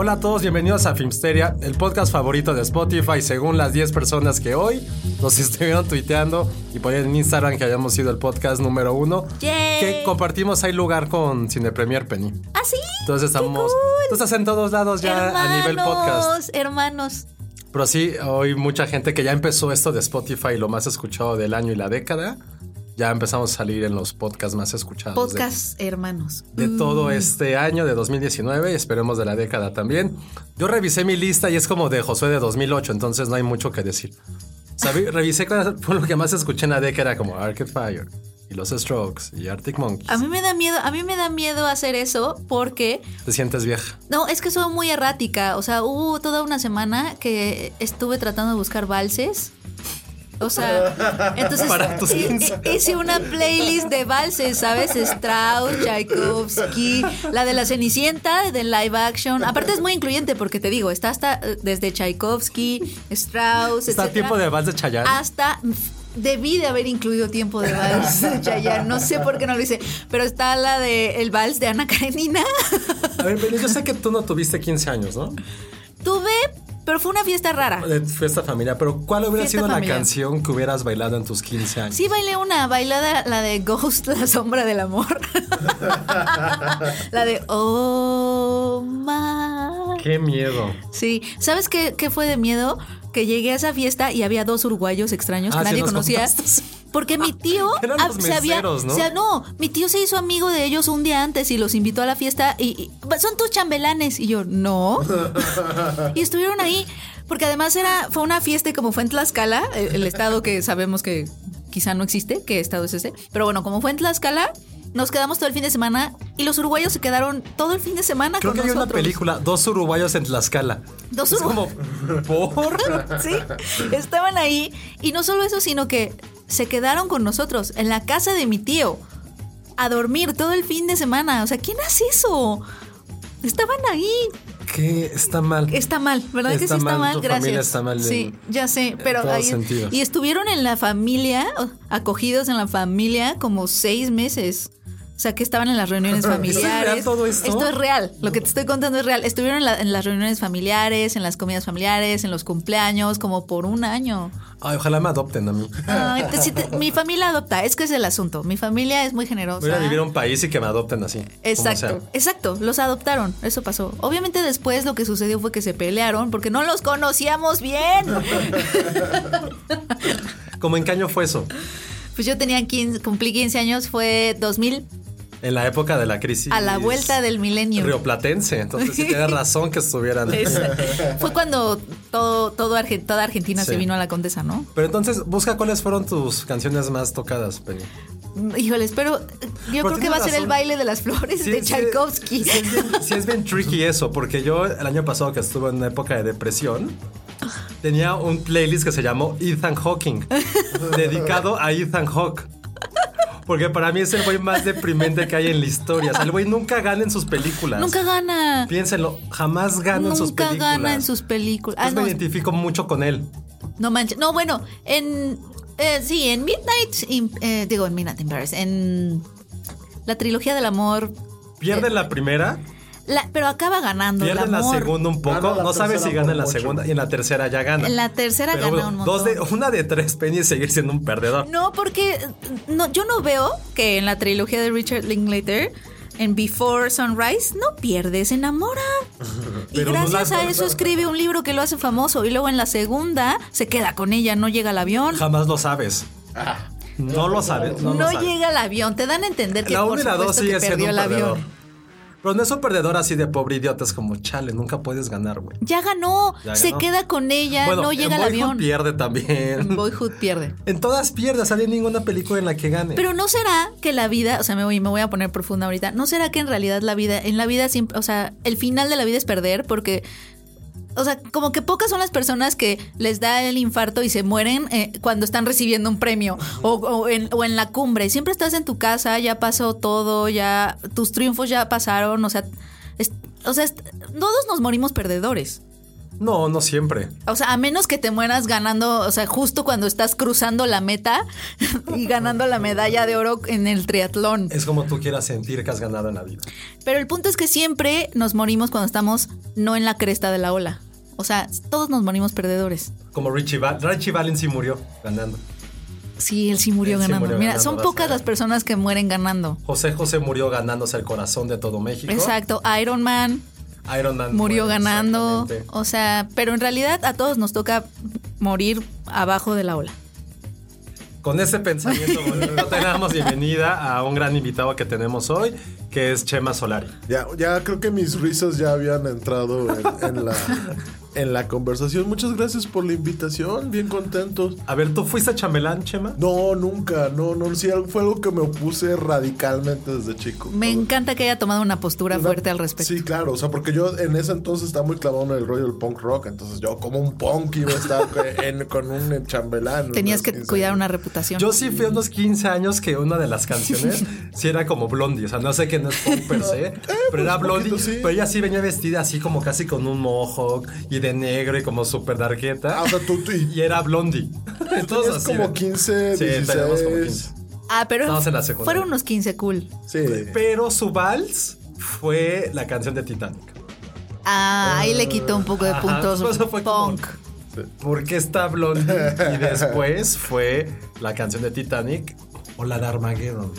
Hola a todos, bienvenidos a Filmsteria, el podcast favorito de Spotify según las 10 personas que hoy nos estuvieron tuiteando y por ahí en Instagram que hayamos sido el podcast número uno. Yay. Que compartimos ahí lugar con Cine Premier Penny. ¿Ah, sí? Entonces ¡Qué estamos... cool! Tú estás en todos lados ya a nivel podcast. Hermanos. Pero sí, hoy mucha gente que ya empezó esto de Spotify, lo más escuchado del año y la década, ya empezamos a salir en los podcasts más escuchados. de- Podcast hermanos. de todo este año de 2019 y esperemos de la década también. Yo revisé mi lista y es como de Josué de 2008, entonces no hay mucho que decir. Vi- revisé fue lo que más escuché en la década, como Arcade Fire y Los Strokes y Arctic Monkeys. A mí me da miedo, a mí me da miedo hacer eso porque Te sientes vieja. no, es que soy muy errática, o sea, hubo toda una semana que estuve tratando de buscar valses. O sea, entonces Para tus hi- 15. hi- hice una playlist de valses, ¿sabes? Strauss, Tchaikovsky, la de la Cenicienta, de live action. Aparte es muy incluyente porque te digo, está hasta eh, desde Tchaikovsky, Strauss, Está etcétera, tiempo de vals de Chayanne. hasta debí de haber incluido tiempo de vals de Chayanne, no sé por qué no lo hice, pero está la de el vals de Ana Karenina. A ver, pero yo sé que tú no tuviste 15 años, ¿no? Tuve, pero fue una fiesta rara. De fiesta familiar, pero ¿cuál hubiera Fiesta sido familiar. la canción que hubieras bailado en tus 15 años? Sí, bailé una bailada, la de Ghost, la sombra del amor. la de Oh my. Qué miedo. Sí, ¿sabes qué, qué fue de miedo? Que llegué a esa fiesta y había dos uruguayos extraños Ah, que sí nadie nos conocía. contaste. Porque mi tío Eran los se había, meseros, ¿no? o sea, no, mi tío se hizo amigo de ellos un día antes y los invitó a la fiesta y, y, son tus chambelanes y yo no. y estuvieron ahí porque además era fue una fiesta y como fue en Tlaxcala, el, el estado que sabemos que quizá no existe, qué estado es ese, pero bueno, como fue en Tlaxcala, nos quedamos todo el fin de semana y los uruguayos se quedaron todo el fin de semana Creo con que hay una película, Dos uruguayos en Tlaxcala. Dos como, ¿por? Sí, estaban ahí. Y no solo eso, sino que se quedaron con nosotros en la casa de mi tío a dormir todo el fin de semana. O sea, ¿quién hace eso? Estaban ahí. ¿Qué está mal? Está mal, ¿verdad que sí Está está mal, mal? tu Gracias. familia está mal Sí, en- ya sé, pero ahí sentidos. y estuvieron en la familia, acogidos en la familia como seis meses. O sea, que estaban en las reuniones ¿Esto es familiares. todo esto? es real. Lo que te estoy contando es real. Estuvieron en, la- en las reuniones familiares, en las comidas familiares, en los cumpleaños, como por un año. Ay, ojalá me adopten a mí. Ay, te- sí te- mi familia adopta, es que es el asunto. Mi familia es muy generosa. Voy a vivir a un país y que me adopten así. Exacto, exacto, los adoptaron, eso pasó. Obviamente después lo que sucedió fue que se pelearon porque no los conocíamos bien. ¿Cómo en qué año fue eso? Pues yo tenía 15, cumplí 15 años, fue 2000, En la época de la crisis. a la vuelta del milenio. Rioplatense. Entonces sí tienes razón que estuvieran. Es- fue cuando todo, todo Arge- toda Argentina Sí. se vino a la Condesa, ¿no? Pero entonces, busca cuáles fueron tus canciones más tocadas, Penny. Híjoles, pero yo creo que va a ser el baile de las flores Sí, de Tchaikovsky. Sí, es bien, sí es bien tricky eso, porque yo el año pasado que estuve en una época de depresión, tenía un playlist que se llamó Ethan Hawking, dedicado a Ethan Hawke. Porque para mí es el güey más deprimente que hay en la historia. O sea, el güey nunca gana en sus películas. Nunca gana. Piénsenlo, jamás gana en sus Nunca películas. gana en sus películas. Ah, no, me identifico mucho con él. No manches. No, bueno, en. eh, sí, en Midnight. in- eh, digo, en Midnight in Paris. En. La trilogía del amor. Pierde la primera, la- pero acaba ganando pierde en la segunda un poco. No sabes si gana en la mucho. segunda y en la tercera ya gana. En la tercera Pero gana un montón. dos de, una de tres Penny es seguir siendo un perdedor. No, porque no, yo no veo que en la trilogía de Richard Linklater, en Before Sunrise, no pierde, se enamora. y no gracias a eso escribe un libro que lo hace famoso. Y luego en la segunda se queda con ella, no llega al avión. Jamás lo sabes. No lo sabes. No, No, lo sabes. llega al avión. Te dan a entender que La por 1 y la 2 supuesto sigue que siendo perdió un el perdedor. Pero no es un perdedor así de pobre idiota, es como chale, nunca puedes ganar, güey. Ya ganó, Ya se queda con ella, Bueno, no en llega al Boyhood avión. pierde también. Boyhood pierde. En todas pierde, sale ninguna película en la que gane. Pero no será que la vida, o sea, me voy, me voy a poner profunda ahorita, no será que en realidad la vida, en la vida siempre, o sea, el final de la vida es perder porque, o sea, como que pocas son las personas que les da el infarto y se mueren eh, cuando están recibiendo un premio o, o en, o en la cumbre. Siempre estás en tu casa, ya pasó todo, ya tus triunfos ya pasaron, o sea, es- o sea, es- todos nos morimos perdedores. No, no siempre. O sea, a menos que te mueras ganando, o sea, justo cuando estás cruzando la meta y ganando la medalla de oro en el triatlón. Es como tú quieras sentir que has ganado en la vida. Pero el punto es que siempre nos morimos cuando estamos no en la cresta de la ola. O sea, todos nos morimos perdedores. Como Richie, Val Richie Valens sí murió ganando. Sí, él sí murió Él sí ganando. murió Mira, ganando, son pocas las personas que mueren ganando. José José murió ganándose el corazón de todo México. Exacto, Iron Man Iron Man murió ganando. O sea, pero en realidad a todos nos toca morir abajo de la ola. Con ese pensamiento bonito te damos bienvenida a un gran invitado que tenemos hoy, que es Chema Solari. Ya, ya creo que mis risas ya habían entrado en, en la, en la conversación. Muchas gracias por la invitación, bien contentos. A ver, ¿tú fuiste chambelán, Chema? No, nunca, no, no, sí, fue algo que me opuse radicalmente desde chico. Me encanta que haya tomado una postura Una- fuerte al respecto. Sí, claro, o sea, porque yo en ese entonces estaba muy clavado en el rollo del punk rock, entonces yo como un punk iba a estar en- con un chambelán. Tenías que 15 cuidar años. una reputación. Yo sí fui a unos 15 años que una de las canciones sí era como Blondie. O sea, no sé qué no es punk per se, pero era un Blondie. poquito, sí. Pero ella sí venía vestida así como casi con un mohawk y de negro y como súper darqueta. Ah, o sea, tú, tú y- Y era Blondie. Entonces, así como de- 15, Sí, 16. teníamos como 15. Ah, pero Estábamos en la secundaria. fueron unos 15 cool. Sí. Pero su vals fue la canción de Titanic. Ah, ahí le quitó un poco de Ajá, puntos por eso fue como- punk. Porque está Blondie y después fue la canción de Titanic o la de Armageddon.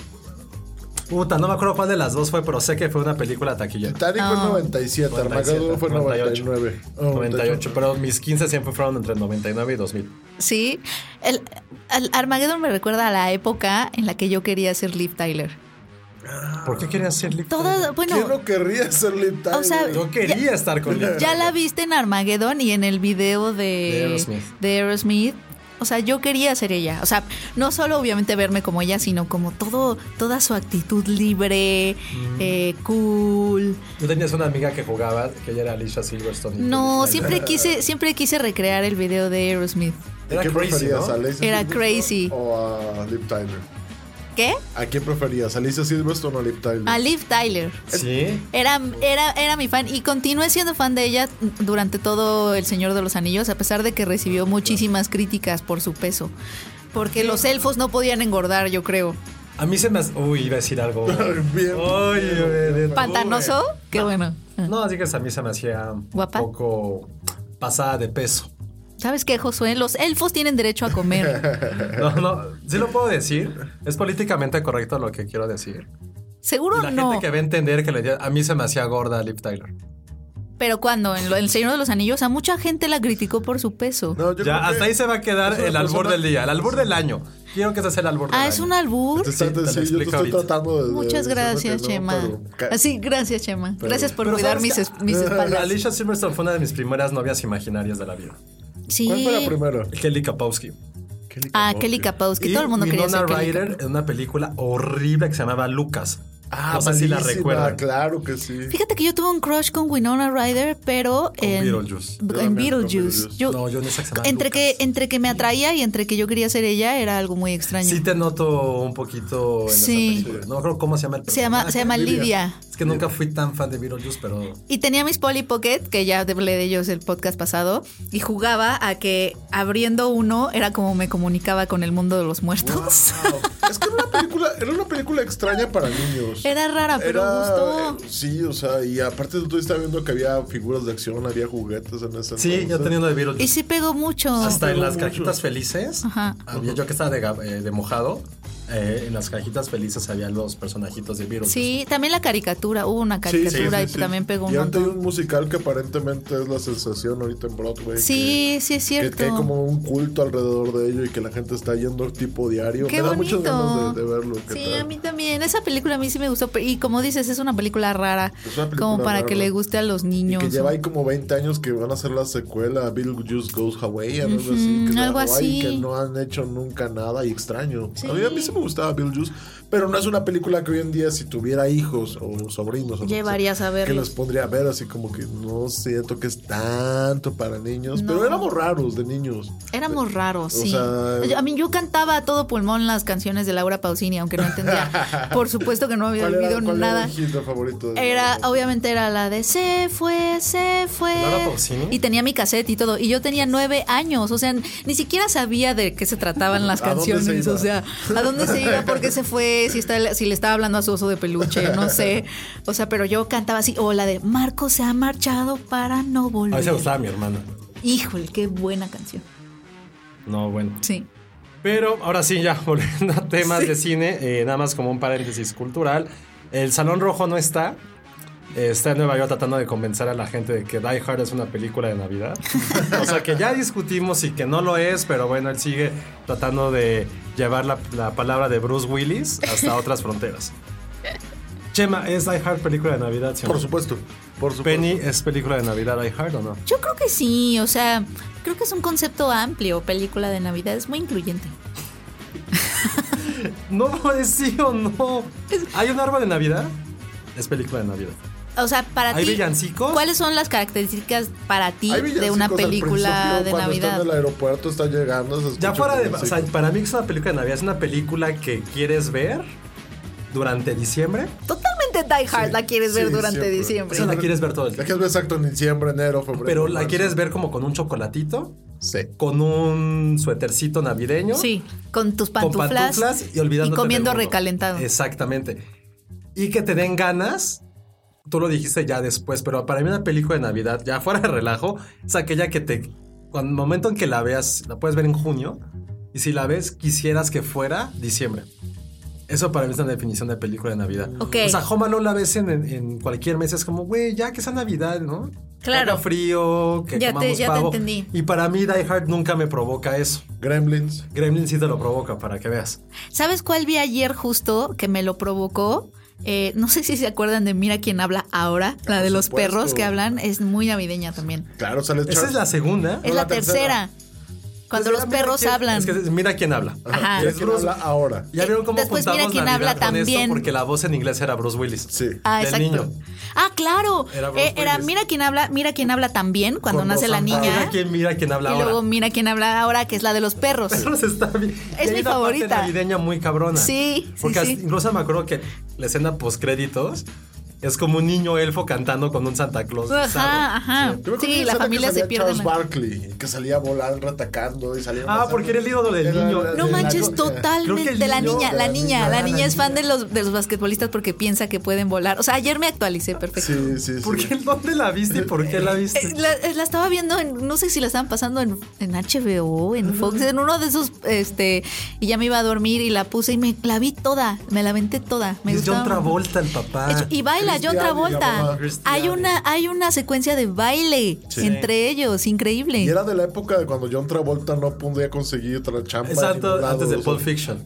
Puta, no me acuerdo cuál de las dos fue, pero sé que fue una película taquilla. Titanic fue 97, Armageddon fue 99. Oh, 98, pero mis 15 siempre fueron entre 99 y 2000. Sí. El, el Armageddon me recuerda a la época en la que yo quería ser Liv Tyler. ¿Por qué querías ser Liv Tyler? bueno, ¿Quién no querría ser Liv Tyler? O sea, Yo quería estar con Liv ya la viste en Armageddon y en el video de, De Aerosmith. de Aerosmith. O sea, yo quería ser ella. O sea, no solo obviamente verme como ella, sino como todo, toda su actitud libre, Mm. eh, cool. Tú tenías una amiga que jugaba, que ella era Alicia Silverstone. No, siempre quise, siempre quise recrear el video de Aerosmith. ¿A Era quién crazy, preferías? ¿no? ¿A Alicia Era crazy. ¿O a Liv Tyler? ¿Qué? ¿A quién preferías? ¿A Alicia Silverstone o a Liv Tyler? A Liv Tyler. Sí. Era, era, era mi fan y continué siendo fan de ella durante todo El Señor de los Anillos, a pesar de que recibió muchísimas críticas por su peso. Porque los elfos no podían engordar, yo creo. A mí se me... hace- Uy, iba a decir algo. Bien. Uy, ¿Pantanoso? Qué bueno. No, así que a mí se me hacía ¿Guapa? un poco pasada de peso. ¿Sabes qué, Josué? Los elfos tienen derecho a comer. No, no, sí lo puedo decir. Es políticamente correcto lo que quiero decir. Seguro Y la no. gente que va a entender que le a mí se me hacía gorda Liv Tyler. Pero cuando en lo- El Señor de los Anillos, a mucha gente la criticó por su peso. No, yo Ya, creo que hasta ahí se va a quedar el albur persona- del día, el albur del año. Quiero que ese sea el albur del Ah, año. es un albur. Te Sí, te yo te estoy ahorita. tratando de. Muchas decirte gracias, que no, Chema. pero ca- Así, gracias, Chema. Gracias por Pero cuidar ¿sabes mis, qué? es- mis espaldas. Alicia Silverstone fue una de mis primeras novias imaginarias de la vida. Sí. ¿Cuál fue la primera? Kelly Kapowski. Kelly Ah, Kapowski. Kelly Kapowski. Y Todo el mundo quería ser Kelly Ryder en una película horrible que se llamaba Lucas. Ah, no sé si la recuerdan. Claro que sí. Fíjate que yo tuve un crush con Winona Ryder, pero en Beetlejuice. En Yo con Beetlejuice. Yo, No, yo en esa que entre que entre que me atraía y entre que yo quería ser ella era algo muy extraño. Sí te noto un poquito en Sí. esa. No me acuerdo cómo se llama el se llama personaje. se llama Lidia. Es que nunca fui tan fan de Beetlejuice, pero... Y tenía mis Polly Pocket, que ya hablé de ellos el podcast pasado, y jugaba a que abriendo uno era como me comunicaba con el mundo de los muertos. Wow. Es que era una película, era una película extraña para niños. Era rara, pero gustó. eh, sí, o sea, y aparte tú estabas viendo que había figuras de acción, había juguetes en ese Sí, yo entonces. tenía uno de Beetlejuice. Y sí pegó mucho. Hasta en pegó las mucho. cajitas felices, Ajá. había yo que estaba de, eh, de mojado, eh, en las cajitas felices había los personajitos de Beetlejuice. Sí, también la caricatura, hubo una caricatura sí, y sí, sí. también pegó un Y hay un musical que aparentemente es la sensación ahorita en Broadway. Sí, que- sí es cierto. que hay como un culto alrededor de ello y que la gente está yendo tipo diario. Qué Me da bonito. muchas ganas de, de verlo. ¿qué Sí, tal? a mí también. Esa película a mí sí me gustó. pero- Y como dices, es una película rara. Es una película como para rara. que le guste a los Y niños. que lleva ahí como 20 años que van a hacer la secuela Beetlejuice Goes Hawaii, algo así. Que algo así. Que no han hecho nunca nada y extraño. Sí. A, mí, a mí me gustaba Beetlejuice, pero no es una película que hoy en día si tuviera hijos o sobrinos o que Llevarías sea, a Que verlos. los pondría a ver así como que no siento que es tanto para niños, No. pero éramos raros de niños. Éramos raros, O sí. sea- a mí yo cantaba a todo pulmón las canciones de Laura Pausini, aunque no entendía. Por supuesto que no había ¿Cuál era, oído cuál nada. era favorito? de- Era, obviamente era la de se fue, se fue. ¿Laura Pausini? Y tenía mi cassette y todo. Y yo tenía nueve años. O sea, ni siquiera sabía de qué se trataban las ¿A dónde se canciones. O sea, a dónde se iba, por qué se fue, si, está, si le estaba hablando a su oso de peluche, no sé. O sea, pero yo cantaba así. O la de Marco se ha marchado para no A volver. veces gustaba mi hermana. Híjole, qué buena canción. No, bueno. Sí. Pero ahora sí, ya volviendo a temas de cine, eh, nada más como un paréntesis cultural. El Salón Rojo no está. Está en Nueva York tratando de convencer a la gente de que Die Hard es una película de Navidad. o sea que ya discutimos y que no lo es, pero bueno, él sigue tratando de llevar la, la palabra de Bruce Willis hasta otras fronteras. Chema, ¿es Die Hard película de Navidad? sí o no? Por supuesto, por supuesto. Penny, ¿es película de Navidad Die Hard o no? Yo creo que sí. O sea, creo que es un concepto amplio. Película de Navidad es muy incluyente. No, es sí o no. ¿Hay un árbol de Navidad? Es película de Navidad. O sea, para ¿Hay ti. villancicos? ¿Cuáles son las características para ti Hay de una película de Navidad? Está en el aeropuerto, está llegando. se Ya fuera de. villancicos. O sea, para mí es una película de Navidad. Es una película que quieres ver durante diciembre. Totalmente Die Hard la quieres ver sí, durante siempre. diciembre. Esa la quieres ver todo el La tiempo. quieres ver exacto en diciembre, enero, febrero. Pero la marzo. quieres ver como con un chocolatito, Sí. con un suétercito navideño. Sí, con tus Con pantuflas, pantuflas y olvidándote y comiendo recalentado. Exactamente. Y que te den ganas. Tú lo dijiste ya después, pero para mí una película de Navidad, ya fuera de relajo, es aquella que te. Cuando el momento en que la veas, la puedes ver en junio. Y si la ves, quisieras que fuera diciembre. Eso para mí es una definición de película de Navidad. Ok. O sea, Home Alone la ves en, en- cualquier mes, es como, güey, ya que sea Navidad, ¿no? Claro. Que haga frío, que Ya te- comamos ya te pavo. entendí. Y para mí Die Hard nunca me provoca eso. Gremlins. Gremlin sí te lo provoca, para que veas. ¿Sabes cuál vi ayer justo que me lo provocó? Eh, no sé si se acuerdan de Mira quién habla ahora, la de los supuesto. perros que hablan, es muy navideña también. Claro, sale Esa Charles- es la segunda. Es la la tercera. tercera. Cuando los perros quién- hablan. Es que mira quién habla. Ajá. Mira quién habla ahora. Ya vieron cómo Después mira quién Navidad habla con esto también. porque la voz en inglés era Bruce Willis. Sí. Ah, exacto. niño. Ah, claro. Era Bruce Eh, Era, mira quién habla, mira quién habla también cuando Con nace la niña. Mira quién, mira quién habla y luego ahora. mira quién habla ahora, que es la de los perros. Perros está bien. Es Y mi una parte favorita. navideña muy cabrona. Sí, sí, Porque sí. incluso me acuerdo que la escena post créditos es como un niño elfo cantando con un Santa Claus. bizarro. Ajá, ajá. Sí, de la familia que se pierde. Charles Barkley, que salía volando, atacando y salía. Ah, porque era el ídolo del Era niño. la- No de manches, totalmente. De la niña, la niña. La niña es fan de los, de los basquetbolistas porque piensa que pueden volar. O sea, ayer me actualicé, perfecto. Sí, sí, sí. ¿Por qué? ¿Dónde la viste y por qué la viste? Eh, La, eh, la estaba viendo en, no sé si la estaban pasando en, en HBO, en Fox, en uno de esos, este, y ya me iba a dormir y la puse y me la vi toda, me la aventé toda. Me es John gustaba. Travolta, el papá. Hecho, y baila John Travolta. Hay una, hay una secuencia de baile Sí. entre ellos, increíble. Y era de la época de cuando John Travolta no podía conseguir otra chamba. Exacto, lado, antes de o sea, Pulp Fiction.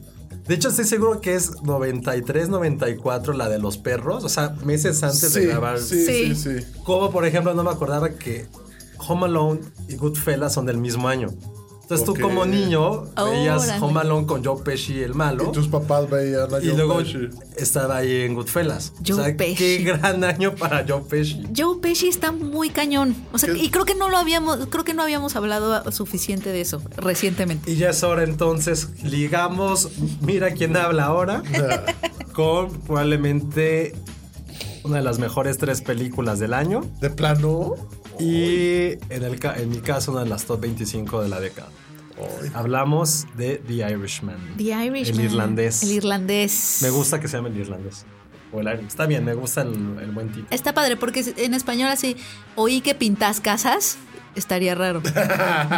De hecho, estoy seguro que es 93, 94 la de los perros. O sea, meses antes Sí, de grabar. sí, Sí. sí, sí. Como por ejemplo, no me acordaba que Home Alone y Goodfellas son del mismo año. Entonces Ok. tú como niño veías Órale. Home Alone con Joe Pesci el malo. Y tus papás veían a Y Joe luego Pesci. estaba ahí en Goodfellas. Joe o sea, Pesci. qué gran año para Joe Pesci. Joe Pesci está muy cañón. O sea, ¿Qué? y creo que no lo habíamos, creo que no habíamos hablado suficiente de eso recientemente. Y ya es hora entonces, ligamos, mira quién habla ahora, con probablemente una de las mejores tres películas del año. De plano. Y en, el, ca- en mi caso, una de las top 25 de la década. Hablamos de The Irishman. The Irishman. El irlandés. El irlandés. Me gusta que se llame el irlandés. O el Irish. Está bien, me gusta el, el buen tipo. Está padre porque en español así, oí que pintas casas, estaría raro.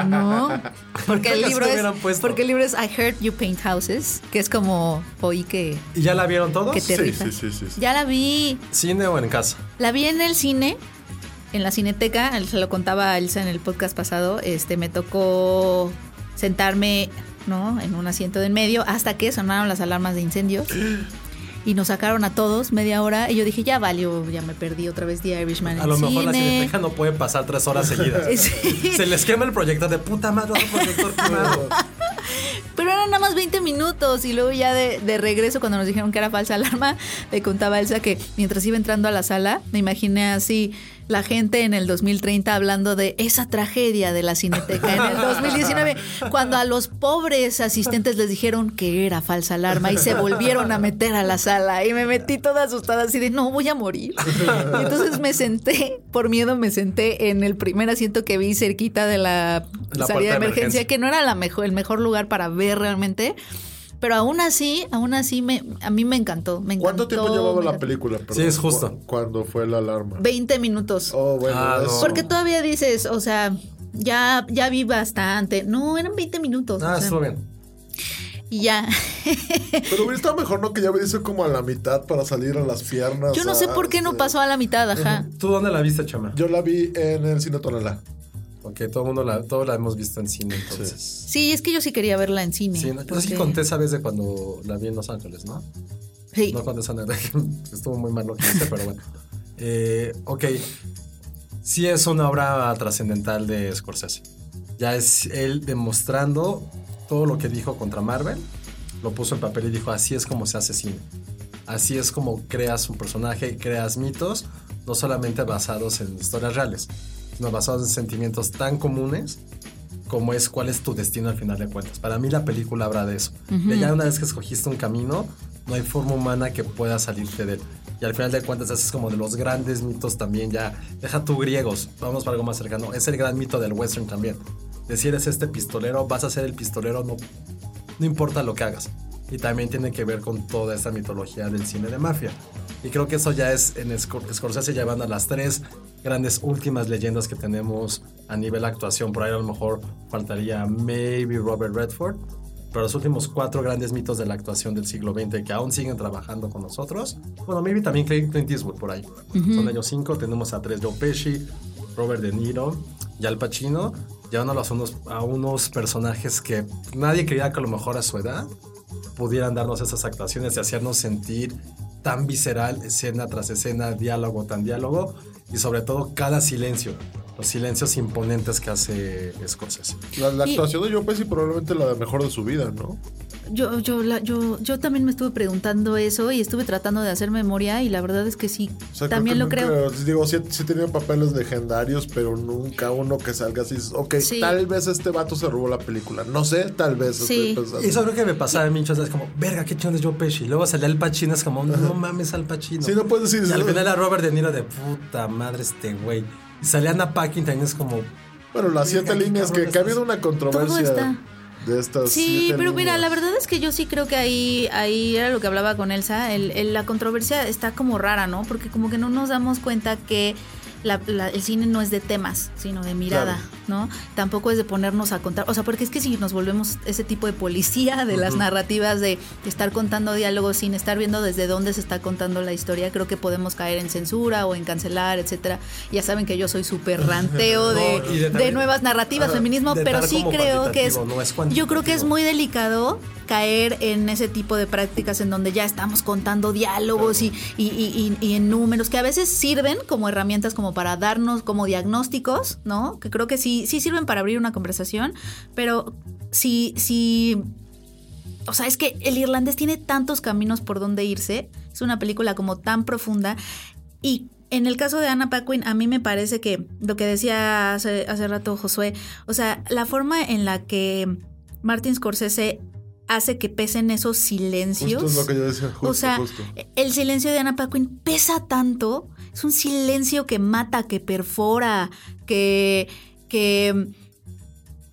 No, porque el libro es hubieran puesto. porque el libro es I heard you paint houses, que es como oí que ¿Y ya la vieron todos? que te Sí, sí, sí, sí, sí. Ya la vi, ¿Cine o en casa? la vi en el cine, en la cineteca, se lo contaba a Elsa en el podcast pasado, este me tocó sentarme, ¿no? En un asiento de en medio hasta que sonaron las alarmas de incendios. Y nos sacaron a todos media hora y yo dije, ya valió, ya me perdí otra vez The Irishman A lo mejor la cine. cineteca no puede pasar tres horas seguidas. Sí. Se les quema el proyector de puta madre, proyector quemado. Pero eran nada más 20 minutos y luego ya de, de regreso cuando nos dijeron que era falsa alarma, le contaba a Elsa que mientras iba entrando a la sala, me imaginé así la gente en el 2030 hablando de esa tragedia de la cineteca en el 2019, cuando a los pobres asistentes les dijeron que era falsa alarma y se volvieron a meter a la sala y me metí toda asustada así de no voy a morir. Y entonces me senté, por miedo me senté en el primer asiento que vi cerquita de la, salida de de emergencia, emergencia. que no era la mejor, el mejor lugar para ver realmente. Pero aún así, aún así me, a mí me encantó. Me ¿Cuánto encantó, tiempo llevaba me la película? Perdón, Sí, es justo. cu- Cuando fue la alarma. 20 minutos. Oh, bueno. Ah, no. Porque todavía dices, o sea, ya, ya vi bastante. No, eran 20 minutos. Ah, o sea, estuvo bien. y ya. Pero hubiera estado mejor, ¿no? Que ya hubiese como a la mitad para salir a las piernas. Yo no sé por qué no pasó a la mitad, ajá. ¿Tú dónde la viste, Chama? Yo la vi en el cine Tonalá. Ok, todo el mundo la, todos la hemos visto en cine entonces. Sí, es que yo sí quería verla en cine. Sí, ¿no? Yo sí porque- conté esa vez de cuando la vi en Los Ángeles, ¿no? Sí. No conté esa estuvo muy mal lo que hice, pero bueno. Eh, ok, sí es una obra trascendental de Scorsese. Ya es él demostrando todo lo que dijo contra Marvel, lo puso en papel y dijo, así es como se hace cine. Así es como creas un personaje, creas mitos, no solamente basados en historias reales, sino basados en sentimientos tan comunes como es cuál es tu destino al final de cuentas. Para mí la película habla de eso. De ya una vez que escogiste un camino, no hay forma humana que pueda salirte de él. Y al final de cuentas ese es como de los grandes mitos también ya. Deja tú griegos, vamos para algo más cercano. Es el gran mito del western también. Decir eres este pistolero, vas a ser el pistolero, no, no importa lo que hagas. Y también tiene que ver con toda esta mitología del cine de mafia. Y creo que eso ya es en Scor- Scorsese llevando a las tres grandes últimas leyendas que tenemos a nivel actuación. Por ahí a lo mejor faltaría maybe Robert Redford. Pero los últimos cuatro grandes mitos de la actuación del siglo XX que aún siguen trabajando con nosotros. Bueno, maybe también Clint Eastwood por ahí. Son ellos cinco. Tenemos a tres Joe Pesci, Robert De Niro y Al Pacino. Llevándolos a unos, a unos personajes que nadie creía que a lo mejor a su edad pudieran darnos esas actuaciones y hacernos sentir tan visceral, escena tras escena, diálogo tan diálogo, y sobre todo cada silencio, los silencios imponentes que hace Scorsese. La, la Y- actuación de Joe Pesci probablemente la mejor de su vida, ¿no? Yo, yo, la- yo, yo también me estuve preguntando eso y estuve tratando de hacer memoria y la verdad es que sí, O sea, también lo que creo. nunca- Digo, sí, sí tenía papeles legendarios, pero nunca uno que salga así. Ok, Sí. tal vez este vato se robó la película. No sé, tal vez. Sí. Y eso creo que me pasaba a mí muchas veces como, verga, qué chingón es Joe Pesci. Y luego salía el Pacino, es como, no mames al Pacino. Sí, no puedes decir Y al final era Robert De Niro de puta madre este güey. Y salía Anna Paquin también es como, Bueno, las siete líneas que, ha habido una controversia está. De estas. Sí, pero mira, líneas. la verdad es que yo sí creo que ahí, ahí era lo que hablaba con Elsa, el, el- la controversia está como rara, ¿no? Porque como que no nos damos cuenta que la- la- el cine no es de temas, sino de mirada, ¿no? Tampoco es de ponernos a contar, o sea, porque es que si nos volvemos ese tipo de policía de las narrativas de estar contando diálogos sin estar viendo desde dónde se está contando la historia, creo que podemos caer en censura o en cancelar, etcétera. Ya saben que yo soy súper ranteo de, No, de nuevas narrativas, Ajá, feminismo, pero sí creo que es, no es yo creo que es muy delicado caer en ese tipo de prácticas en donde ya estamos contando diálogos y, y, en números que a veces sirven como herramientas como para darnos como diagnósticos, ¿no? Que creo que sí, sí sirven para abrir una conversación, pero si, si o sea, es que el irlandés tiene tantos caminos por donde irse. Es una película como tan profunda. Y en el caso de Anna Paquin, a mí me parece que lo que decía hace, hace rato Josué, o sea, la forma en la que Martin Scorsese hace que pesen esos silencios. Justo es lo que yo decía, justo, o sea, justo. el silencio de Anna Paquin pesa tanto. Es un silencio que mata, que perfora, que. que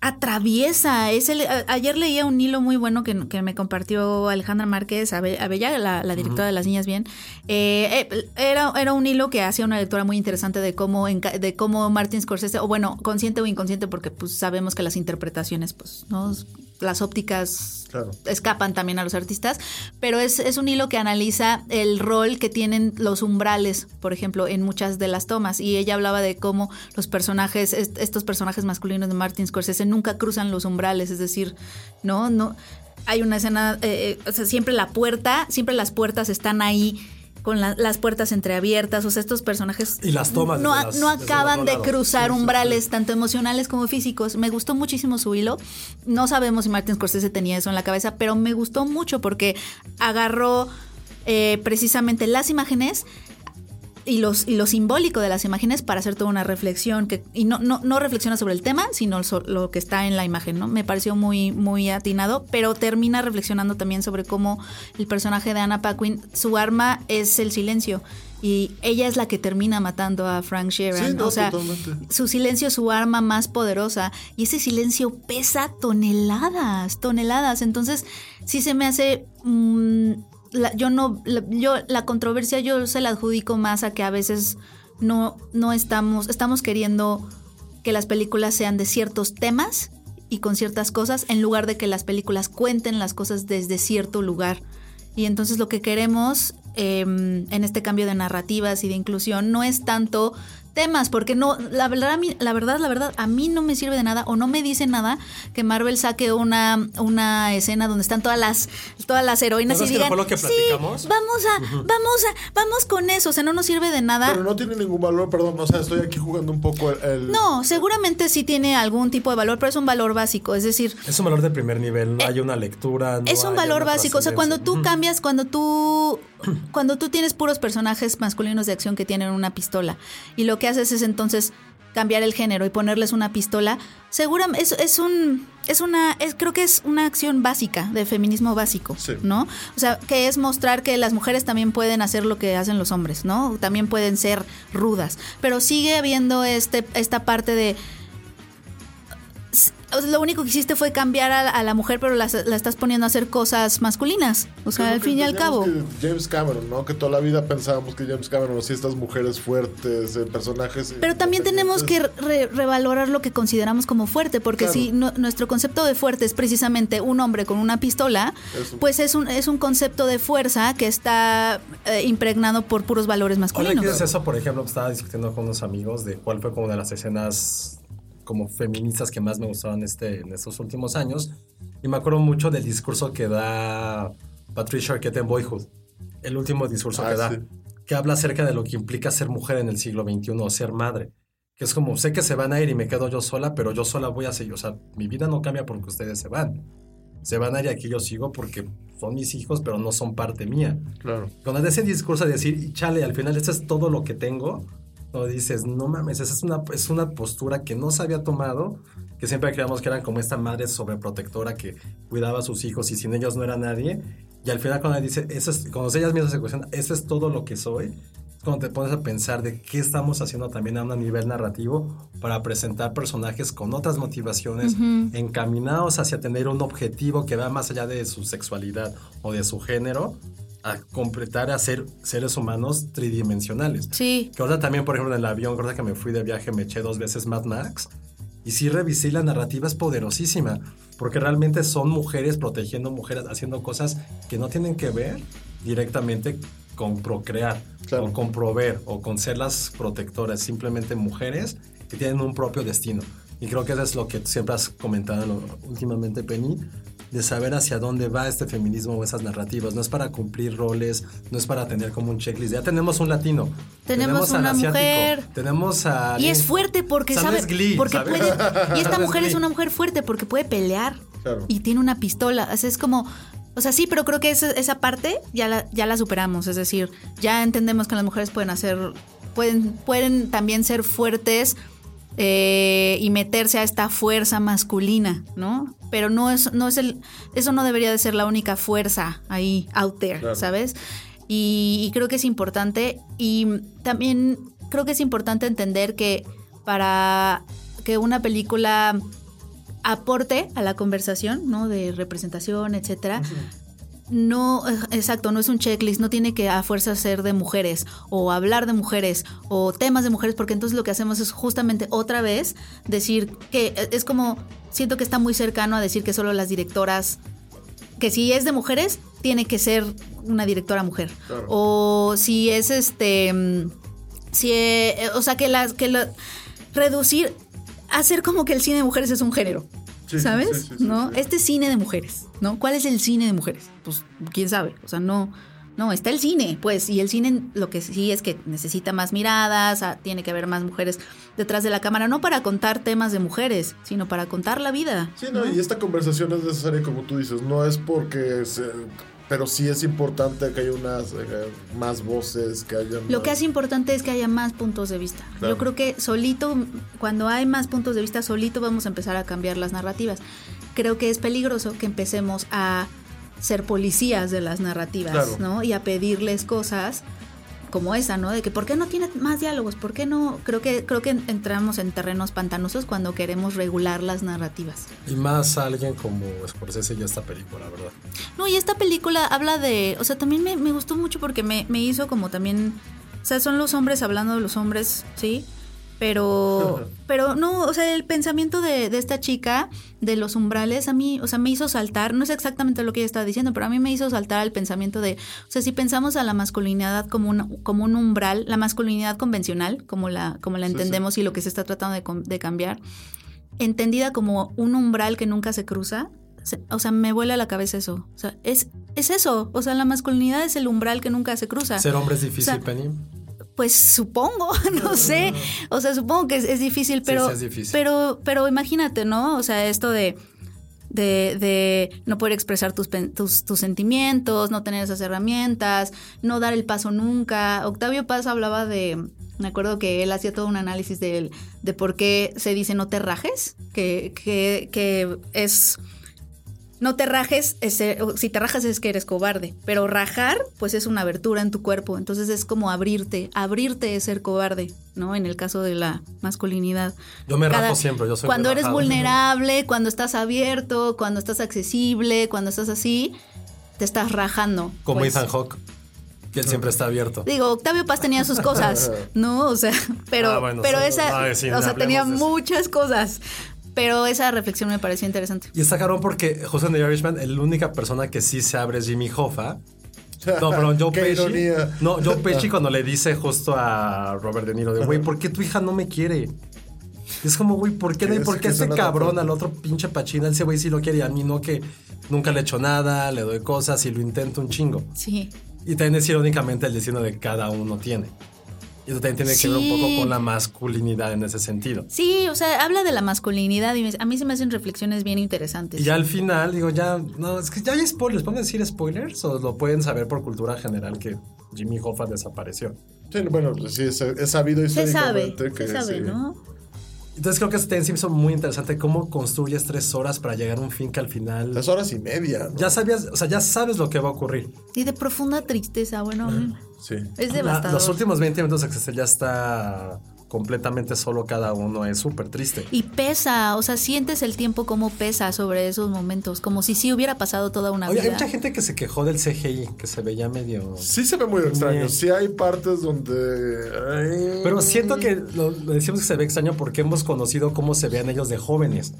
atraviesa. Es el, a- ayer leía un hilo muy bueno que, que me compartió Alejandra Márquez Abe- Abella, la, la directora de Las Niñas Bien. Eh, eh, era, era un hilo que hacía una lectura muy interesante de cómo, de cómo Martin Scorsese, o bueno, consciente o inconsciente, porque pues sabemos que las interpretaciones, pues, ¿no? Las ópticas Claro. escapan también a los artistas, pero es, es un hilo que analiza el rol que tienen los umbrales, por ejemplo, en muchas de las tomas. Y ella hablaba de cómo los personajes, est- estos personajes masculinos de Martin Scorsese nunca cruzan los umbrales, es decir, no, no. Hay una escena, eh, eh, o sea, siempre la puerta, siempre las puertas están ahí con la- las puertas entreabiertas, o sea, estos personajes Y las tomas no, las- no acaban de cruzar Sí, sí, umbrales, tanto emocionales como físicos. Me gustó muchísimo su hilo. No sabemos si Martin Scorsese tenía eso en la cabeza, pero me gustó mucho porque agarró eh, precisamente las imágenes y, los, y lo simbólico de las imágenes para hacer toda una reflexión que y no, no, no reflexiona sobre el tema, sino lo que está en la imagen, ¿no? Me pareció muy, muy atinado, pero termina reflexionando también sobre cómo el personaje de Anna Paquin, su arma es el silencio. Y ella es la que termina matando a Frank Sheeran. Sí, no, o sea, totalmente. su silencio es su arma más poderosa. Y ese silencio pesa toneladas, toneladas. Entonces, sí se me hace. mm, la- yo no. la- yo, la controversia yo se la adjudico más a que a veces no, no estamos. Estamos queriendo que las películas sean de ciertos temas y con ciertas cosas, en lugar de que las películas cuenten las cosas desde cierto lugar. Y entonces lo que queremos eh, en este cambio de narrativas y de inclusión no es tanto temas, porque no, la verdad, la verdad, la verdad, a mí no me sirve de nada o no me dice nada que Marvel saque una, una escena donde están todas las, todas las heroínas ¿No y que digan, lo que sí, platicamos?" vamos a, vamos a, vamos con eso, o sea, no nos sirve de nada. Pero no tiene ningún valor, perdón, o sea, estoy aquí jugando un poco el... el- No, seguramente sí tiene algún tipo de valor, pero es un valor básico, es decir, Es un valor de primer nivel, no hay una lectura. no Eh, es un hay valor básico. O sea, cuando tú cambias, cuando tú, cuando tú tienes puros personajes masculinos de acción que tienen una pistola y lo que haces es entonces cambiar el género y ponerles una pistola, seguramente es, es un, es una, es, creo que es una acción básica de feminismo básico, Sí. ¿no? O sea, que es mostrar que las mujeres también pueden hacer lo que hacen los hombres, ¿no? También pueden ser rudas, pero sigue habiendo este, esta parte de o sea, lo único que hiciste fue cambiar a, la- a la mujer, pero la, la estás poniendo a hacer cosas masculinas. O sea, al fin y al cabo. James Cameron, ¿no? Que toda la vida pensábamos que James Cameron hacía estas mujeres fuertes, eh, personajes. Pero también tenemos que re- revalorar lo que consideramos como fuerte, porque Claro. si no- nuestro concepto de fuerte es precisamente un hombre con una pistola, pues es un, es un concepto de fuerza que está eh, impregnado por puros valores Ahora masculinos. dices eso, por ejemplo, estaba discutiendo con unos amigos de cuál fue como de las escenas como feministas que más me gustaban este, en estos últimos años. Y me acuerdo mucho del discurso que da Patricia Arquette en Boyhood. El último discurso Ah, que da. sí. Que habla acerca de lo que implica ser mujer en el siglo XXI o ser madre. Que es como, sé que se van a ir y me quedo yo sola, pero yo sola voy a seguir. O sea, mi vida no cambia porque ustedes se van. Se van a ir y aquí yo sigo porque son mis hijos, pero no son parte mía. Claro. Cuando ese discurso de decir, "Y chale, al final esto es todo lo que tengo, no dices, no mames, esa es una, es una postura que no se había tomado, que siempre creíamos que eran como esta madre sobreprotectora que cuidaba a sus hijos y sin ellos no era nadie. Y al final cuando dice, eso es, cuando ellas mismas se cuestionan, eso es todo lo que soy, es cuando te pones a pensar de qué estamos haciendo también a un nivel narrativo para presentar personajes con otras motivaciones, encaminados hacia tener un objetivo que va más allá de su sexualidad o de su género, a completar a ser seres humanos tridimensionales. Sí. Que ahora también, por ejemplo, en el avión, ahora que me fui de viaje, me eché dos veces Mad Max. Y sí revisé la narrativa es poderosísima. Porque realmente son mujeres protegiendo mujeres, haciendo cosas que no tienen que ver directamente con procrear, Claro. o con proveer, o con ser las protectoras. Simplemente mujeres que tienen un propio destino. Y creo que eso es lo que siempre has comentado últimamente, Penny, de saber hacia dónde va este feminismo o esas narrativas. No es para cumplir roles, no es para tener como un checklist. Ya tenemos un latino. Tenemos al una asiático, mujer. Tenemos a... Y es fuerte porque Sabes sabe. Glee, porque ¿sabes? puede. Y esta mujer es una mujer fuerte porque puede pelear. Claro. Y tiene una pistola. O sea, es como. O sea, sí, pero creo que esa, esa parte ya la, ya la superamos. Es decir, ya entendemos que las mujeres pueden hacer. Pueden, pueden también ser fuertes eh, y meterse a esta fuerza masculina, ¿no? Pero no es, no es el. Eso no debería de ser la única fuerza ahí, out there, Claro. ¿sabes? Y, y creo que es importante. Y también creo que es importante entender que para que una película aporte a la conversación, ¿no? De representación, etcétera. No, exacto, no es un checklist, no tiene que a fuerza ser de mujeres o hablar de mujeres o temas de mujeres, porque entonces lo que hacemos es justamente otra vez decir que eh, es como, siento que está muy cercano a decir que solo las directoras, que si es de mujeres, tiene que ser una directora mujer. Claro. O si es este, si, eh, o sea, que las, que la, reducir, hacer como que el cine de mujeres es un género. Sí, ¿Sabes? sí, sí, sí, ¿No? Este cine de mujeres, ¿no? ¿Cuál es el cine de mujeres? Pues quién sabe, o sea, no no, está el cine, pues, y el cine lo que sí es que necesita más miradas, ah, tiene que haber más mujeres detrás de la cámara, no para contar temas de mujeres, sino para contar la vida. Sí, no, y esta conversación es necesaria, como tú dices, no es porque. se- pero sí es importante que haya unas eh, más voces, que haya. Lo que hace importante es que haya más puntos de vista. Claro. Yo creo que solito, cuando hay más puntos de vista, solito vamos a empezar a cambiar las narrativas. Creo que es peligroso que empecemos a ser policías de las narrativas, Claro. ¿no? Y a pedirles cosas como esa, ¿no? De que ¿por qué no tiene más diálogos? ¿Por qué no? Creo que creo que entramos en terrenos pantanosos cuando queremos regular las narrativas. Y más alguien como Scorsese y esta película, ¿verdad? No, y esta película habla de, o sea, también me, me gustó mucho porque me, me hizo como también, o sea, son los hombres hablando de los hombres, ¿sí? Pero, pero no, o sea, el pensamiento de, de esta chica, de los umbrales, a mí, o sea, me hizo saltar, no es exactamente lo que ella estaba diciendo, pero a mí me hizo saltar el pensamiento de, o sea, si pensamos a la masculinidad como un, como un umbral, la masculinidad convencional, como la, como la Sí, sí. entendemos y lo que se está tratando de, cambiar, entendida como un umbral que nunca se cruza, o sea, me vuela la cabeza eso. O sea, es, es eso. O sea, la masculinidad es el umbral que nunca se cruza. Ser hombre es difícil, O sea, Penny. Pues supongo, no sé. O sea, supongo que es, es difícil, pero, sí es difícil. pero, pero imagínate, ¿no? O sea, esto de, de, de no poder expresar tus, tus, tus sentimientos, no tener esas herramientas, no dar el paso nunca. Octavio Paz hablaba de, me acuerdo que él hacía todo un análisis de, de por qué se dice no te rajes, que, que, que es no te rajes, si te rajas es que eres cobarde, pero rajar pues es una abertura en tu cuerpo, entonces es como abrirte, abrirte es ser cobarde, ¿no? En el caso de la masculinidad. Yo me rajo siempre, yo soy Cuando eres rajado. vulnerable, cuando estás abierto, cuando estás accesible, cuando estás así, te estás rajando. Como pues. Ethan Hawke, que él siempre está abierto. Digo, Octavio Paz tenía sus cosas, ¿no? O sea, pero, Ah, bueno, pero sí, esa, sí, o sea, tenía muchas cosas. Pero esa reflexión me pareció interesante. Y está cabrón porque justo en The Irishman, la única persona que sí se abre es Jimmy Hoffa. No, perdón, Joe Qué Pesci. ironía. No, Joe Pesci cuando le dice justo a Robert De Niro de, güey, ¿por qué tu hija no me quiere? Es como, güey, ¿por qué no? Que ¿Y por qué este cabrón al otro pinche pachina? Ese güey sí lo quiere y a mí no, que nunca le he hecho nada, le doy cosas y lo intento un chingo. Sí. Y también es irónicamente el destino de cada uno tiene. Y eso también tiene que ver un poco con la masculinidad en ese sentido. Sí, o sea, habla de la masculinidad y me- a mí se me hacen reflexiones bien interesantes. Y ya al final, digo, ya, no, es que ya hay spoilers. ¿Pueden decir spoilers? ¿O lo pueden saber por cultura general que Jimmy Hoffa desapareció? Sí, bueno, pues sí, es, es sabido se sabe, históricamente que se sabe, sí. ¿no? Entonces creo que este en Simpson muy interesante cómo construyes tres horas para llegar a un fin que al final Tres horas y media. ¿no? ya sabías, o sea, ya sabes lo que va a ocurrir. Y de profunda tristeza, bueno, Sí. es La- devastador. los últimos 20 minutos de Excel ya está completamente solo cada uno, es súper triste. Y pesa, o sea, sientes el tiempo como pesa sobre esos momentos, como si sí hubiera pasado toda una Oye, hay vida. mucha gente que se quejó del CGI, que se veía medio... Sí se ve muy extraño. Bien. Sí hay partes donde... ay, Pero siento que lo, lo decimos que se ve extraño porque hemos conocido cómo se vean ellos de jóvenes.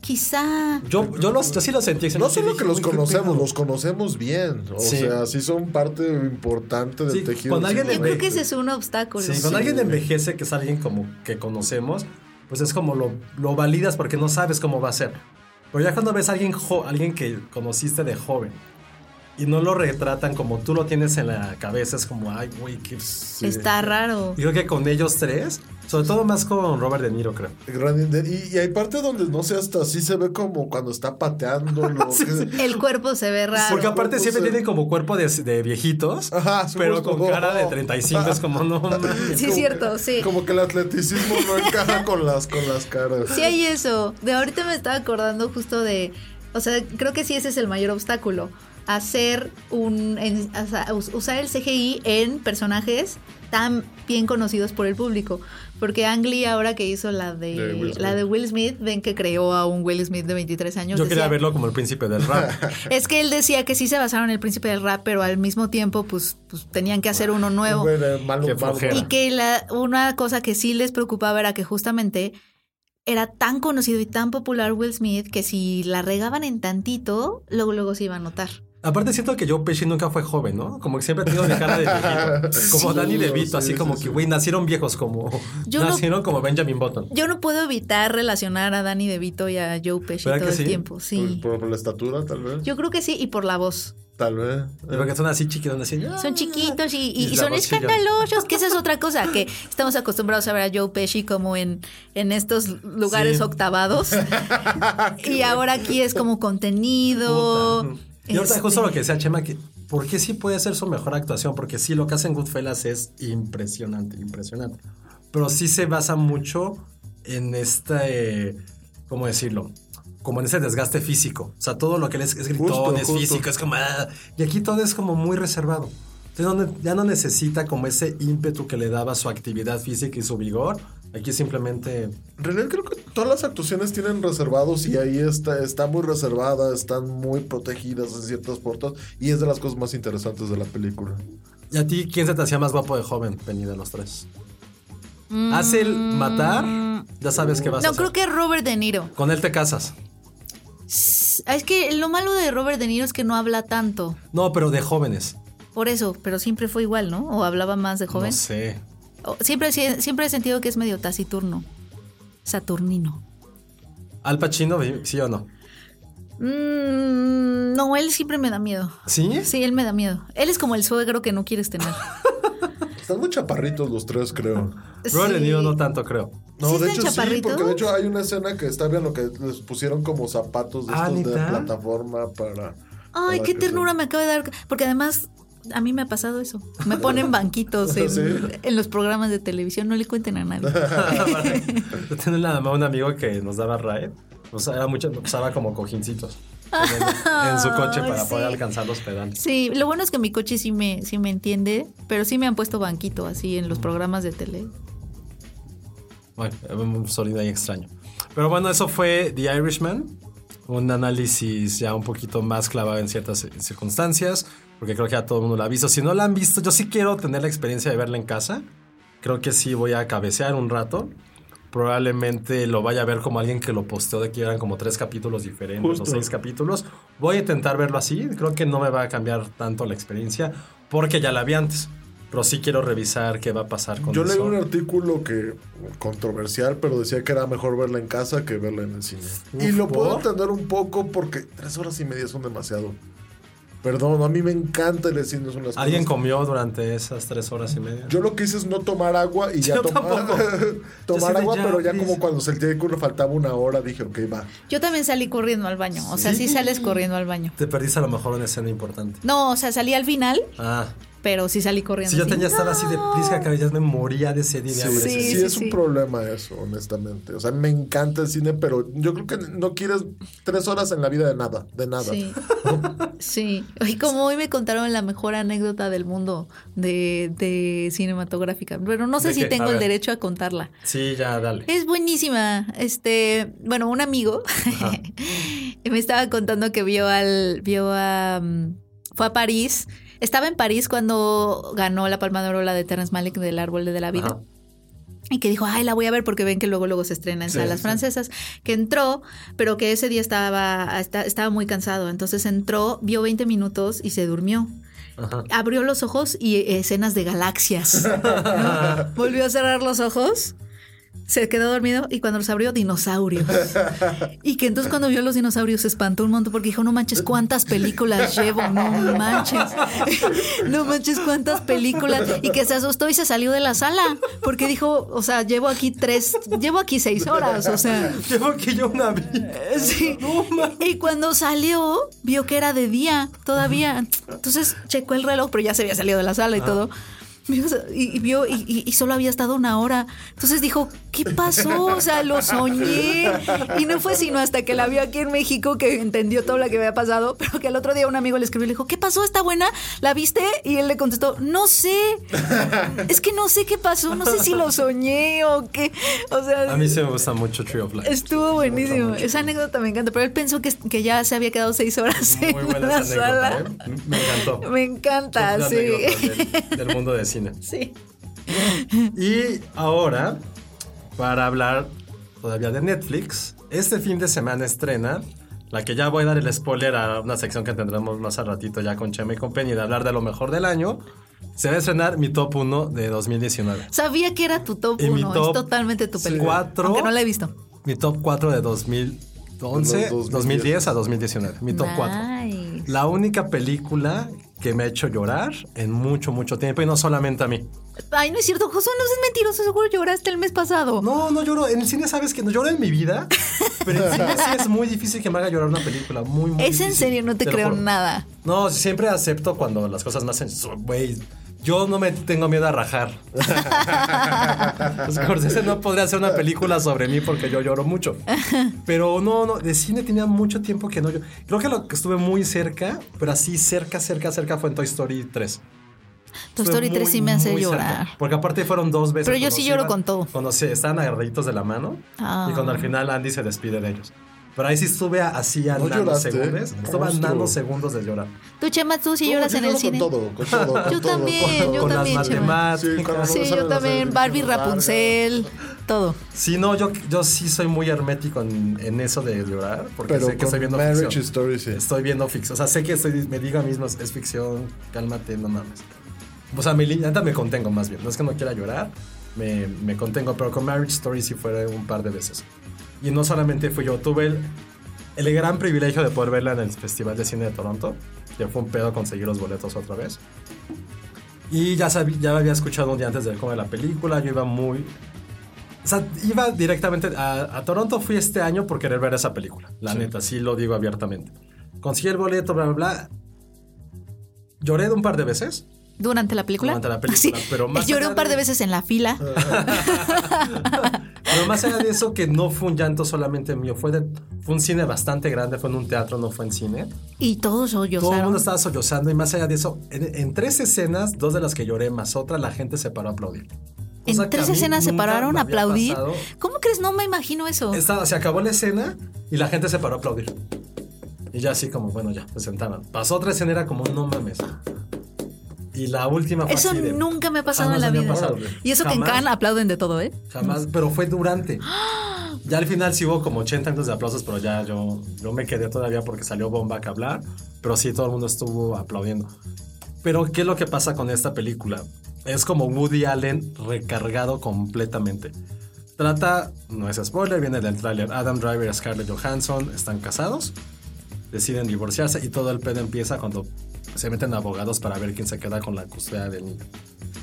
Quizá. Yo, yo, los, yo sí lo sentí. No solo que los "Uy, qué conocemos, pedo". los conocemos bien. O Sí. sea, sí son parte importante del Sí, tejido. cuando alguien Yo creo que ese es un obstáculo. Sí, cuando alguien envejece, que es alguien como que conocemos, pues es como lo, lo validas porque no sabes cómo va a ser. Pero ya cuando ves a alguien, jo- alguien que conociste de joven y no lo retratan como tú lo tienes en la cabeza, es como, ay, güey, qué... Está raro. Y creo que con ellos tres, sobre todo más con Robert De Niro, creo. Y, y hay partes donde no sé, hasta así se ve como cuando está pateando. lo que- El cuerpo se ve raro. Porque aparte siempre eh. tienen como cuerpo de, de viejitos, Ajá, sí, pero justo. con cara de 35, es como, no. Sí, es cierto, sí. Como que el atleticismo no encaja con las, con las caras. Sí hay eso. De ahorita me estaba acordando justo de, o sea, creo que sí ese es el mayor obstáculo. Hacer un, en- usar el CGI en personajes tan bien conocidos por el público. Porque Ang Lee ahora que hizo la de, De Will Smith. la de Will Smith, ven que creó a un Will Smith de 23 años. Yo quería verlo como el príncipe del rap. Es que él decía que sí se basaron en el príncipe del rap, pero al mismo tiempo pues, pues tenían que hacer uno nuevo. Bueno, malo. Y que la, una cosa que sí les preocupaba era que justamente era tan conocido y tan popular Will Smith que si la regaban en tantito, luego luego se iba a notar. Aparte siento que Joe Pesci nunca fue joven, ¿no? Como que siempre ha tenido de cara de viejito. Como Sí, Danny DeVito, sí, así como sí, que, sí. güey, nacieron viejos como... Yo no- nacieron como Benjamin Button. Yo no puedo evitar relacionar a Danny DeVito y a Joe Pesci ¿Verdad todo que el sí? tiempo. Sí. Por, por la estatura, tal vez. Yo creo que sí, y por la voz. Tal vez. Porque son así chiquitos, así... "Ah". Son chiquitos y, son escandalosos, que esa es otra cosa, que estamos acostumbrados a ver a Joe Pesci como en, en estos lugares Sí. octavados. y ahora aquí es como contenido. Puta. Y ahorita Este, justo lo que decía Chema, que ¿por qué sí puede ser su mejor actuación? Porque sí, lo que hace en Goodfellas es impresionante, impresionante. Pero sí se basa mucho en este, ¿cómo decirlo? Como en ese desgaste físico. O sea, todo lo que él es, es gritón, Justo, es justo. físico, es como... ah, y aquí todo es como muy reservado. Entonces ya no necesita como ese ímpetu que le daba su actividad física y su vigor. Aquí simplemente... En realidad creo que todas las actuaciones tienen reservados y ahí está, está muy reservada, están muy protegidas en ciertas puertas y es de las cosas más interesantes de la película. ¿Y a ti quién se te hacía más guapo de joven, Penny, de los tres? Hace el matar, ya sabes qué vas a No, creo que Robert De Niro. Con él te casas. Es que lo malo de Robert De Niro es que no habla tanto. No, pero de jóvenes. Por eso, pero siempre fue igual, ¿no? O hablaba más de joven. No sé. Siempre, siempre he sentido que es medio taciturno. Saturnino. Al Pacino, ¿sí o no? Mm, no, él siempre me da miedo. ¿Sí? Sí, él me da miedo. Él es como el suegro que no quieres tener. Están muy chaparritos los tres, creo. Robert De Sí. Niro no tanto, creo. No, ¿Sí de hecho sí, porque de hecho hay una escena que está bien lo que les pusieron como zapatos de Ah, estos de plataforma para... Ay, para qué ternura me acaba de dar. Porque además, a mí me ha pasado eso. Me ponen banquitos en, ¿Sí? en los programas de televisión. No le cuenten a nadie. Yo tenía nada más un amigo que nos daba ride. O sea, era mucho, usaba como cojincitos en, en su coche para Sí. poder alcanzar los pedales. Sí, lo bueno es que mi coche sí me, sí me entiende, pero sí me han puesto banquito así en los programas de tele. Bueno, un sonido ahí extraño. Pero bueno, eso fue The Irishman. Un análisis ya un poquito más clavado en ciertas circunstancias, porque creo que ya todo el mundo la ha visto. Si no la han visto, yo sí quiero tener la experiencia de verla en casa. Creo que sí voy a cabecear un rato. Probablemente lo vaya a ver como alguien que lo posteó de que eran como tres capítulos diferentes o Justo. seis capítulos. Voy a intentar verlo así. Creo que no me va a cambiar tanto la experiencia porque ya la vi antes. Pero sí quiero revisar qué va a pasar con Yo leí un artículo que controversial, pero decía que era mejor verla en casa que verla en el cine. y Uf, lo puedo ¿por? entender un poco porque tres horas y media son demasiado. Perdón, a mí me encanta el cine, son las ¿Alguien cosas- comió durante esas tres horas y media? Yo lo que hice es no tomar agua y ya tomar, tomar sí agua, ya, pero ya please. como cuando sentí que le faltaba una hora, dije, ok, va. Yo también salí corriendo al baño. O sea, sí sales corriendo al baño. Te perdiste a lo mejor una escena importante. No, o sea, salí al final, Ah, pero sí salí corriendo. si yo tenía estar así de prisa que ya me moría de sed y de Sí, hambre. sí, Sí, sí, sí, es sí. un problema eso, honestamente. O sea, me encanta el cine, pero yo creo que no quieres tres horas en la vida de nada, de nada. Sí. Sí. Y como hoy me contaron la mejor anécdota del mundo de, de cinematográfica. Pero no sé ¿De si qué? tengo A el derecho a contarla. Sí, ya, dale. Es buenísima. Este, bueno, un amigo me estaba contando que vio al, vio a, mm, fue a París. Estaba en París cuando ganó la Palma de Oro la de Terrence Malick del Árbol de la Vida. Ajá. Y que dijo, ay, la voy a ver porque ven que luego luego se estrena en Sí, salas sí. francesas. Que entró, pero que ese día estaba, esta- estaba muy cansado. Entonces entró, vio 20 minutos y se durmió. Ajá. Abrió los ojos y escenas de galaxias. ¿no? Volvió a cerrar los ojos Se quedó dormido y cuando los abrió, dinosaurios. Y que entonces cuando vio los dinosaurios se espantó un montón porque dijo, no manches, cuántas películas llevo, no manches. No manches, cuántas películas. Y que se asustó y se salió de la sala porque dijo, o sea, llevo aquí tres, llevo aquí seis horas, o sea. Llevo que yo una vi. Sí. Y cuando salió, vio que era de día todavía. Entonces checó el reloj, pero ya se había salido de la sala y todo. Y, vio, y, y- y solo había estado una hora. Entonces dijo, ¿qué pasó? O sea, lo soñé. Y no fue sino hasta que la vio aquí en México que entendió todo lo que había pasado. Pero que el otro día un amigo le escribió y le dijo, ¿qué pasó? ¿Está buena? ¿La viste? Y él le contestó, no sé. Es que no sé qué pasó. No sé si lo soñé o qué. O sea, A mí sí me gusta mucho Tree of Life. Estuvo buenísimo. Esa anécdota me encanta. Pero él pensó que, que ya se había quedado seis horas Muy en buena la sala. ¿eh? Me encantó. Me encanta, Una sí. del, del mundo de cine. Sí. Y ahora, para hablar todavía de Netflix, este fin de semana estrena la que ya voy a dar el spoiler a una sección que tendremos más al ratito ya con Chema y con Penny de hablar de lo mejor del año. Se va a estrenar mi top 1 de 2019. Sabía que era tu top Y mi 1. top es totalmente tu película. cuatro. Aunque no la he visto. Mi top 4 de 2011, De los 2010 a 2019. Mi top 4. Nice. La única película que me ha hecho llorar en mucho, mucho tiempo y no solamente a mí. Ay, no es cierto. Josué, no es mentiroso. Seguro lloraste el mes pasado. No, no lloro. En el cine sabes que no lloro en mi vida, pero en el cine sí es muy difícil que me haga llorar una película. Muy, muy es en serio, no te, lo creo nada. No, siempre acepto cuando las cosas me hacen. Güey, yo no me tengo miedo a rajar. Scorsese no podría hacer una película sobre mí porque yo lloro mucho. Pero no, no, de cine tenía mucho tiempo que no yo. Creo que lo que estuve muy cerca, pero así cerca, cerca, cerca fue en Toy Story 3. Tu Estuve Story 3 muy, sí me hace cerca. llorar. Porque aparte fueron dos veces. Pero yo sí lloro iban- con todo. Cuando se estaban agarraditos de la mano Ah. y cuando al final Andy se despide de ellos. Pero ahí sí estuve a- así a ¿No nanosegundos. Estuve a nanosegundos de llorar. Tú, Chema, tú sí No, lloras yo en el cine. Con todo, con todo, con Yo todo, también, con yo con también, las Chema. matemáticas. Sí, Sí, yo las también. Barbie. Rapunzel, todo. Sí, no, yo, yo sí soy muy hermético en, en eso de llorar. Porque Pero sé que estoy viendo Marriage ficción. Story sí. Estoy viendo ficción. O sea, sé que estoy, me digo a mí mismo, es, ficción, cálmate, no mames. O sea, me, neta me contengo más bien. No es que no quiera llorar, me, me contengo. Pero con Marriage Story sí fue un par de veces. Y no solamente fui yo, tuve el, el gran privilegio de poder verla en el Festival de Cine de Toronto. Que fue un pedo conseguir los boletos otra vez. Y ya, sabí, ya había escuchado un día antes de ver cómo era la película. Yo iba muy. O sea, iba directamente a, a Toronto. Fui este año por querer ver esa película. La neta, sí lo digo abiertamente. Conseguí el boleto, bla, bla, bla. Lloré de un par de veces. ¿Durante la película? Durante la película, Sí. pero más Lloré un par de de- veces en la fila. Pero más allá de eso, que no fue un llanto solamente mío. Fue, de, fue un cine bastante grande. Fue en un teatro, no fue en cine. Y todos Todo el sollozaron. mundo estaba sollozando. Y más allá de eso, en, en tres escenas, dos de las que lloré más otra, la gente se paró a aplaudir. En tres escenas se pararon a aplaudir. pasado. ¿Cómo crees? No me imagino eso. Se acabó la escena y la gente se paró a aplaudir. Y ya así como, bueno, ya, se sentaban. Pasó otra escena, era como, no mames. Y la última fue Eso así de- nunca me ha pasado en Jamás la vida. Y eso que en Jamás. Cannes aplauden de todo, ¿eh? Jamás, pero fue durante. Ya al final sí hubo como 80 minutos de aplausos, pero ya yo, yo me quedé todavía porque salió Bomba a hablar. Pero sí, todo el mundo estuvo aplaudiendo. Pero, ¿qué es lo que pasa con esta película? Es como Woody Allen recargado completamente. Trata, no es spoiler, viene del tráiler. Adam Driver y Scarlett Johansson están casados, deciden divorciarse y todo el pedo empieza cuando se meten abogados para ver quién se queda con la custodia del niño.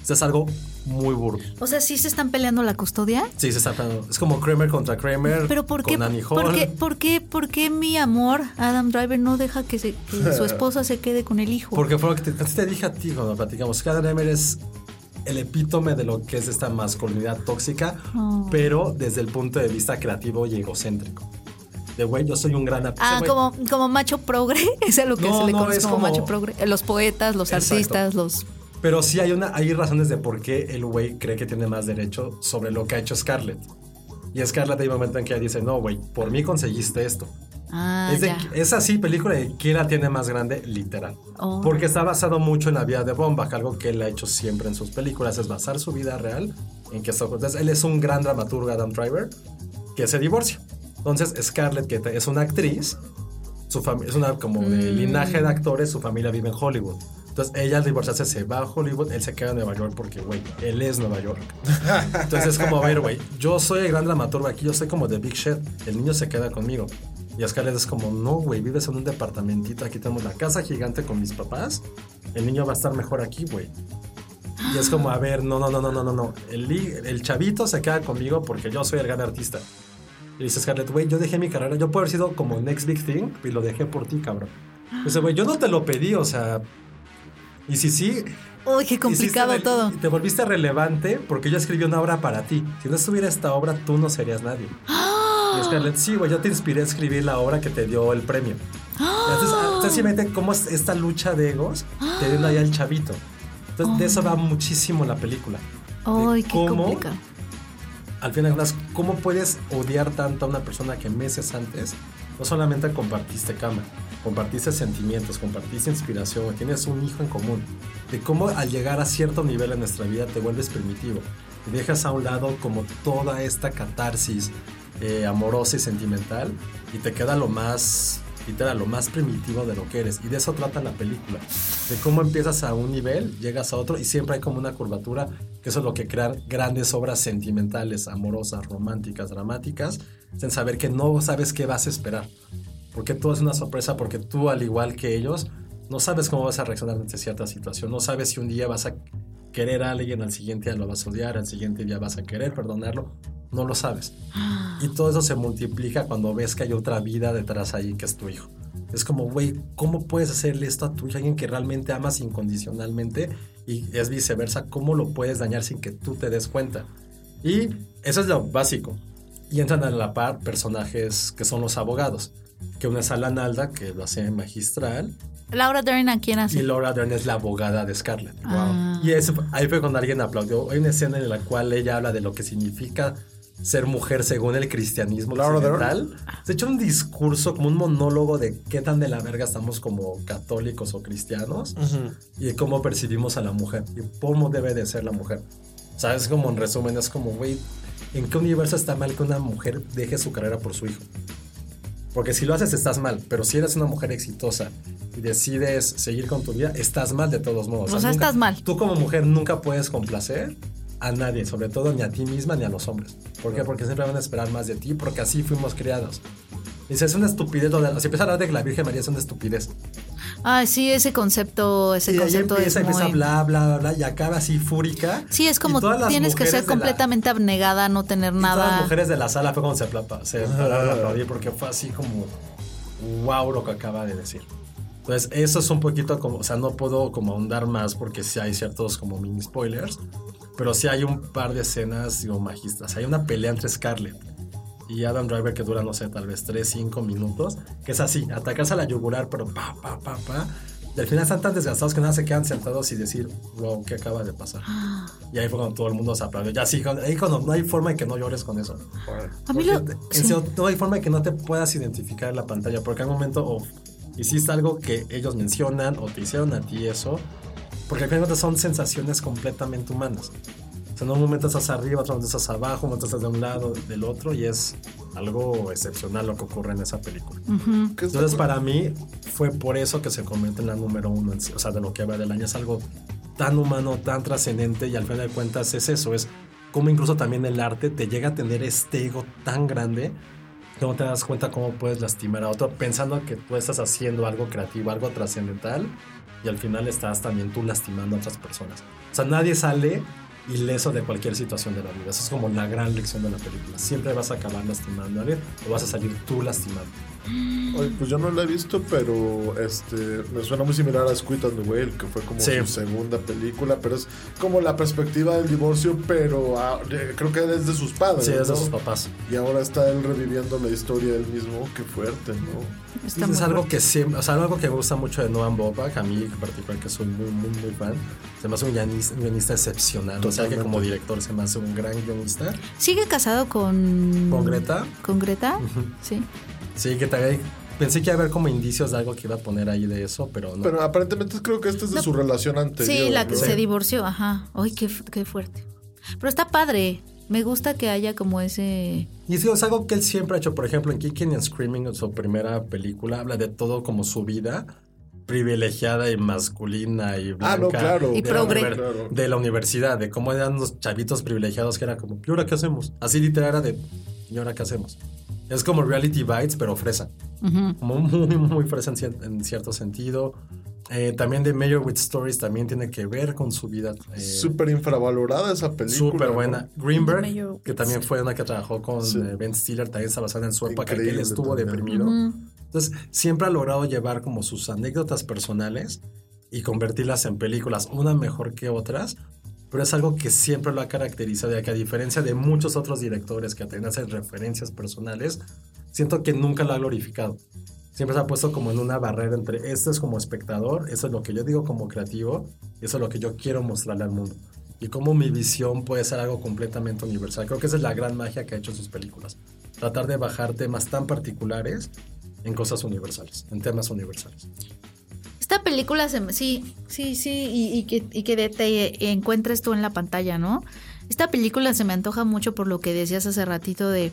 Esto es algo muy burdo. O sea, ¿sí se están peleando la custodia? Sí, se está peleando. Es como Kramer contra Kramer. ¿Pero por qué, Con Annie por, Hall. qué, por, qué, por qué mi amor, Adam Driver, no deja que, se- que su esposa se quede con el hijo? Porque fue lo que te, dije a ti cuando platicamos. Cada Kramer es el epítome de lo que es esta masculinidad tóxica, Oh. pero desde el punto de vista creativo y egocéntrico. De güey, yo soy un gran ap- Ah, como, como macho progre, es a lo que No, se le no, conoce como, como- macho progre. Eh, Los poetas, los Exacto. artistas, los... Pero sí hay, una, hay razones de por qué el güey cree que tiene más derecho sobre lo que ha hecho Scarlett. Y Scarlett hay un momento en que ella dice, no, güey, por mí conseguiste esto. Ah, es, de- ya. es así, película de quién la tiene más grande, literal. Oh. Porque está basado mucho en la vida de Bombach, algo que él ha hecho siempre en sus películas, es basar su vida real en que entonces, él es un gran dramaturgo, Adam Driver, que se divorcia. Entonces, Scarlett, que es una actriz, su es una como de Mm. linaje de actores, su familia vive en Hollywood. Entonces ella al divorciarse se va a Hollywood, él se queda en Nueva York porque, güey, él es Nueva York. Entonces es como, a ver, güey, yo soy el gran dramaturgo aquí, yo soy como de Big Shit, el niño se queda conmigo. Y Scarlett es como, no, güey, vives en un departamentito, aquí tenemos la casa gigante con mis papás, el niño va a estar mejor aquí, güey. Y es como, a ver, no, no, no, no, no, no, no. El, el chavito se queda conmigo porque yo soy el gran artista. Y dice Scarlett, güey, yo dejé mi carrera, yo puedo haber sido como Next Big Thing y lo dejé por ti, cabrón. Dice, güey, yo no te lo pedí, o sea. Y si sí. Uy, qué complicado hiciste todo. Te volviste relevante porque yo escribí una obra para ti. Si no estuviera esta obra, tú no serías nadie. Y Scarlett, sí, güey, yo te inspiré a escribir la obra que te dio el premio. Y Entonces, ah, entonces simplemente cómo es esta lucha de egos te dio ahí al chavito. Entonces, de eso va muchísimo la película. Uy, qué cómo, complicado. Al final, de ¿cómo puedes odiar tanto a una persona que meses antes no solamente compartiste cama, compartiste sentimientos, compartiste inspiración, tienes un hijo en común? De cómo al llegar a cierto nivel en nuestra vida te vuelves primitivo y dejas a un lado como toda esta catarsis eh, amorosa y sentimental y te queda lo más literal, lo más primitivo de lo que eres. Y de eso trata la película. De cómo empiezas a un nivel, llegas a otro y siempre hay como una curvatura, que eso es lo que crean grandes obras sentimentales, amorosas, románticas, dramáticas, en saber que no sabes qué vas a esperar. Porque todo es una sorpresa, porque tú, al igual que ellos, no sabes cómo vas a reaccionar ante cierta situación. No sabes si un día vas a querer a alguien, al siguiente día lo vas a odiar, al siguiente día vas a querer perdonarlo. No lo sabes. Y todo eso se multiplica cuando ves que hay otra vida detrás ahí que es tu hijo. Es como, güey, ¿cómo puedes hacerle esto a tu hijo? Alguien que realmente amas incondicionalmente y es viceversa, ¿cómo lo puedes dañar sin que tú te des cuenta? Y eso es lo básico. Y entran a la par personajes que son los abogados. Que una es Alan Alda, que lo hace magistral, Laura Dern, ¿a quién y hace? Laura Dern es la abogada de Scarlett. Ah. Y eso, ahí fue cuando alguien aplaudió. Hay una escena en la cual ella habla de lo que significa ser mujer según el cristianismo Laura Dern. occidental. Se ha hecho un discurso, como un monólogo de qué tan de la verga estamos como católicos o cristianos y de cómo percibimos a la mujer y cómo debe de ser la mujer. ¿Sabes? Como en resumen, es como, güey, ¿en qué universo está mal que una mujer deje su carrera por su hijo? Porque si lo haces estás mal, pero si eres una mujer exitosa y decides seguir con tu vida, estás mal de todos modos. O sea, nunca- estás mal. Tú como mujer nunca puedes complacer a nadie, sobre todo ni a ti misma ni a los hombres. ¿Por qué? Porque siempre van a esperar más de ti, porque así fuimos criados. Dice, es una estupidez. Si empieza a hablar de que la Virgen María es una estupidez. Ay, sí, ese concepto, ese y ahí concepto empieza, es empieza muy... bla, bla, bla, bla, y acaba así fúrica. Sí, es como tienes que ser de la- completamente abnegada, no tener Y todas las nada. mujeres de la sala fue cuando se, se pararon a aplaudir porque fue así como wow lo que acaba de decir. Entonces, eso es un poquito como, o sea, no puedo como ahondar más porque sí hay ciertos como mini spoilers, pero sí hay un par de escenas, digo, magistras. Hay una pelea entre Scarlett y Adam Driver que dura, no sé, tal vez 3, 5 minutos, que es así, atacarse a la yugular, pero pa, pa, pa, pa. Y al final están tan desgastados que nada se quedan sentados y decir, wow, ¿qué acaba de pasar? Y ahí fue cuando todo el mundo se aplaudió. Ya sí, ahí cuando no hay forma de que no llores con eso. A mí Porque lo... sí. serio, no hay forma de que no te puedas identificar en la pantalla, porque al momento o hiciste algo que ellos mencionan o te hicieron a ti eso, porque al final son sensaciones completamente humanas. O sea, en un momento estás arriba, otro momento estás abajo, un momento estás de un lado, del otro, y es algo excepcional lo que ocurre en esa película. ¿Qué está Entonces, para mí, fue por eso que se convierte en la número uno, en o sea, de lo que va del año. Es algo tan humano, tan trascendente, y al final de cuentas es eso, es como incluso también el arte te llega a tener este ego tan grande que no te das cuenta cómo puedes lastimar a otro pensando que tú estás haciendo algo creativo, algo trascendental, y al final estás también tú lastimando a otras personas. O sea, nadie sale ileso de cualquier situación de la vida. Eso es como la gran lección de la película. Siempre vas a acabar lastimando a alguien o vas a salir tú lastimado. Pues yo no la he visto, pero este me suena muy similar a Squid and the Whale, que fue como Sí. su segunda película, pero es como la perspectiva del divorcio, pero ah, de- creo que es de sus padres. Sí, es de ¿no? sus papás. Y ahora está él reviviendo la historia él mismo, qué fuerte, ¿no? Está es algo fuerte. que siempre, o sea, algo que me gusta mucho de Noam Baumbach, a mí en particular que soy muy, muy, muy fan, se me hace un guionista, un guionista excepcional, o sea que Totalmente. como director se me hace un gran guionista. ¿Sigue casado con... Con Greta, ¿Con Greta? Sí. Sí, que también pensé que iba a haber como indicios de algo que iba a poner ahí de eso, pero no. Pero aparentemente creo que este es de No. su relación anterior. Sí, la que ¿no? se divorció, ajá. Ay, qué, qué fuerte. Pero está padre. Me gusta que haya como ese... Y sí, es algo que él siempre ha hecho. Por ejemplo, en Kicking and Screaming, en su primera película, habla de todo como su vida. Privilegiada y masculina y blanca. Ah, no, claro. Y de la progre. univer- Claro. De la universidad, de cómo eran los chavitos privilegiados que era como, ¿y ahora qué hacemos? Así literal era de, ¿y ahora qué hacemos? Es como Reality Bites, pero fresa. Como muy, muy fresa en, cier- en cierto sentido. Eh, también de Mayor with Stories también tiene que ver con su vida. eh, Súper infravalorada esa película. Súper buena. Greenberg, que también fue una que trabajó con Sí. eh, Ben Stiller, también está basada en su época, que él estuvo también. deprimido. Entonces, siempre ha logrado llevar como sus anécdotas personales y convertirlas en películas, una mejor que otras, pero es algo que siempre lo ha caracterizado, ya que a diferencia de muchos otros directores que hacen referencias personales, siento que nunca lo ha glorificado. Siempre se ha puesto como en una barrera entre esto es como espectador, eso es lo que yo digo como creativo, eso es lo que yo quiero mostrarle al mundo. Y cómo mi visión puede ser algo completamente universal. Creo que esa es la gran magia que ha hecho sus películas. Tratar de bajar temas tan particulares en cosas universales, en temas universales. Esta película se sí, sí, sí, y, que, te encuentres tú en la pantalla, ¿no? Esta película se me antoja mucho por lo que decías hace ratito de,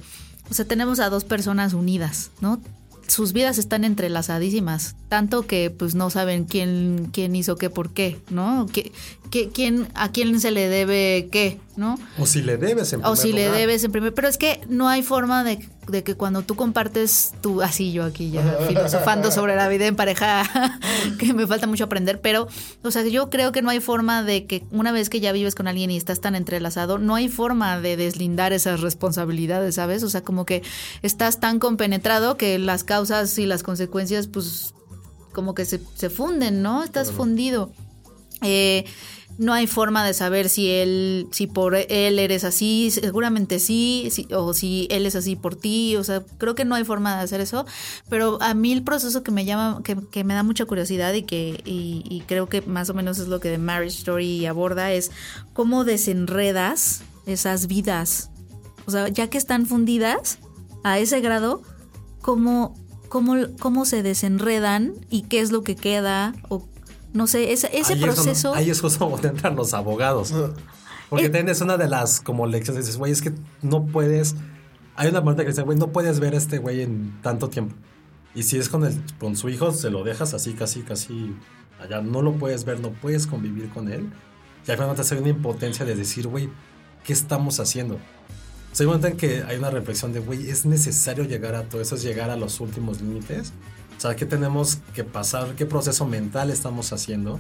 o sea, tenemos a dos personas unidas, ¿no? Sus vidas están entrelazadísimas, tanto que pues no saben quién, quién hizo qué por qué, ¿no? ¿Qué, qué- quién, ¿A quién se le debe qué, ¿no? O si le debes en O primer si le debes en primer. Pero es que no hay forma de, de que cuando tú compartes tu. Así yo aquí ya filosofando sobre la vida en pareja, que me falta mucho aprender. Pero, o sea, yo creo que no hay forma de que una vez que ya vives con alguien y estás tan entrelazado, no hay forma de deslindar esas responsabilidades, ¿sabes? O sea, como que estás tan compenetrado que las causas y las consecuencias, pues, como que se, se funden, ¿no? Estás fundido. Eh, no hay forma de saber si él, si por él eres así, seguramente sí, o si él es así por ti, o sea, creo que no hay forma de hacer eso, pero a mí el proceso que me llama, que, que me da mucha curiosidad y que, y, y creo que más o menos es lo que The Marriage Story aborda, es cómo desenredas esas vidas. O sea, ya que están fundidas a ese grado, cómo, cómo, cómo se desenredan y qué es lo que queda, o no sé, ese, ese Ahí es donde- proceso. ahí es justo donde entran los abogados. Porque tienes una de las como lecciones, dices, güey, es que no puedes. Hay una parte que dice, güey, no puedes ver a este güey en tanto tiempo. Y si es con, el, con su hijo, se lo dejas así, casi, casi allá. No lo puedes ver, no puedes convivir con él. Y al final te hace una impotencia de decir, güey, ¿qué estamos haciendo? O sea, hay un momento en que hay una reflexión de, güey, es necesario llegar a todo eso, es llegar a los últimos límites. O sea, ¿qué tenemos que pasar? ¿Qué proceso mental estamos haciendo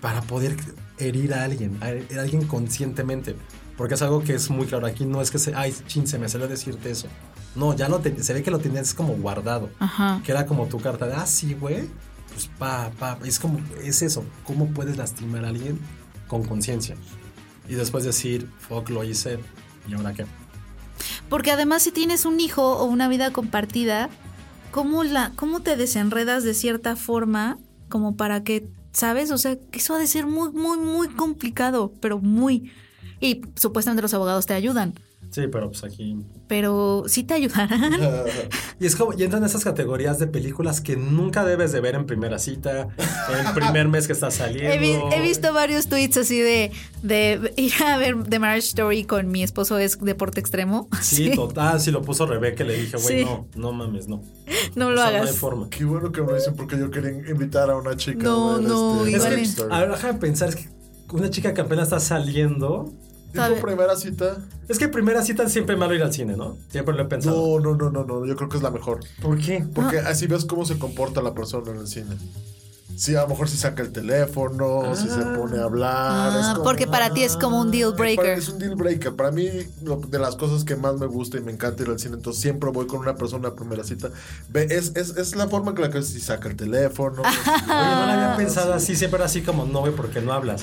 para poder herir a alguien, a alguien conscientemente? Porque es algo que es muy claro. Aquí no es que se, ay, chin, se me salió decirte eso. No, ya lo te- se ve que lo tenías como guardado. Ajá. Que era como tu carta de, ah, sí, güey. Pues pa, pa. Es como, es eso. ¿Cómo puedes lastimar a alguien con conciencia? Y después decir, fuck, lo hice. ¿Y ahora qué? Porque además si tienes un hijo o una vida compartida, ¿cómo, la, ¿cómo te desenredas de cierta forma como para que, ¿sabes? O sea, que eso ha de ser muy, muy, muy complicado, pero muy... Y supuestamente los abogados te ayudan, Sí, pero pues aquí. pero sí te ayudarán. Y es como, y entran esas categorías de películas que nunca debes de ver en primera cita, el primer mes que estás saliendo. He, vi- he visto varios tweets así de, de ir a ver The Marriage Story con mi esposo es deporte extremo. Sí, total, si lo puso Rebeca, le dije, güey, Sí. no, no mames, no. No O lo sea, No hay hagas. forma. Qué bueno que me dicen porque yo quería invitar a una chica. No, a ver no, este, Es igual que, es- Story. a ver, déjame pensar, es que una chica que apenas está saliendo. ¿Tipo Sabe- primera cita? Es que primera cita es siempre malo ir al cine, ¿no? Siempre lo he pensado. No, no, no, no, no. Yo creo que es la mejor. ¿Por qué? Porque así ves cómo se comporta la persona en el cine. Sí, a lo mejor si saca el teléfono, si se pone a hablar. es Ah, como- porque para ti es como un deal Para- breaker. Es un deal breaker. Para mí, lo- de las cosas que más me gusta y me encanta ir al cine, entonces siempre voy con una persona a primera cita. Ve, es, es, es la forma en que la que si saca el teléfono. Oye, no lo había Ah, pensado sí. así, siempre era así como no, güey, porque no hablas.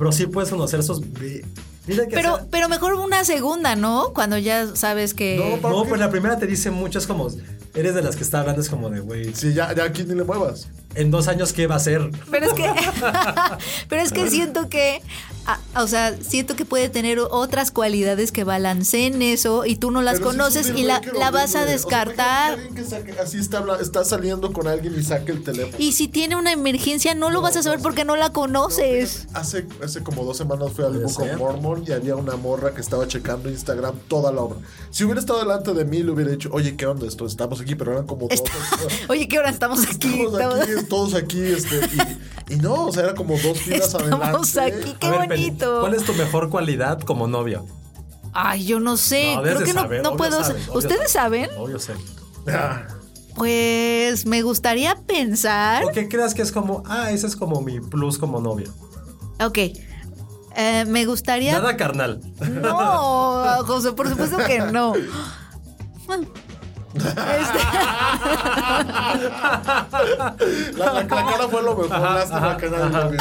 Pero sí puedes conocer esos. ve- Mira que Pero, sea- pero mejor una segunda, ¿no? Cuando ya sabes que... No, No, pues la primera te dice mucho, es como. Eres de las que está hablando, es como de, güey. Sí, ya, ya aquí ni le muevas. En dos años, ¿qué va a ser? Pero es que, pero es que siento que, o sea, siento que puede tener otras cualidades que balanceen eso y tú no las Pero conoces y la, la vas a horrible. O sea, descartar. imagínate que alguien que saque- así está, habla- está saliendo con alguien y saque el teléfono. y si tiene una emergencia, no lo vas a saber porque no la conoces. Hace, hace como dos semanas fui al Puede Book of ser. Mormon y había una morra que estaba checando Instagram toda la obra. Si hubiera estado delante de mí, le hubiera dicho, oye, ¿qué onda esto? Estamos aquí, pero eran como dos. Oye, ¿qué hora estamos aquí? Estamos aquí, todos aquí, este, y, y no, o sea, era como dos filas Estamos adelante. aquí, qué A ver, Penny, bonito. ¿Cuál es tu mejor cualidad como novio? Ay, yo no sé. No, debes Creo de que no, saber, no obvio puedo. sabes, obvio ¿Ustedes saben? Obvio sé. Ah, Pues me gustaría pensar. ¿O qué creas que es como, ah, ese es como mi plus como novio? Ok. Eh, me gustaría. Nada carnal. No, José, por supuesto que no. Este- la, la- la cara fue lo mejor, lástima que nadie lo vio.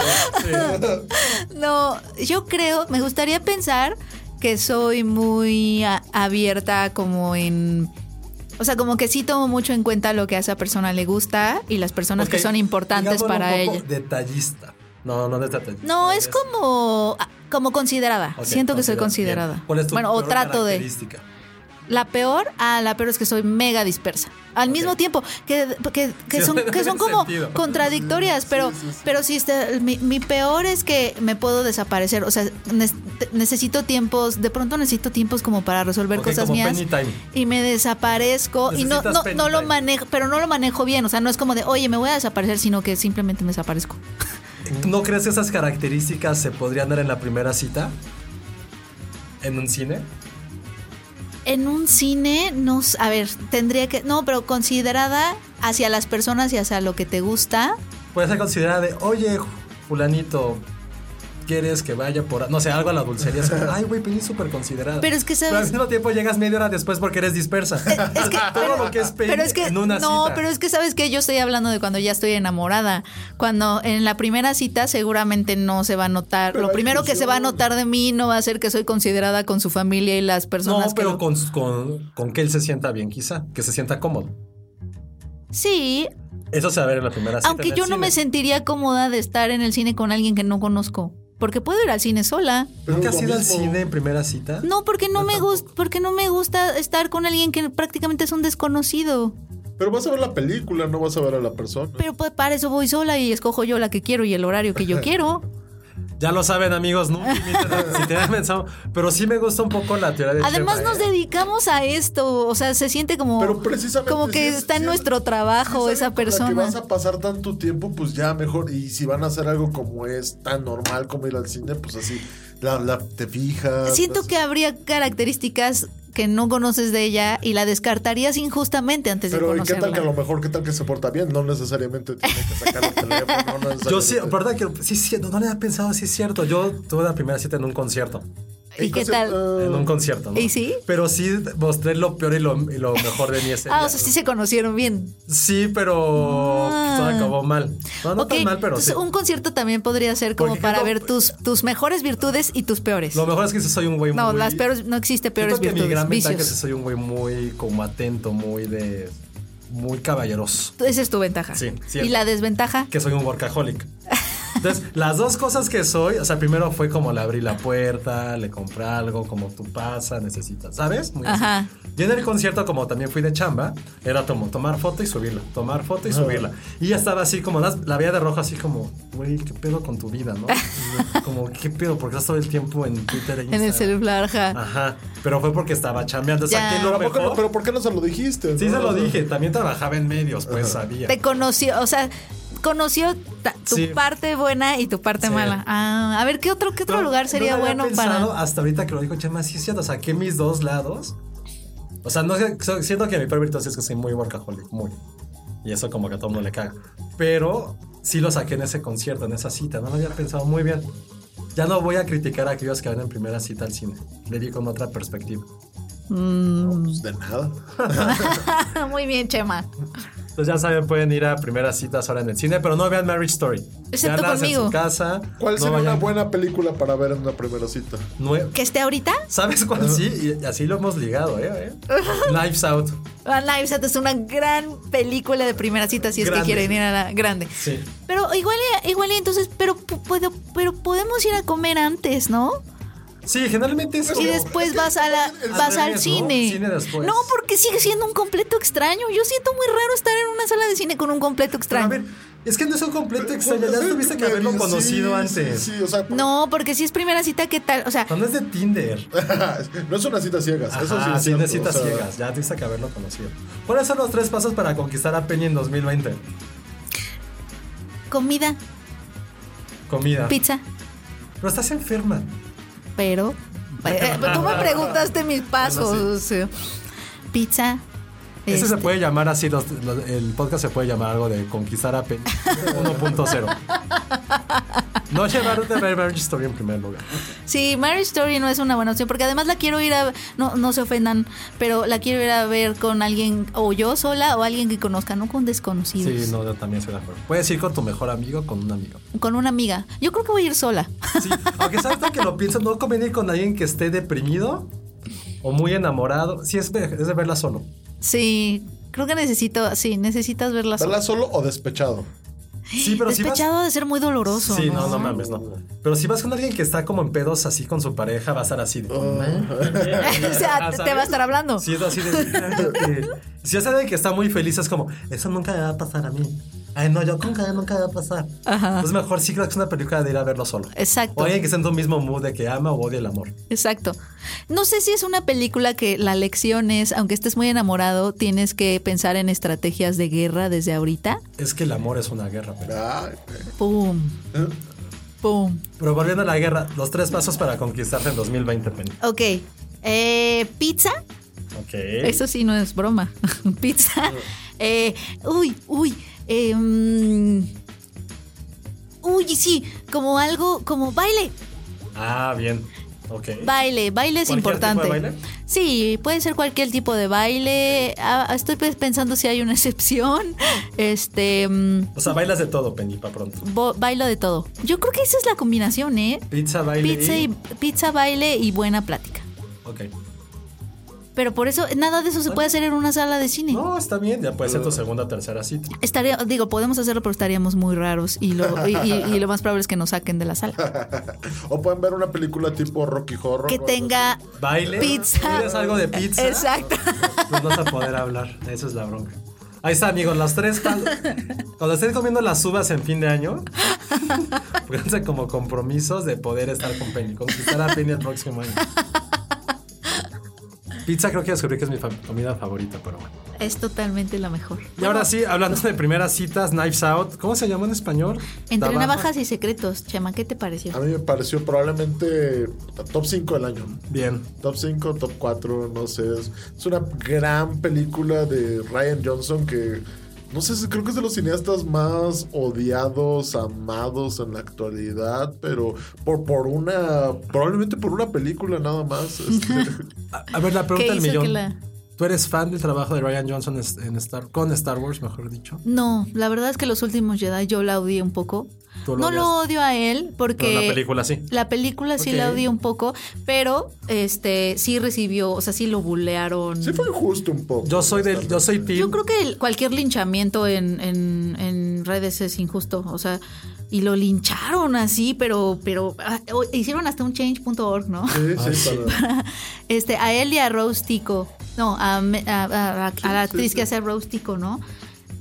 no, yo creo, me gustaría pensar que soy muy a- abierta como en... O sea, como que sí tomo mucho en cuenta lo que a esa persona le gusta y las personas que son importantes digámoslo para un poco ella. Detallista. No, no detallista. No, es como, como considerada. Siento que soy considera- considerada. bien. ¿Cuál es tu bueno, o trato de. La peor, ah, la peor es que soy mega dispersa. Al mismo tiempo, que, que, que Sí, son, que son como sentido. contradictorias, pero, pero sí, este, mi, mi peor es que me puedo desaparecer. O sea, ne- necesito tiempos, de pronto necesito tiempos como para resolver cosas mías. Y me desaparezco y no, no, no lo manejo, pero no lo manejo bien. O sea, no es como de, oye, me voy a desaparecer, sino que simplemente me desaparezco. ¿No crees que esas características se podrían dar en la primera cita? ¿En un cine? En un cine, no, a ver, tendría que, no, pero considerada hacia las personas y hacia lo que te gusta. Puede ser considerada de, oye, fulanito, ¿quieres que vaya por...? No sé, algo a la dulcería. Es como, Ay, güey, Penny es súper considerada. Pero es que, Pero al ¿sabes? mismo tiempo llegas media hora después porque eres dispersa. Es que, Todo lo que es Penny pero es que en una no, cita. pero es que sabes que yo estoy hablando de cuando ya estoy enamorada. Cuando en la primera cita seguramente no se va a notar. Pero lo primero que se va a notar de mí no va a ser que soy considerada con su familia y las personas No, pero que lo- con, con, con que él se sienta bien, quizá. Que se sienta cómodo. Sí, Eso se va a ver en la primera cita. aunque yo no me sentiría cómoda de estar en el cine con alguien que no conozco, porque puedo ir al cine sola. Pero ¿Nunca has ido al cine en primera cita? No, porque no Yo me gusta, porque no me gusta estar con alguien que prácticamente es un desconocido. Pero vas a ver la película, no vas a ver a la persona. Pero pues para eso voy sola y escojo yo la que quiero y el horario que yo quiero. Ya lo saben, amigos, nunca a- si tienen pensado. Pero sí me gusta un poco la teoría de Además Chema, nos ¿eh? dedicamos a esto, o sea, se siente como Pero precisamente como que si es- está en si es- nuestro trabajo si es esa persona. que vas a pasar tanto tiempo, pues ya mejor. Y si van a hacer algo como es tan normal como ir al cine, pues así, la, la- te fijas. Siento que habría características que no conoces de ella y la descartarías injustamente antes de Pero ¿y qué conocerla. tal que a lo mejor, qué tal que se porta bien? No necesariamente tiene que sacar el teléfono. No Yo sí, verdad que sí, sí, no le había pensado, sí es cierto. Yo tuve la primera cita en un concierto. ¿Y qué tal? En un concierto, ¿no? ¿Y sí? Pero sí mostré lo peor y lo, y lo mejor de mí ese Ah, día. o sea, sí se conocieron bien. Sí, pero Ah. todo acabó mal. No, no tan mal, pero entonces sí. un concierto también podría ser como Porque para ver tus, tus mejores virtudes y tus peores. Lo mejor es que soy un güey no, muy... las peores, no existe peores que mi virtudes, gran ventaja es que soy un güey muy como atento, muy de... Muy caballeroso. Esa es tu ventaja. Sí, y cierto. la desventaja, que soy un workaholic. Entonces, las dos cosas que soy, o sea, primero fue como le abrí la puerta, le compré algo, como tú pasa, necesitas, ¿sabes? Muy así. Ajá. Y en el concierto, como también fui de chamba, era como tomar foto y subirla, tomar foto y subirla. Y ya estaba así como, las- la veía de rojo así como, güey, ¿qué pedo con tu vida, no? como, ¿qué pedo? Porque estás todo el tiempo en Twitter e en el Instagram. celular, ajá. Ajá, pero fue porque estaba chambeando. Ya. Lo ¿Pero, por qué pero ¿por qué no se lo dijiste? Sí no? se lo dije, también trabajaba en medios, pues sabía. Te conoció, o sea, conoció tu Sí. parte buena y tu parte Sí. mala. Ah, a ver, ¿qué otro, qué otro No, lugar sería no lo había bueno pensado para...? Hasta ahorita que lo dijo Chema, sí es cierto, saqué mis dos lados. O sea, no siento que mi peor virtud es que soy muy workaholic, muy. Y eso como que a todo mundo le caga. Pero sí lo saqué en ese concierto, en esa cita, no lo había pensado muy bien. Ya no voy a criticar a aquellos que van en primera cita al cine. Le di con otra perspectiva. Pues de nada. Muy bien, Chema. Entonces ya saben, pueden ir a primeras citas ahora en el cine, pero no vean Marriage Story. Excepto Veanlas conmigo. en su casa. ¿Cuál no sería una vayan- buena película para ver en una primera cita? nue- ¿Que esté ahorita? ¿Sabes cuál sí? Y así lo hemos ligado, ¿eh? ¿eh? Knives Out. Ah, Knives Out es una gran película de primera cita si es Grande. que quieren ir a la grande. Sí. Pero igual, y- igual y entonces, pero, pu- puedo, pero podemos ir a comer antes, ¿no? Sí, generalmente es Y como- después vas a la, Al vas al cine. Cine después. No, porque sigue siendo un completo extraño. Yo siento muy raro estar en una sala de cine con un completo Pero a extraño. ver, es que no es un completo extraño, ya tuviste que haberlo conocido sí, antes. Sí, sí, o sea, No, porque si es primera cita, ¿qué tal? O sea, No, es de Tinder. no es una cita ciegas. eso sí, Ajá, es cierto, necesitas o sea, ciegas, ya tuviste que haberlo conocido. ¿Cuáles son los tres pasos para conquistar a Penny en 2020? Comida, Comida. pizza, Pero estás enferma. Pero. eh, Tú me preguntaste mis pasos. Pizza. Ese se este, puede llamar así, los- los- el podcast se puede llamar algo de conquistar a Penny 1.0. No llevarte a ver Marriage Story en primer lugar. Sí, Marriage Story no es una buena opción porque además la quiero ir a no no se ofendan, pero la quiero ir a ver con alguien o yo sola o alguien que conozca, no con desconocidos. Sí, no, yo también estoy de acuerdo. Puedes ir con tu mejor amigo o con un amigo. Con una amiga. Yo creo que voy a ir sola. Sí, aunque sabes que lo pienso, no conviene ir con alguien que esté deprimido o muy enamorado. Sí, es, de- es de verla solo. Sí, creo que necesito, sí, necesitas verla sola. ¿Verla solo o despechado? Sí, pero si vas... Despechado de ser muy doloroso. Sí, no, no mames, no. Pero si vas con alguien que está como en pedos así con su pareja, va a estar así de... o sea, te, te va a estar hablando. Sí, es así de... si es alguien que está muy feliz, es como, eso nunca me va a pasar a mí. Ay, no, yo con nunca va a pasar. Entonces mejor sí creo que es una película de ir a verlo solo. Exacto. O alguien que esté en tu mismo mood de que ama o odia el amor. Exacto. No sé si es una película que la lección es, aunque estés muy enamorado, tienes que pensar en estrategias de guerra desde ahorita. Es que el amor es una guerra. Pero, Ay, Pum. Pum. pero volviendo a la guerra, los tres pasos para conquistarse en 2020, Penny. Ok. Eh, pizza. Ok. Eso sí no es broma. pizza. Eh, uy, uy. Eh, mm, uy, sí. Como algo, como baile. Ah, bien. Ok. Baile, baile es ¿Cualquier importante. tipo de baile? Sí, puede ser cualquier tipo de baile. Ah, estoy pues pensando si hay una excepción. Este, mm, O sea, bailas de todo, Penny, para pronto. bailo de todo. Yo creo que esa es la combinación, ¿eh? Pizza, baile Pizza, y, pizza, baile y buena plática. Ok. Pero por eso, nada de eso se puede hacer en una sala de cine. No, está bien. Ya puede ser tu segunda o tercera cita. Estaría, digo, podemos hacerlo, pero estaríamos muy raros y lo, y, y- y lo más probable es que nos saquen de la sala. O pueden ver una película tipo Rocky Horror. Que tenga Baile. pizza. ¿Quieres algo de pizza? Exacto. Pues no vas a poder hablar. Esa es la bronca. Ahí está, amigos. Las tres. Cuando, cuando estén comiendo las uvas en fin de año, pónganse como compromisos de poder estar con Penny. Conquistar a Penny el próximo año. Pizza creo que descubrí que es mi comida favorita, pero bueno. Es totalmente la mejor. Y ahora sí, hablando de primeras citas, Knives Out. ¿Cómo se llama en español? Entre navajas y secretos, Chema, ¿qué te pareció? A mí me pareció probablemente top 5 del año. Bien. Top 5, top 4, no sé. Es una gran película de Ryan Johnson que, no sé, si- creo que es de los cineastas más odiados, amados en la actualidad, pero por, por una, probablemente por una película nada más. este, A, a ver, la pregunta ¿Qué del hizo millón. que la- ¿Tú eres fan del trabajo de Ryan Johnson en Star, con Star Wars, mejor dicho? No, la verdad es que los últimos Jedi yo la odié un poco. Tú lo No lo odio a él porque Pero la película sí. La película sí la odié un poco, pero este sí recibió, o sea, sí lo bulearon. sí fue injusto un poco. Yo soy del, yo soy team. Yo creo que el- cualquier linchamiento en, en, en redes es injusto, o sea, y lo lincharon así, pero, pero ah, hicieron hasta un change.org, ¿no? Sí, sí, para- Este, a él y a Rose Tico, no, a, me- a- a- a- a la actriz que hace a Rose Tico, ¿no?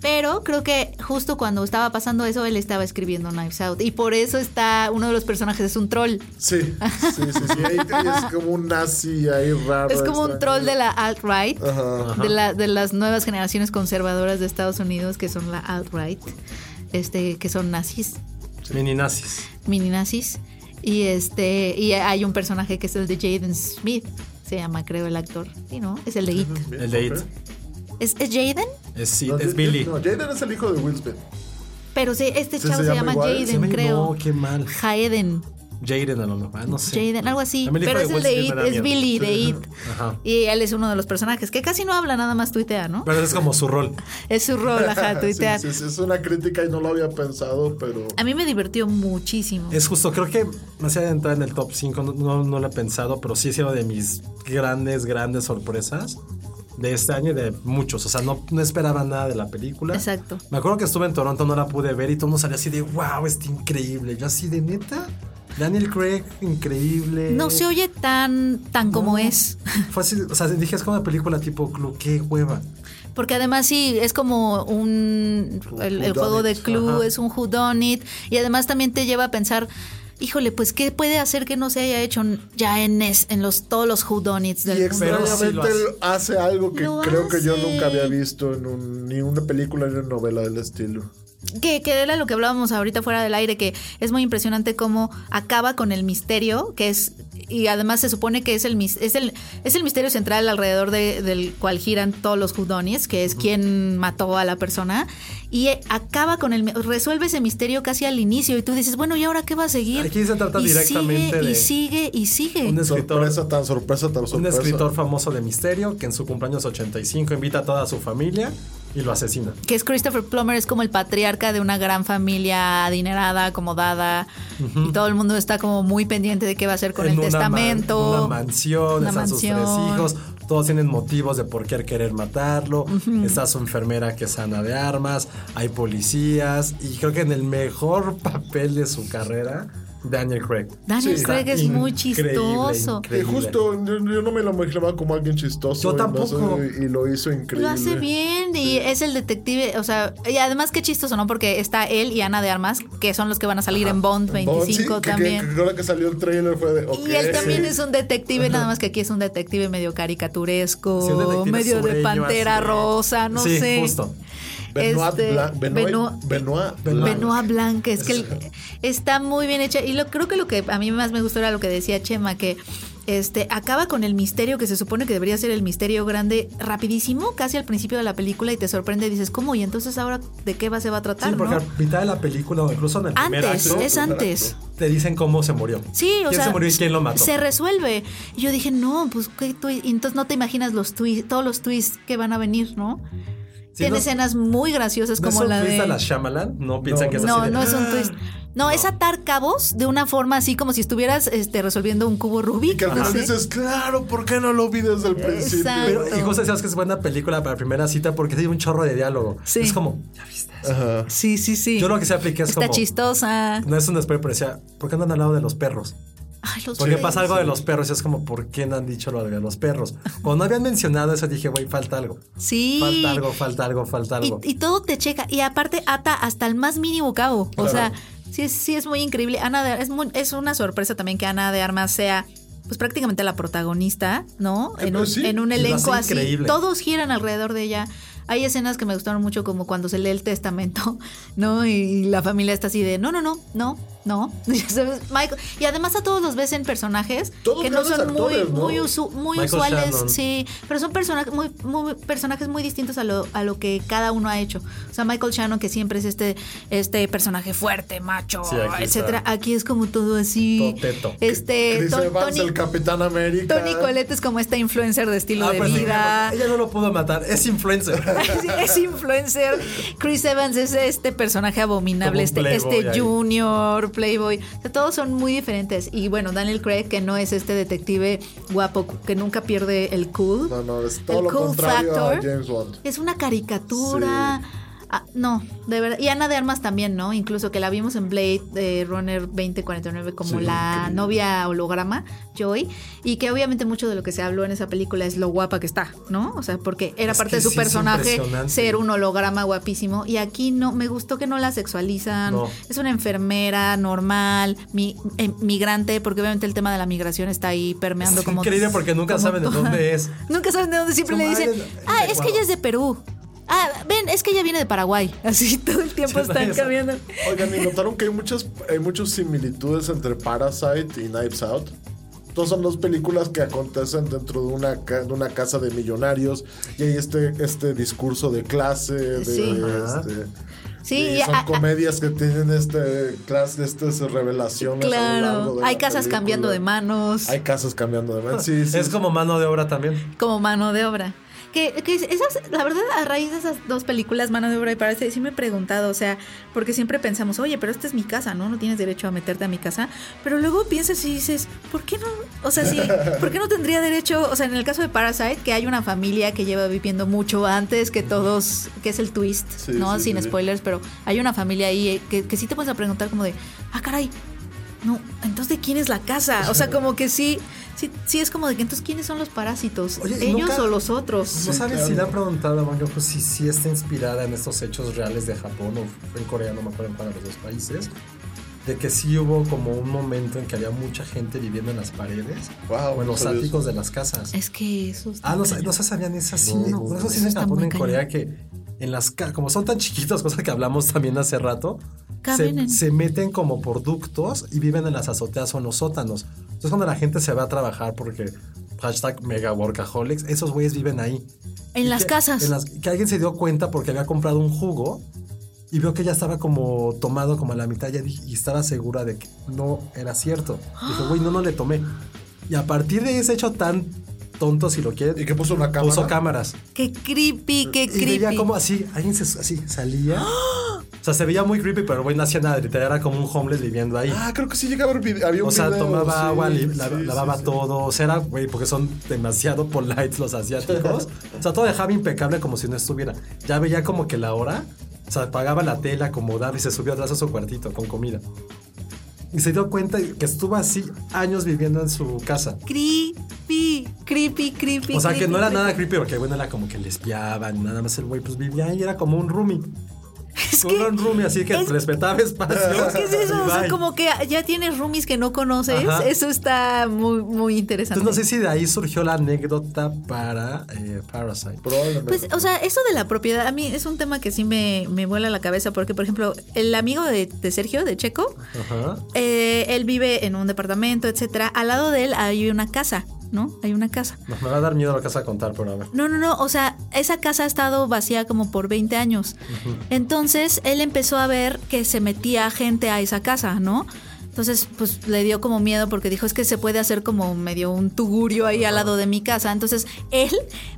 Pero creo que justo cuando estaba pasando eso, él estaba escribiendo Knives Out. Y por eso está, uno de los personajes es un troll. sí, sí, sí, sí. Ahí es como un nazi ahí raro. Es como un troll de la alt-right, Ajá. de, la, de las nuevas generaciones conservadoras de Estados Unidos, que son la alt-right, este, que son nazis, Mini nazis. mini nazis. Y este, y hay un personaje que es el de Jaden Smith, se llama, creo, el actor. Sí, ¿no? Es el de It. El de It. ¿Es, es Jaden? Es, sí, No, es J- Billy. No, Jaden es el hijo de Will Smith. Pero sí, este Sí, chavo se se, llama Jaden, creo. No, qué mal. Jaden. Jaden a lo mejor. ah, No sé. Jaden, algo así. Pero de es el de It, es. Billy de It. Ajá. Y él es uno de los personajes que casi no habla, nada más tuitea, ¿no? Pero es como su rol. Es su rol, ajá, Sí, tuitear. sí, sí, es una crítica y no lo había pensado, pero... A mí me divirtió muchísimo. Es justo, creo que me hacía entrar en el top 5, no, no, no lo he pensado, pero sí ha sido de mis grandes, grandes sorpresas de este año y de muchos. O sea, no, no esperaba nada de la película. Exacto. Me acuerdo que estuve en Toronto, no la pude ver y todo el mundo salía así de, wow, está increíble. Yo así de neta. Daniel Craig, increíble. No se oye tan, tan como es. Fue así, o sea, dije, es como una película tipo Clue, qué hueva. Porque además sí, es como un... El, el juego de Clue Ajá. es un whodunit. Y además también te lleva a pensar... Híjole, pues ¿qué puede hacer que no se haya hecho ya en, es- en los, todos los whodunits Y del mundo? Pero sí extrañamente lo hace. hace algo que Lo creo que yo hace. nunca había visto en un- ni una película ni una novela del estilo. Que, que era lo que hablábamos ahorita fuera del aire, que es muy impresionante cómo acaba con el misterio, que es, y además se supone que es el, es el, es el misterio central alrededor de- del cual giran todos los Whodunits, que es quién mató a la persona, y eh, acaba con el, resuelve ese misterio casi al inicio, y tú dices, bueno, ¿y ahora qué va a seguir? Aquí se trata y directamente sigue, de- Y sigue, y sigue. Un escritor, Sorpresa tan sorpresa tan un sorpresa. escritor famoso de misterio que en su cumpleaños 85 invita a toda su familia y lo asesina. que es Christopher Plummer, es como el patriarca de una gran familia adinerada, acomodada, y todo el mundo está como muy pendiente de qué va a hacer con En el una testamento. man- una mansión, Una están sus tres hijos, todos tienen motivos de por qué querer matarlo. Está su enfermera que es Ana de armas, hay policías, y creo que en el mejor papel de su carrera, Daniel Craig. Daniel Sí, Craig es muy increíble, chistoso. Que justo yo, yo no me lo imaginaba como alguien chistoso. Yo tampoco. y lo hizo increíble. Lo hace bien y es el detective, o sea, y además qué chistoso, ¿no? Porque está él y Ana de Armas, que son los que van a salir en Bond Bond, 25 sí, que- también. Que, que que salió el trailer fue de. ok. Y él también es un detective, nada más que aquí es un detective medio caricaturesco, Sí, un detective medio de pantera así. rosa, no Sí, sé. justo. Benoit, Este, Blanc, Benoit, Benoit- Benoit, Blanc, es que está muy bien hecha. Y lo, creo que lo que a mí más me gustó era lo que decía Chema, que este acaba con el misterio que se supone que debería ser el misterio grande rapidísimo, casi al principio de la película, y te sorprende y dices, ¿cómo? ¿Y entonces ahora de qué va, se va a tratar? Sí, porque no? a mitad de la película o incluso en el primer Antes, acto, es antes. te dicen cómo se murió. Sí, o ¿Quién sea, se murió y quién lo mató? se resuelve. Y yo dije, no, pues ¿qué twi-?" y entonces no te imaginas los todos los twists que van a venir, ¿no? Sí, Tiene no- escenas muy graciosas ¿No como es un la twist de a la Shyamalan? No piensan que es así No, de- no es un twist. No, es atar cabos de una forma así como si estuvieras este, resolviendo un cubo Y Rubik. que al final no dices, claro, ¿por qué no lo vi desde el principio? Exacto. Pero, y justo decías que es buena película para primera cita porque tiene un chorro de diálogo. Sí. Es como, ¿ya viste eso? Ajá. Sí, sí, sí. Yo lo que se apliqué es Está como. chistosa. No es un spoiler, pero decía, ¿por qué no han hablado de los perros? Ay, los Porque pasa algo de los perros y es como, ¿por qué no han dicho lo de los perros? Cuando habían mencionado eso, dije, güey, falta algo. Sí. Falta algo, falta algo, falta Y, algo. y todo te checa. Y aparte ata hasta el más mínimo cabo. O sea, sí, es- sí es muy increíble. Ana de, es, muy- es una sorpresa también que Ana de Armas sea pues prácticamente la protagonista, ¿no? Eh, En un, sí. en un Y lo elenco así. increíble. Todos giran alrededor de ella. Hay escenas que me gustaron mucho como cuando se lee el testamento, ¿no? Y la familia está así de, no, no, no, no, no. Ya sabes, Michael- y además a todos los ves en personajes Todos que no son muy, muy, usu- muy Michael usuales, Shannon. sí, pero son personajes muy, muy- personajes muy distintos a lo, a lo que cada uno ha hecho. O sea, Michael Shannon, que siempre es este, este personaje fuerte, macho, Sí, aquí etcétera. está. Aquí es como todo así. Toteto. Este, Chris Ton- Evans, Tony, el Capitán América. Tony Colette es como esta influencer de estilo Ah, de pues, vida. Ella no lo pudo matar, es influencer. Es influencer. Chris Evans es este personaje abominable, este, este junior, playboy. O sea, todos son muy diferentes. Y bueno, Daniel Craig, que no es este detective guapo que nunca pierde el cool. No, no, es todo el lo cool contrario a factor. James Bond. Es una caricatura. Ah, no, de verdad. Y Ana de Armas también, ¿no? Incluso que la vimos en Blade de Runner 2049 como Sí, la novia holograma, Joy. Y que obviamente mucho de lo que se habló en esa película es lo guapa que está, ¿no? O sea, porque era Es parte de su sí personaje ser un holograma guapísimo. Y aquí no, me gustó que no la sexualizan. No. Es una enfermera normal, mi, eh, migrante, porque obviamente el tema de la migración está ahí permeando Es como. increíble porque nunca saben de dónde es. Nunca saben de dónde siempre Su le dicen. Ah, es que Ecuador". ella es de Perú. Ah, ven, es que ella viene de Paraguay. Así todo el tiempo están cambiando. Oigan, ¿y notaron que hay muchas, hay muchas similitudes entre Parasite y Knives Out? Todas son dos películas que acontecen dentro de una, de una casa de millonarios y hay este, este discurso de clase, de, Sí. Este, Sí, y y son a- comedias que tienen este clase, estas revelaciones. a lo largo Claro, de hay la casas película. cambiando de manos Hay casas cambiando de manos. Sí, sí, es sí. como mano de obra también. como mano de obra. Que, que esas, la verdad, a raíz de esas dos películas, Mano de Obra y Parece, sí me he preguntado, o sea, porque siempre pensamos, oye, pero esta es mi casa, ¿no? No tienes derecho a meterte a mi casa. Pero luego piensas y dices, ¿por qué no? O sea, sí, ¿por qué no tendría derecho? O sea, en el caso de Parasite, que hay una familia que lleva viviendo mucho antes que todos, que es el twist, Sí, ¿no? sí, Sin sí. spoilers, pero hay una familia ahí eh, que, que sí te puedes a preguntar como de, ah, caray, no, entonces ¿de quién es la casa? O sea, como que sí, sí, sí es como de que entonces ¿quiénes son los parásitos? Oye, ¿y ¿Ellos nunca- o los otros? ¿No sabes claro. si le han preguntado a Bong Joon-ho si sí está inspirada en estos hechos reales de Japón o en Corea, no me acuerdo de los dos países? De que sí hubo como un momento en que había mucha gente viviendo en las paredes Wow, o en los sabía áticos de las casas. Es que eso está Ah, no, no se sabían esa sí, No, no, no, eso sí en Japón, en. Corea, que en las como son tan chiquitos, cosa que hablamos también hace rato, se, en- se meten como por ductos y viven en las azoteas o en los sótanos. Entonces cuando la gente se va a trabajar porque hashtag mega workaholics, esos güeyes viven ahí. En las que- casas. en las- que alguien se dio cuenta porque había comprado un jugo y vio que ya estaba como tomado como a la mitad ya y estaba segura de que no era cierto. Dijo, güey, no, no le tomé. Y a partir de ese hecho tan tonto, si lo quieren, ¿Y que puso una cámara? puso cámaras. Qué creepy, qué Y veía creepy. como así, alguien se, así salía. O sea, se veía muy creepy, pero güey, no hacía nada. Literal, era como un homeless viviendo ahí. Ah, creo que sí llega a haber video. Había un O sea, video, tomaba sí, agua, li- la- sí, lavaba sí. todo. O sea, era, güey, porque son demasiado polites los asiáticos. o sea, todo dejaba impecable como si no estuviera. Ya veía como que la hora. O sea, apagaba la tela, acomodaba y se subió atrás a su cuartito con comida. Y se dio cuenta que estuvo así años viviendo en su casa. Creepy, creepy, creepy. O sea, que no era creepy. nada creepy porque, bueno, era como que le espiaban. Nada más el güey, pues vivía ahí, era como un roomie. Es que- un roomie, así que es- respetaba espacios. ¿Qué es eso? O sea, como que ya tienes roomies que no conoces. Ajá. Eso está muy, muy interesante. Entonces no sé si de ahí surgió la anécdota para eh, Parasite. Probablemente. Pues, o sea, eso de la propiedad, a mí es un tema que sí me, me vuela la cabeza porque, por ejemplo, el amigo de, de Sergio, de Checo, Ajá. eh, él vive en un departamento, etcétera. Al lado de él hay una casa, ¿no? Hay una casa. No, me va a dar miedo que vas a contar, pero a ver. No, no, no, o sea, esa casa ha estado vacía como por 20 años. Entonces, él empezó a ver que se metía gente a esa casa, ¿no? Entonces, pues le dio como miedo porque dijo, es que se puede hacer como medio un tugurio ahí al lado de mi casa. Entonces, él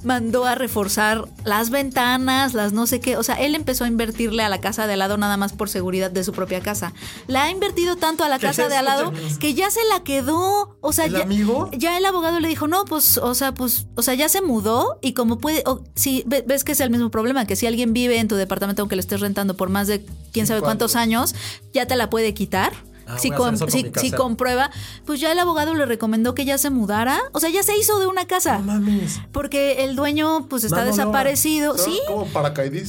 mandó a reforzar las ventanas, las no sé qué. O sea, él empezó a invertirle a la casa de al lado nada más por seguridad de su propia casa. La ha invertido tanto a la ¿Qué casa de al lado que ya se la quedó. O sea, ¿El ya, amigo? ya el abogado le dijo, no, pues, o sea, pues, o sea, ya se mudó y como puede, o, si ve- ves que es el mismo problema, que si alguien vive en tu departamento aunque lo estés rentando por más de quién sabe cuántos años, ya te la puede quitar. Ah, si, com- comprueba, pues ya el abogado le recomendó que ya se mudara. O sea, ya se hizo de una casa. No mames. Porque el dueño, pues, está desaparecido. Sí, como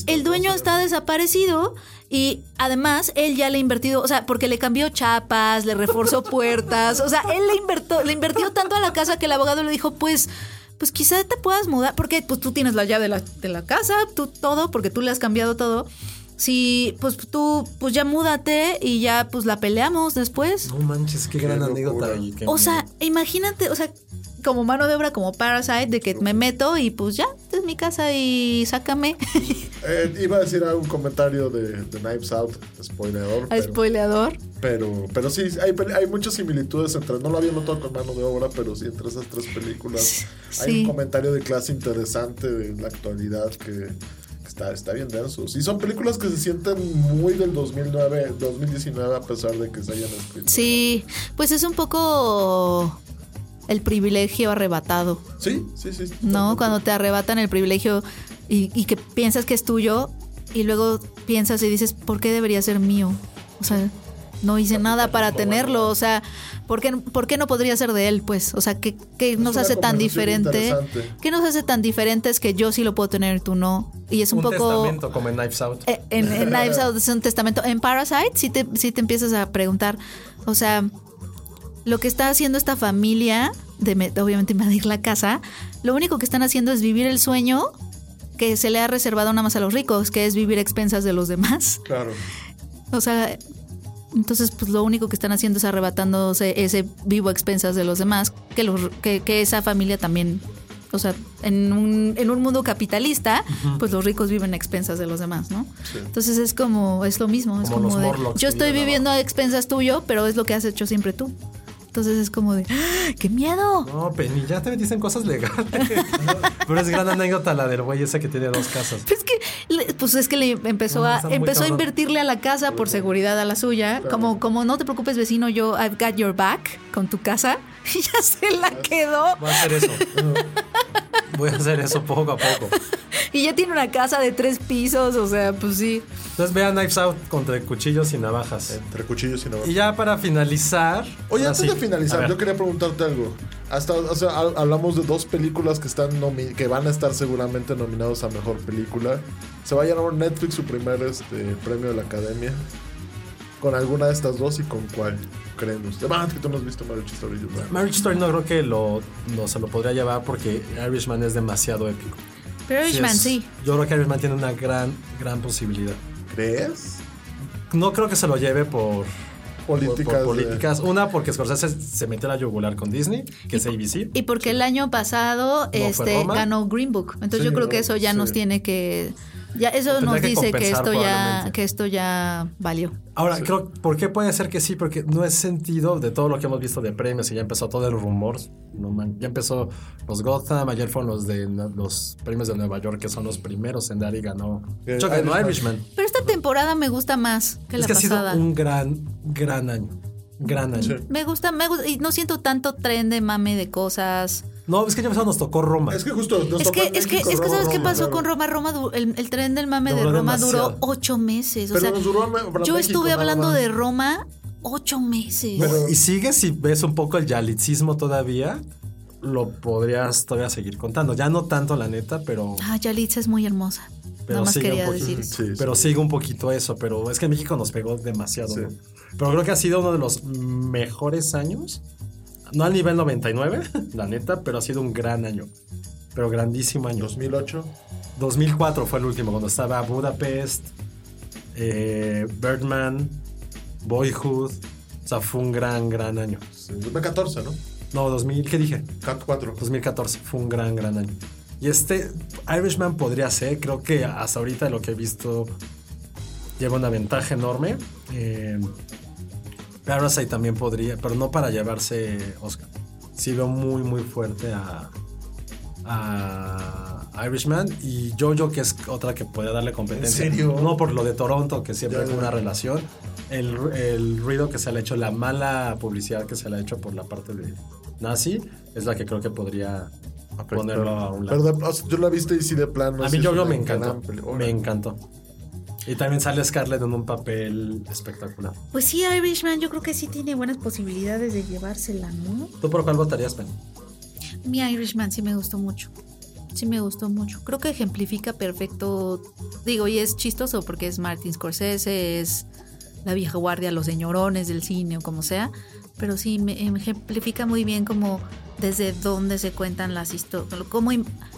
el dueño está desaparecido y además él ya le ha invertido, o sea, porque le cambió chapas, le reforzó puertas, o sea, él le invirtió, le invirtió tanto a la casa que el abogado le dijo, pues, pues quizá te puedas mudar, porque pues tú tienes la llave de la, de la casa, tú todo, porque tú le has cambiado todo. Si, pues tú, pues ya múdate y ya pues la peleamos después. No manches, qué gran locura. anécdota. qué O sea, imagínate, o sea, como mano de obra, como Parasite, de que me meto y pues ya, esta es mi casa y sácame. Eh, iba a decir algún comentario de, de Knives Out, spoileador. A pero, spoileador. pero, pero sí, hay, hay muchas similitudes entre. No lo había notado con mano de obra, pero sí entre esas tres películas. Hay un comentario de clase interesante de la actualidad que está, está bien denso. Y son películas que se sienten muy del 2009, 2019, a pesar de que se hayan escrito. Sí, pues es un poco el privilegio arrebatado, Sí, sí, sí. ¿no? Cuando te arrebatan el privilegio y, y que piensas que es tuyo y luego piensas y dices, ¿por qué debería ser mío? O sea, no hice nada para tenerlo, o sea, ¿por qué, por qué no podría ser de él? Pues, o sea, ¿qué, qué nos hace tan diferente? ¿Qué nos hace tan diferentes que yo sí lo puedo tener y tú no? Y es un, un poco... testamento como en Knives Out. Eh, En, en Knives Out es un testamento. En Parasite sí te, sí te empiezas a preguntar, o sea, lo que está haciendo esta familia, de me- obviamente invadir la casa, lo único que están haciendo es vivir el sueño que se le ha reservado nada más a los ricos, que es vivir a expensas de los demás. Claro. O sea, entonces pues lo único que están haciendo es arrebatándose ese vivo a expensas de los demás, que, los, que, que esa familia también... O sea, en un, en un mundo capitalista, pues los ricos viven a expensas de los demás, ¿no? Entonces es como, es lo mismo. es Como de, yo estoy viviendo a expensas tuyo, pero es lo que has hecho siempre tú. Entonces es como de, ¡ah! ¡qué miedo! No, Penny, ya te metiste en cosas legales. Pero es gran anécdota la del güey ese que tiene dos casas. Es que, le- pues es que le empezó No, a empezó a invertirle a la casa por seguridad a la suya. Como, como no te preocupes, vecino, yo I've got your back con tu casa. Y ya se la quedó. Voy a hacer eso. Voy a hacer eso poco a poco. Y ya tiene una casa de tres pisos. O sea, pues sí. Entonces vean Knives Out contra cuchillos y navajas. Entre cuchillos y navajas. Y ya para finalizar. Oye, antes sí. de finalizar, yo quería preguntarte algo. Hasta, o sea, ha- hablamos de dos películas que están nomi- que van a estar seguramente nominados a mejor película. Se va a ganar Netflix su primer este, premio de la Academia. ¿Con alguna de estas dos y con cuál creen ustedes? Es que tú no has visto Marriage Story. ¿verdad? Marriage Story no creo que lo, no se lo podría llevar porque Irishman es demasiado épico. Pero Irishman, es- sí. Yo creo que Irishman tiene una gran, gran posibilidad. ¿Crees? No creo que se lo lleve por Políticas. por de- políticas. Una, porque Scorsese se metió a la yugular con Disney, que es ABC. Y porque el año pasado fue este ganó Green Book. Entonces Sí, yo creo que eso ya sí. nos tiene que ya eso nos que dice que esto ya que esto ya valió. Ahora, creo, ¿por qué puede ser que sí? Porque no es sentido de todo lo que hemos visto de premios y ya empezó todo el rumor. No man, ya empezó los Gotham, ayer fueron los de los premios de Nueva York, que son los primeros en dar y ganó. Ganó Irishman. Pero esta temporada me gusta más que Es la que ha sido un gran, gran año. Gran año. Sí. Me gusta, me gusta y no siento tanto tren de mame de cosas. No, es que ya empezó, nos tocó Roma. Es que justo. nos Es tocó que, es que, México, es que Roma, ¿sabes qué pasó claro. con Roma? Roma el, el tren del mame de Roma demasiado. duró ocho meses. O Pero sea, nos duró yo México estuve hablando de Roma ocho meses. Pero- y sigue si ves un poco el yalitzismo todavía, lo podrías todavía seguir contando. Ya no tanto, la neta, pero, Ah, Yalitza es muy hermosa. Pero Nada más sigue un quería poquito- decir eso. Sí, sí. pero sigue un poquito eso. Pero es que en México nos pegó demasiado. Sí. ¿no? Pero creo que ha sido uno de los mejores años. No al nivel 99, la neta, pero ha sido un gran año. Pero grandísimo año. 2008. 2004 fue el último, cuando estaba Budapest, eh, Birdman, Boyhood. O sea, fue un gran, gran año. sí, 2014, ¿no? No, 2000, ¿qué dije? Cat 4. 2014 fue un gran, gran año. Y este Irishman podría ser, creo que hasta ahorita lo que he visto lleva una ventaja enorme. Eh, Parasite también podría, pero no para llevarse Oscar. Sí veo muy, muy fuerte a, a Irishman y Jojo, que es otra que puede darle competencia. ¿En serio? No por lo de Toronto, que siempre ya. una relación. El, el ruido que se le ha hecho, la mala publicidad que se le ha hecho por la parte de nazi, es la que creo que podría ponerlo a un lado. Pero de- o sea, yo la viste y sí de plano. A mí es Jojo me encantó. Me encantó. Y también sale Scarlett en un papel espectacular. Pues sí, Irishman yo creo que sí tiene buenas posibilidades de llevársela, ¿no? ¿Tú por cuál votarías, Penny? Mi Irishman sí me gustó mucho. Sí me gustó mucho. Creo que ejemplifica perfecto. Digo, y es chistoso porque es Martin Scorsese, es la vieja guardia, los señorones del cine o como sea. Pero sí me ejemplifica muy bien como desde dónde se cuentan las historias. Cómo,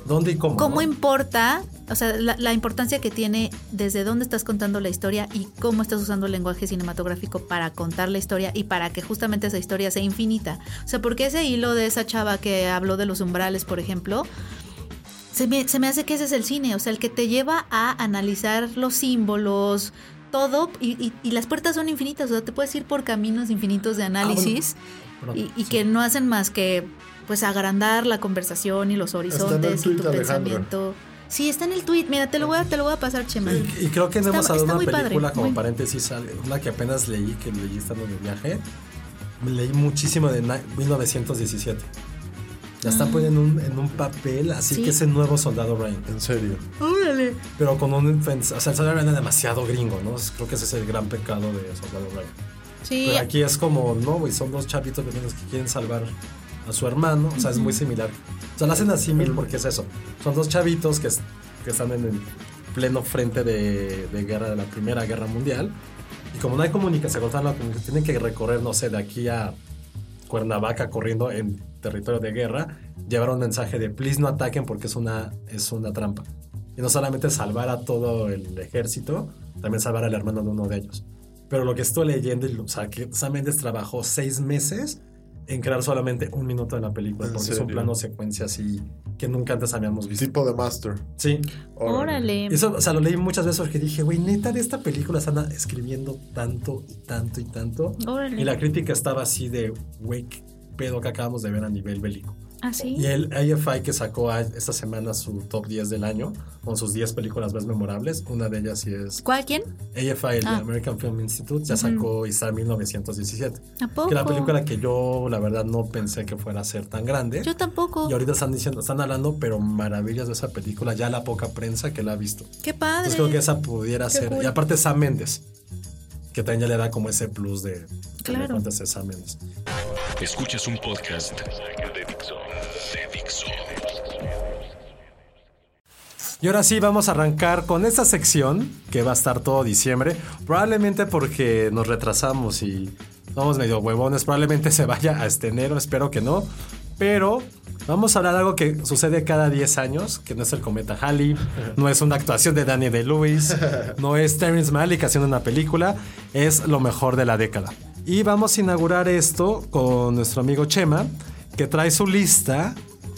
¿Dónde y cómo? cómo no? importa, o sea, la, la importancia que tiene desde dónde estás contando la historia y cómo estás usando el lenguaje cinematográfico para contar la historia y para que justamente esa historia sea infinita. O sea, porque ese hilo de esa chava que habló de los umbrales, por ejemplo, se me, se me hace que ese es el cine, o sea, el que te lleva a analizar los símbolos, todo, y, y- y las puertas son infinitas, o sea, te puedes ir por caminos infinitos de análisis Perdón, y, y sí. que no hacen más que pues agrandar la conversación y los horizontes y tu Alejandra. pensamiento. Sí, está en el tweet. Mira, te lo voy a, te lo voy a pasar, Chema. Y, y creo que no hemos está una muy padre, película como muy- paréntesis, una que apenas leí, que leí estando de viaje. Leí muchísimo de na- 1917. La están poniendo en un, en un papel, así. Sí. que es el nuevo soldado Ryan. En serio. Órale. Pero con un. O sea, el soldado Ryan es demasiado gringo, ¿no? Creo que ese es el gran pecado de soldado Ryan. Sí, Pero aquí es como, no, güey, son dos pequeños que quieren salvar a su hermano. O sea, es muy similar. O sea, lo hacen así mil porque es eso. Son dos chavitos que, que están en el pleno frente de, de guerra de la Primera Guerra Mundial. Y como no hay comunicación, tienen que recorrer, no sé, de aquí a Cuernavaca corriendo en territorio de guerra, llevar un mensaje de please no ataquen porque es una, es una trampa. Y no solamente salvar a todo el ejército, también salvar al hermano de uno de ellos. Pero lo que estoy leyendo, o sea, que Sam trabajó seis meses en crear solamente un minuto de la película, ¿En porque es un serio? plano secuencia así que nunca antes habíamos visto. Tipo de Master. Sí. órale. Eso, o sea, lo leí muchas veces porque dije, güey, neta de esta película están escribiendo tanto y tanto y tanto. Órale. Y la crítica estaba así de, güey, qué pedo que acabamos de ver a nivel bélico. ¿Ah, sí? Y el AFI que sacó esta semana su top 10 del año, con sus 10 películas más memorables, una de ellas sí es ¿Cuál quién? AFI, el Ah. American Film Institute, ya sacó Isar 1917. ¿A poco? Que era una película que yo, la verdad, no pensé que fuera a ser tan grande. Yo tampoco. Y ahorita están diciendo, están hablando, pero maravillas de esa película, ya la poca prensa que la ha visto. Qué padre. Entonces creo que esa pudiera Qué ser. cool. Y aparte Sam Méndez, que también ya le da como ese plus de Claro. Sam Méndez. Escuchas un podcast. De Y ahora sí, vamos a arrancar con esta sección que va a estar todo diciembre. Probablemente porque nos retrasamos y vamos medio huevones. Probablemente se vaya a este enero, espero que no. Pero vamos a hablar de algo que sucede cada 10 años, que no es el cometa Halley, no es una actuación de Danny DeLuis, no es Terrence Malick haciendo una película, es lo mejor de la década. Y vamos a inaugurar esto con nuestro amigo Chema, que trae su lista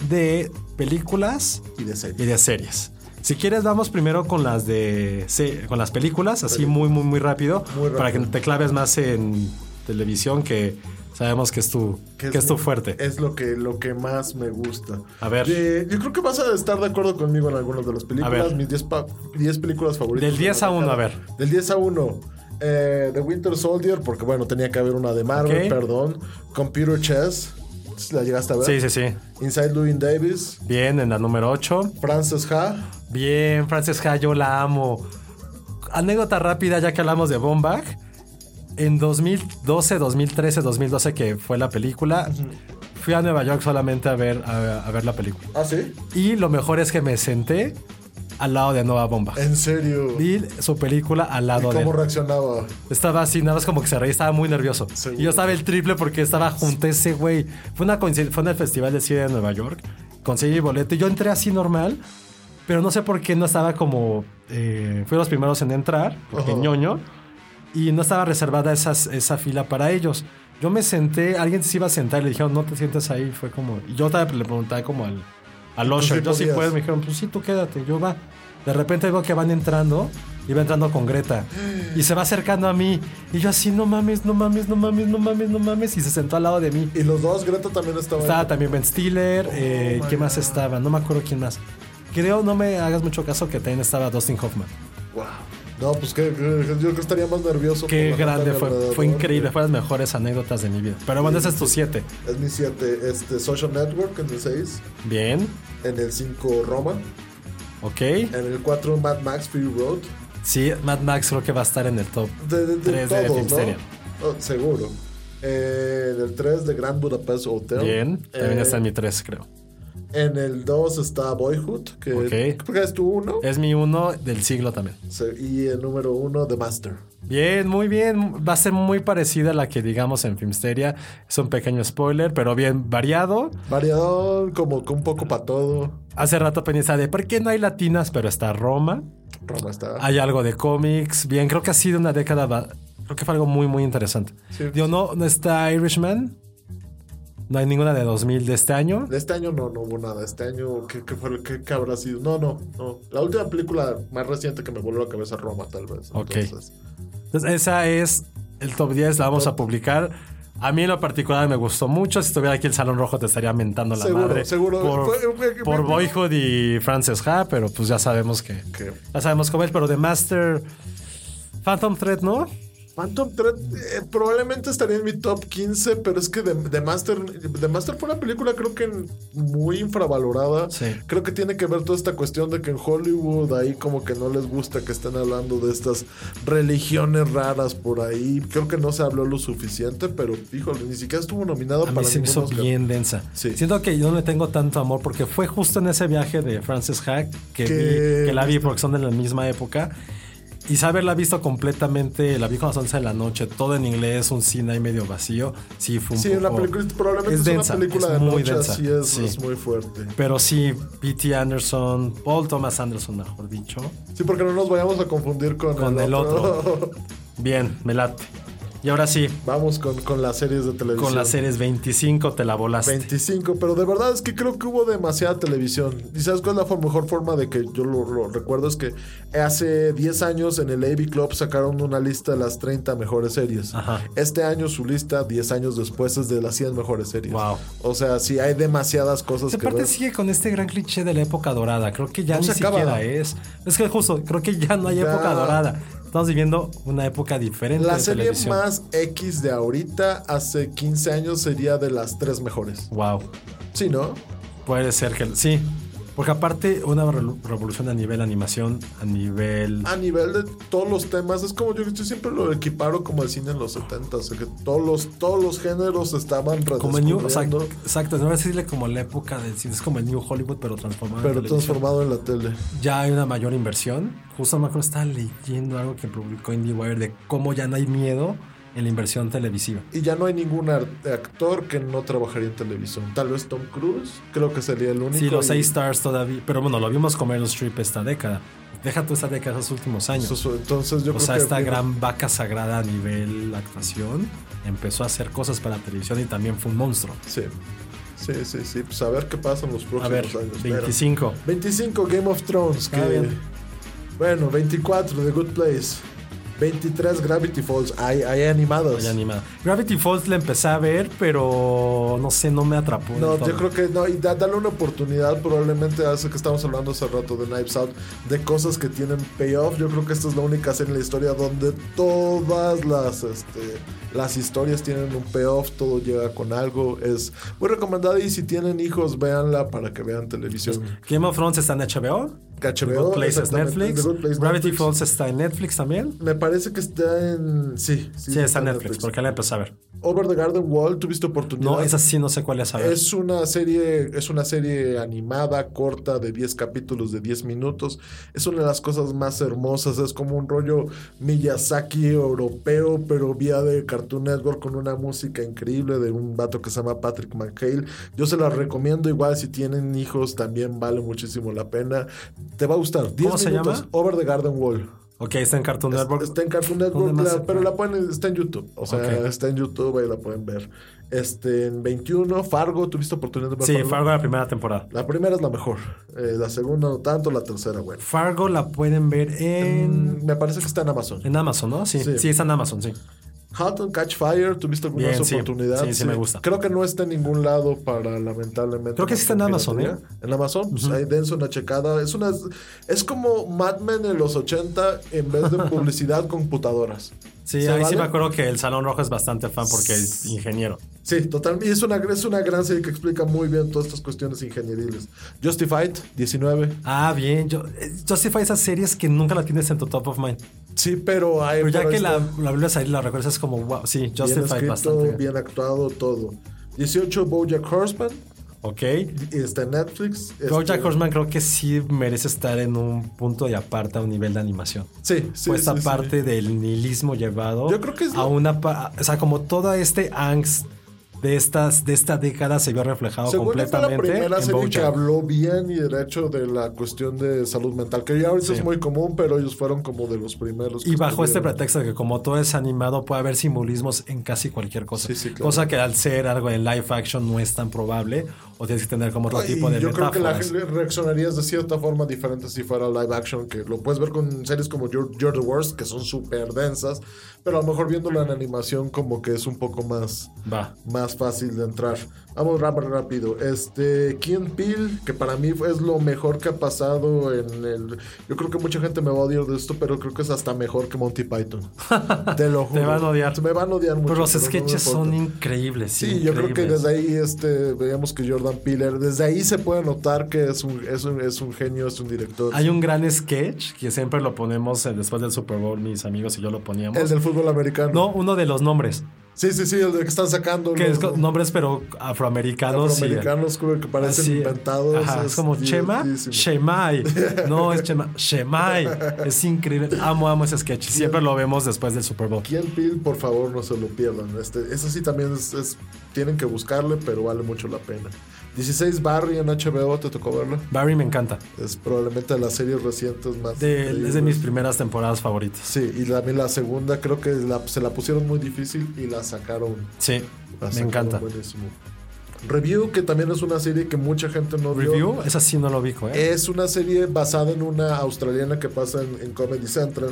de películas Y de serie. y de series. Si quieres, vamos primero con las de con las películas, así muy, muy, muy rápido, Muy rápido. para que te claves más en televisión, que sabemos que es tu, que es, tu fuerte. Es lo que, lo que más me gusta. A ver. Eh, yo creo que vas a estar de acuerdo conmigo en algunas de las películas. A ver. Mis 10 pa- 10 películas favoritas. Del 10 de la a uno, década. a ver. Del 10 a 1. Eh, The Winter Soldier, porque bueno, tenía que haber una de Marvel, perdón. Computer Chess. ¿La llegaste a ver? Sí, sí, sí. Inside Louis Davis. Bien, en la número 8. Frances Ha. Bien, Frances Ha, yo la amo. Anécdota rápida, ya que hablamos de Bombach. En 2012, 2013, 2012, que fue la película, fui a Nueva York solamente a ver, a, a ver la película. Ah, sí. Y lo mejor es que me senté al lado de Nova Bombach. En serio. Vi su película al ¿Y lado de cómo él. reaccionaba? Estaba así, nada más como que se reía, estaba muy nervioso. Seguro. Y yo estaba el triple porque estaba junto a ese güey. Fue una coincidencia, fue en el Festival de Cine de Nueva York. Conseguí boleto y yo entré así normal, pero no sé por qué no estaba como. Eh, fui los primeros en entrar, porque ñoño, y no estaba reservada esas, esa fila para ellos. Yo me senté, alguien se iba a sentar y le dijeron, no te sientes ahí. Fue como. Y yo le pregunté como al, al usher, sí yo sí puedo. Me dijeron, pues sí, tú quédate, yo va. De repente veo que van entrando, iba entrando con Greta. Y se va acercando a mí. Y yo así, no mames, no mames, no mames, no mames, no mames. Y se sentó al lado de mí. Y los dos, Greta también estaba. Estaba también Ben Stiller. eh, my ¿Quién más estaba? No me acuerdo quién más. Creo, no me hagas mucho caso, que también estaba Dustin Hoffman. Wow. No, pues que, que- yo creo que estaría más nervioso. Qué grande fue. Fue increíble. que- Fue las mejores anécdotas de mi vida. Pero bueno, ese es tu 7. Es mi 7. Este, Social Network en el 6. Bien. En el 5, Roma. Ok. En el 4, Mad Max Fury Road. Sí, Mad Max creo que va a estar en el top. De, de, de Tres de todos, Filmsteria. ¿no? Oh, seguro. Eh, en el 3, de Grand Budapest Hotel. Bien. También Eh, está en mi 3, creo. En el 2 está Boyhood, que Ok. creo que es tu 1. Es mi uno del siglo también. Y el número 1, The Master. Bien, muy bien. Va a ser muy parecida a la que digamos en Filmsteria. Es un pequeño spoiler, pero bien variado. Variador, como que un poco para todo. Hace rato pensaba de por qué no hay latinas, pero está Roma. Roma está. Hay algo de cómics. Bien, creo que ha sido una década. Creo que fue algo muy, muy interesante. Sí. Digo, no, no está Irishman. No hay ninguna de 2000 de este año. De este año no, no hubo nada. Este año, ¿qué, qué fue, qué, qué habrá sido? No, no, no. La última película más reciente que me volvió a la cabeza Roma, tal vez. Ok. Entonces, Entonces, esa es el top 10. La vamos a publicar. A mí en lo particular me gustó mucho. Si estuviera aquí el Salón Rojo te estaría mentando la Seguro, madre. seguro. Por, Fue- fue- por Boyhood y Frances Ha, pero pues ya sabemos que... que Ya sabemos cómo es, pero The Master... Phantom Thread, ¿no? Phantom Thread eh, probablemente estaría en mi top 15, pero es que The, The Master, The Master fue una película creo que muy infravalorada. Sí. Creo que tiene que ver toda esta cuestión de que en Hollywood ahí como que no les gusta que estén hablando de estas religiones raras por ahí. Creo que no se habló lo suficiente, pero híjole, ni siquiera estuvo nominado A mí para se me hizo Oscar. bien densa. Sí. Siento que yo no le tengo tanto amor porque fue justo en ese viaje de Frances Ha que, Que- vi- que la vi porque son de la misma época. Y saberla visto completamente, la vi con las 11 de la noche, todo en inglés, un cine ahí medio vacío. Sí, fue un Sí, poco... la película probablemente es, densa, una película es de muy noche, densa, así es, sí. es muy fuerte. Pero sí, P.T. Anderson, Paul Thomas Anderson, mejor dicho. Sí, porque no nos vayamos a confundir con, Con el otro. Bien, me late. Y ahora sí, Vamos con, con las series de televisión. con las series 25 te la volaste. 25, pero de verdad es que creo que hubo demasiada televisión. ¿Y sabes cuál es la for- mejor forma de que yo lo, lo recuerdo? Es que hace 10 años en el AV Club sacaron una lista de las 30 mejores series. Ajá. Este año su lista, 10 años después, es de las 100 mejores series. Wow. O sea, sí hay demasiadas cosas Esa que parte ver. sigue con este gran cliché de la época dorada. Creo que ya No ni se acaba. siquiera es. Es que justo, creo que ya no hay Ya. época dorada. Estamos viviendo una época diferente La de serie televisión. más X de ahorita, hace 15 años, sería de las tres mejores. Wow. Sí, ¿no? Puede ser que sí. Porque aparte, una re- revolución a nivel animación, a nivel. A nivel de todos los temas, es como yo, yo siempre lo equiparo como el cine en los 70 o sea, que todos los, todos los géneros estaban como el New. O sea, exacto, no voy a decirle como la época del cine. Es como el New Hollywood, pero transformado. en pero transformado en la tele. Ya hay una mayor inversión. Justo acuerdo, estaba leyendo algo que publicó IndieWire de cómo ya no hay miedo en la inversión televisiva. Y ya no hay ningún actor que no trabajaría en televisión. Tal vez Tom Cruise, creo que sería el único. Sí, los y- A-Stars todavía. Pero bueno, lo vimos con Meryl Streep esta década. Deja tú esta década, esos últimos años. Entonces yo o creo sea, que esta gran vaca sagrada a nivel actuación empezó a hacer cosas para televisión y también fue un monstruo. Sí. Sí, sí, sí. Pues a ver qué pasa en los próximos A ver, años. Pero- 25. 25 Game of Thrones. Que, Ah, bien. Bueno, 24 The Good Place. 23 Gravity Falls. Hay, hay animadas. Ya animada. Gravity Falls la empecé a ver, pero no sé, no me atrapó. No, yo creo que no, y da- dale una oportunidad, probablemente hace que estamos hablando hace rato de Knives Out, de cosas que tienen payoff. Yo creo que esta es la única serie en la historia donde todas las, este, las historias tienen un payoff, todo llega con algo. Es muy recomendada y si tienen hijos, véanla para que vean televisión. Game of Thrones está en HBO. The HBO, Good Place es Netflix. The Good Place, Gravity Netflix. Falls está en Netflix también. Me parece que está en. Sí, Sí, está en Netflix, porque la empecé a ver. Over the Garden Wall, ¿tuviste oportunidad? No, esa sí no sé cuál es a ver. Es una serie, es una serie animada, corta, de 10 capítulos, de 10 minutos. Es una de las cosas más hermosas. Es como un rollo Miyazaki europeo, pero vía de Cartoon Network con una música increíble de un vato que se llama Patrick McHale. Yo se la recomiendo. Igual si tienen hijos, también vale muchísimo la pena. Te va a gustar. 10 ¿Cómo se minutos, llama? Over the Garden Wall. Ok, está en Cartoon Network. Está en Cartoon ¿Dónde Network, la- pero la pueden, está en YouTube. O sea, está en YouTube, ahí la pueden ver. Este, en 21, Fargo, ¿tuviste oportunidad de ver Sí, Fargo la primera temporada. La primera es la mejor. Eh, la segunda no tanto, la tercera, bueno. Fargo la pueden ver en, Mm, Me parece que está en Amazon. en Amazon, ¿no? Sí, Sí. sí, está en Amazon, sí. Halt and Catch Fire, ¿tuviste alguna Bien, sí. oportunidad? Sí, sí me gusta. Creo que no está en ningún lado para, lamentablemente. Creo que sí está en Amazon, piratería. En Amazon, pues ahí dense una checada. Es una es como Mad Men en los 80 en vez de publicidad computadoras. Sí, ¿Se ahí sí vale? me acuerdo que el Salón Rojo es bastante fan porque es ingeniero. Sí, totalmente. Y es una, es una gran serie que explica muy bien todas estas cuestiones ingenieriles. Justified, 19. Ah, bien. Yo, eh, Justify esas series que nunca la tienes en tu top of mind. Sí, pero hay. Pero ya pero que la, la vuelves a ir, la recuerdas, es como, wow, sí, bien Justify escrito, bastante. bien. bien actuado, todo. 18, Bojack Horseman. Ok. y Está en Netflix. Bojack Este, Horseman creo que sí merece estar en un punto de aparte a un nivel de animación. Sí, sí. pues esta sí, sí. parte del nihilismo llevado Yo creo que es a lo- una o sea como todo este angst de estas de esta década se vio reflejado Según yo fue la completamente primera en serie que habló bien y derecho de la cuestión de salud mental, que ya ahorita Sí. es muy común, pero ellos fueron como de los primeros. y bajo este pretexto de que como todo es animado puede haber simbolismos en casi cualquier cosa. Sí, sí, claro. Cosa que al ser algo en live action no es tan probable o tienes que tener como otro Y tipo de yo creo que la reaccionarías de cierta forma diferente si fuera live action, que lo puedes ver con series como You're, You're the Worst, que son súper densas, pero a lo mejor viéndolo en animación como que es un poco más, Va. más fácil de entrar. Vamos rápido. Este, Keen Peele, que para mí es lo mejor que ha pasado en el... Yo creo que mucha gente me va a odiar de esto, pero creo que es hasta mejor que Monty Python. Te lo juro. Te van a odiar. Me van a odiar mucho. Pero los pero no me sketches son increíbles. Sí, yo creo que desde ahí este, veíamos que Jordan Peele, desde ahí se puede notar que es un, es un, es un genio, es un director. Hay un gran sketch que siempre lo ponemos después del Super Bowl, mis amigos y yo lo poníamos. El del fútbol americano. No, uno de los nombres. Sí, sí, sí, el de que están sacando. Que los es con nombres, pero afroamericanos. afroamericanos creo que parecen así, inventados. Ajá, es como Chema. Shemai. No, es Chema, Shemai. Es increíble. Amo, amo ese sketch. Siempre lo vemos después del Super Bowl. Keen Peele, por favor, no se lo pierdan. Este, eso sí también es, es- tienen que buscarle, pero vale mucho la pena. 16 Barry en HBO, ¿te tocó verlo? Barry me encanta. Es probablemente de las series recientes más. De- es de mis primeras temporadas favoritas. Sí, y también la segunda creo que la- se la pusieron muy difícil y la sacaron. Sí, la me encanta. Buenísimo. Review, que también es una serie que mucha gente no vio. Review, esa sí no lo ubico, ¿eh? Es una serie basada en una australiana que pasa en, en Comedy Central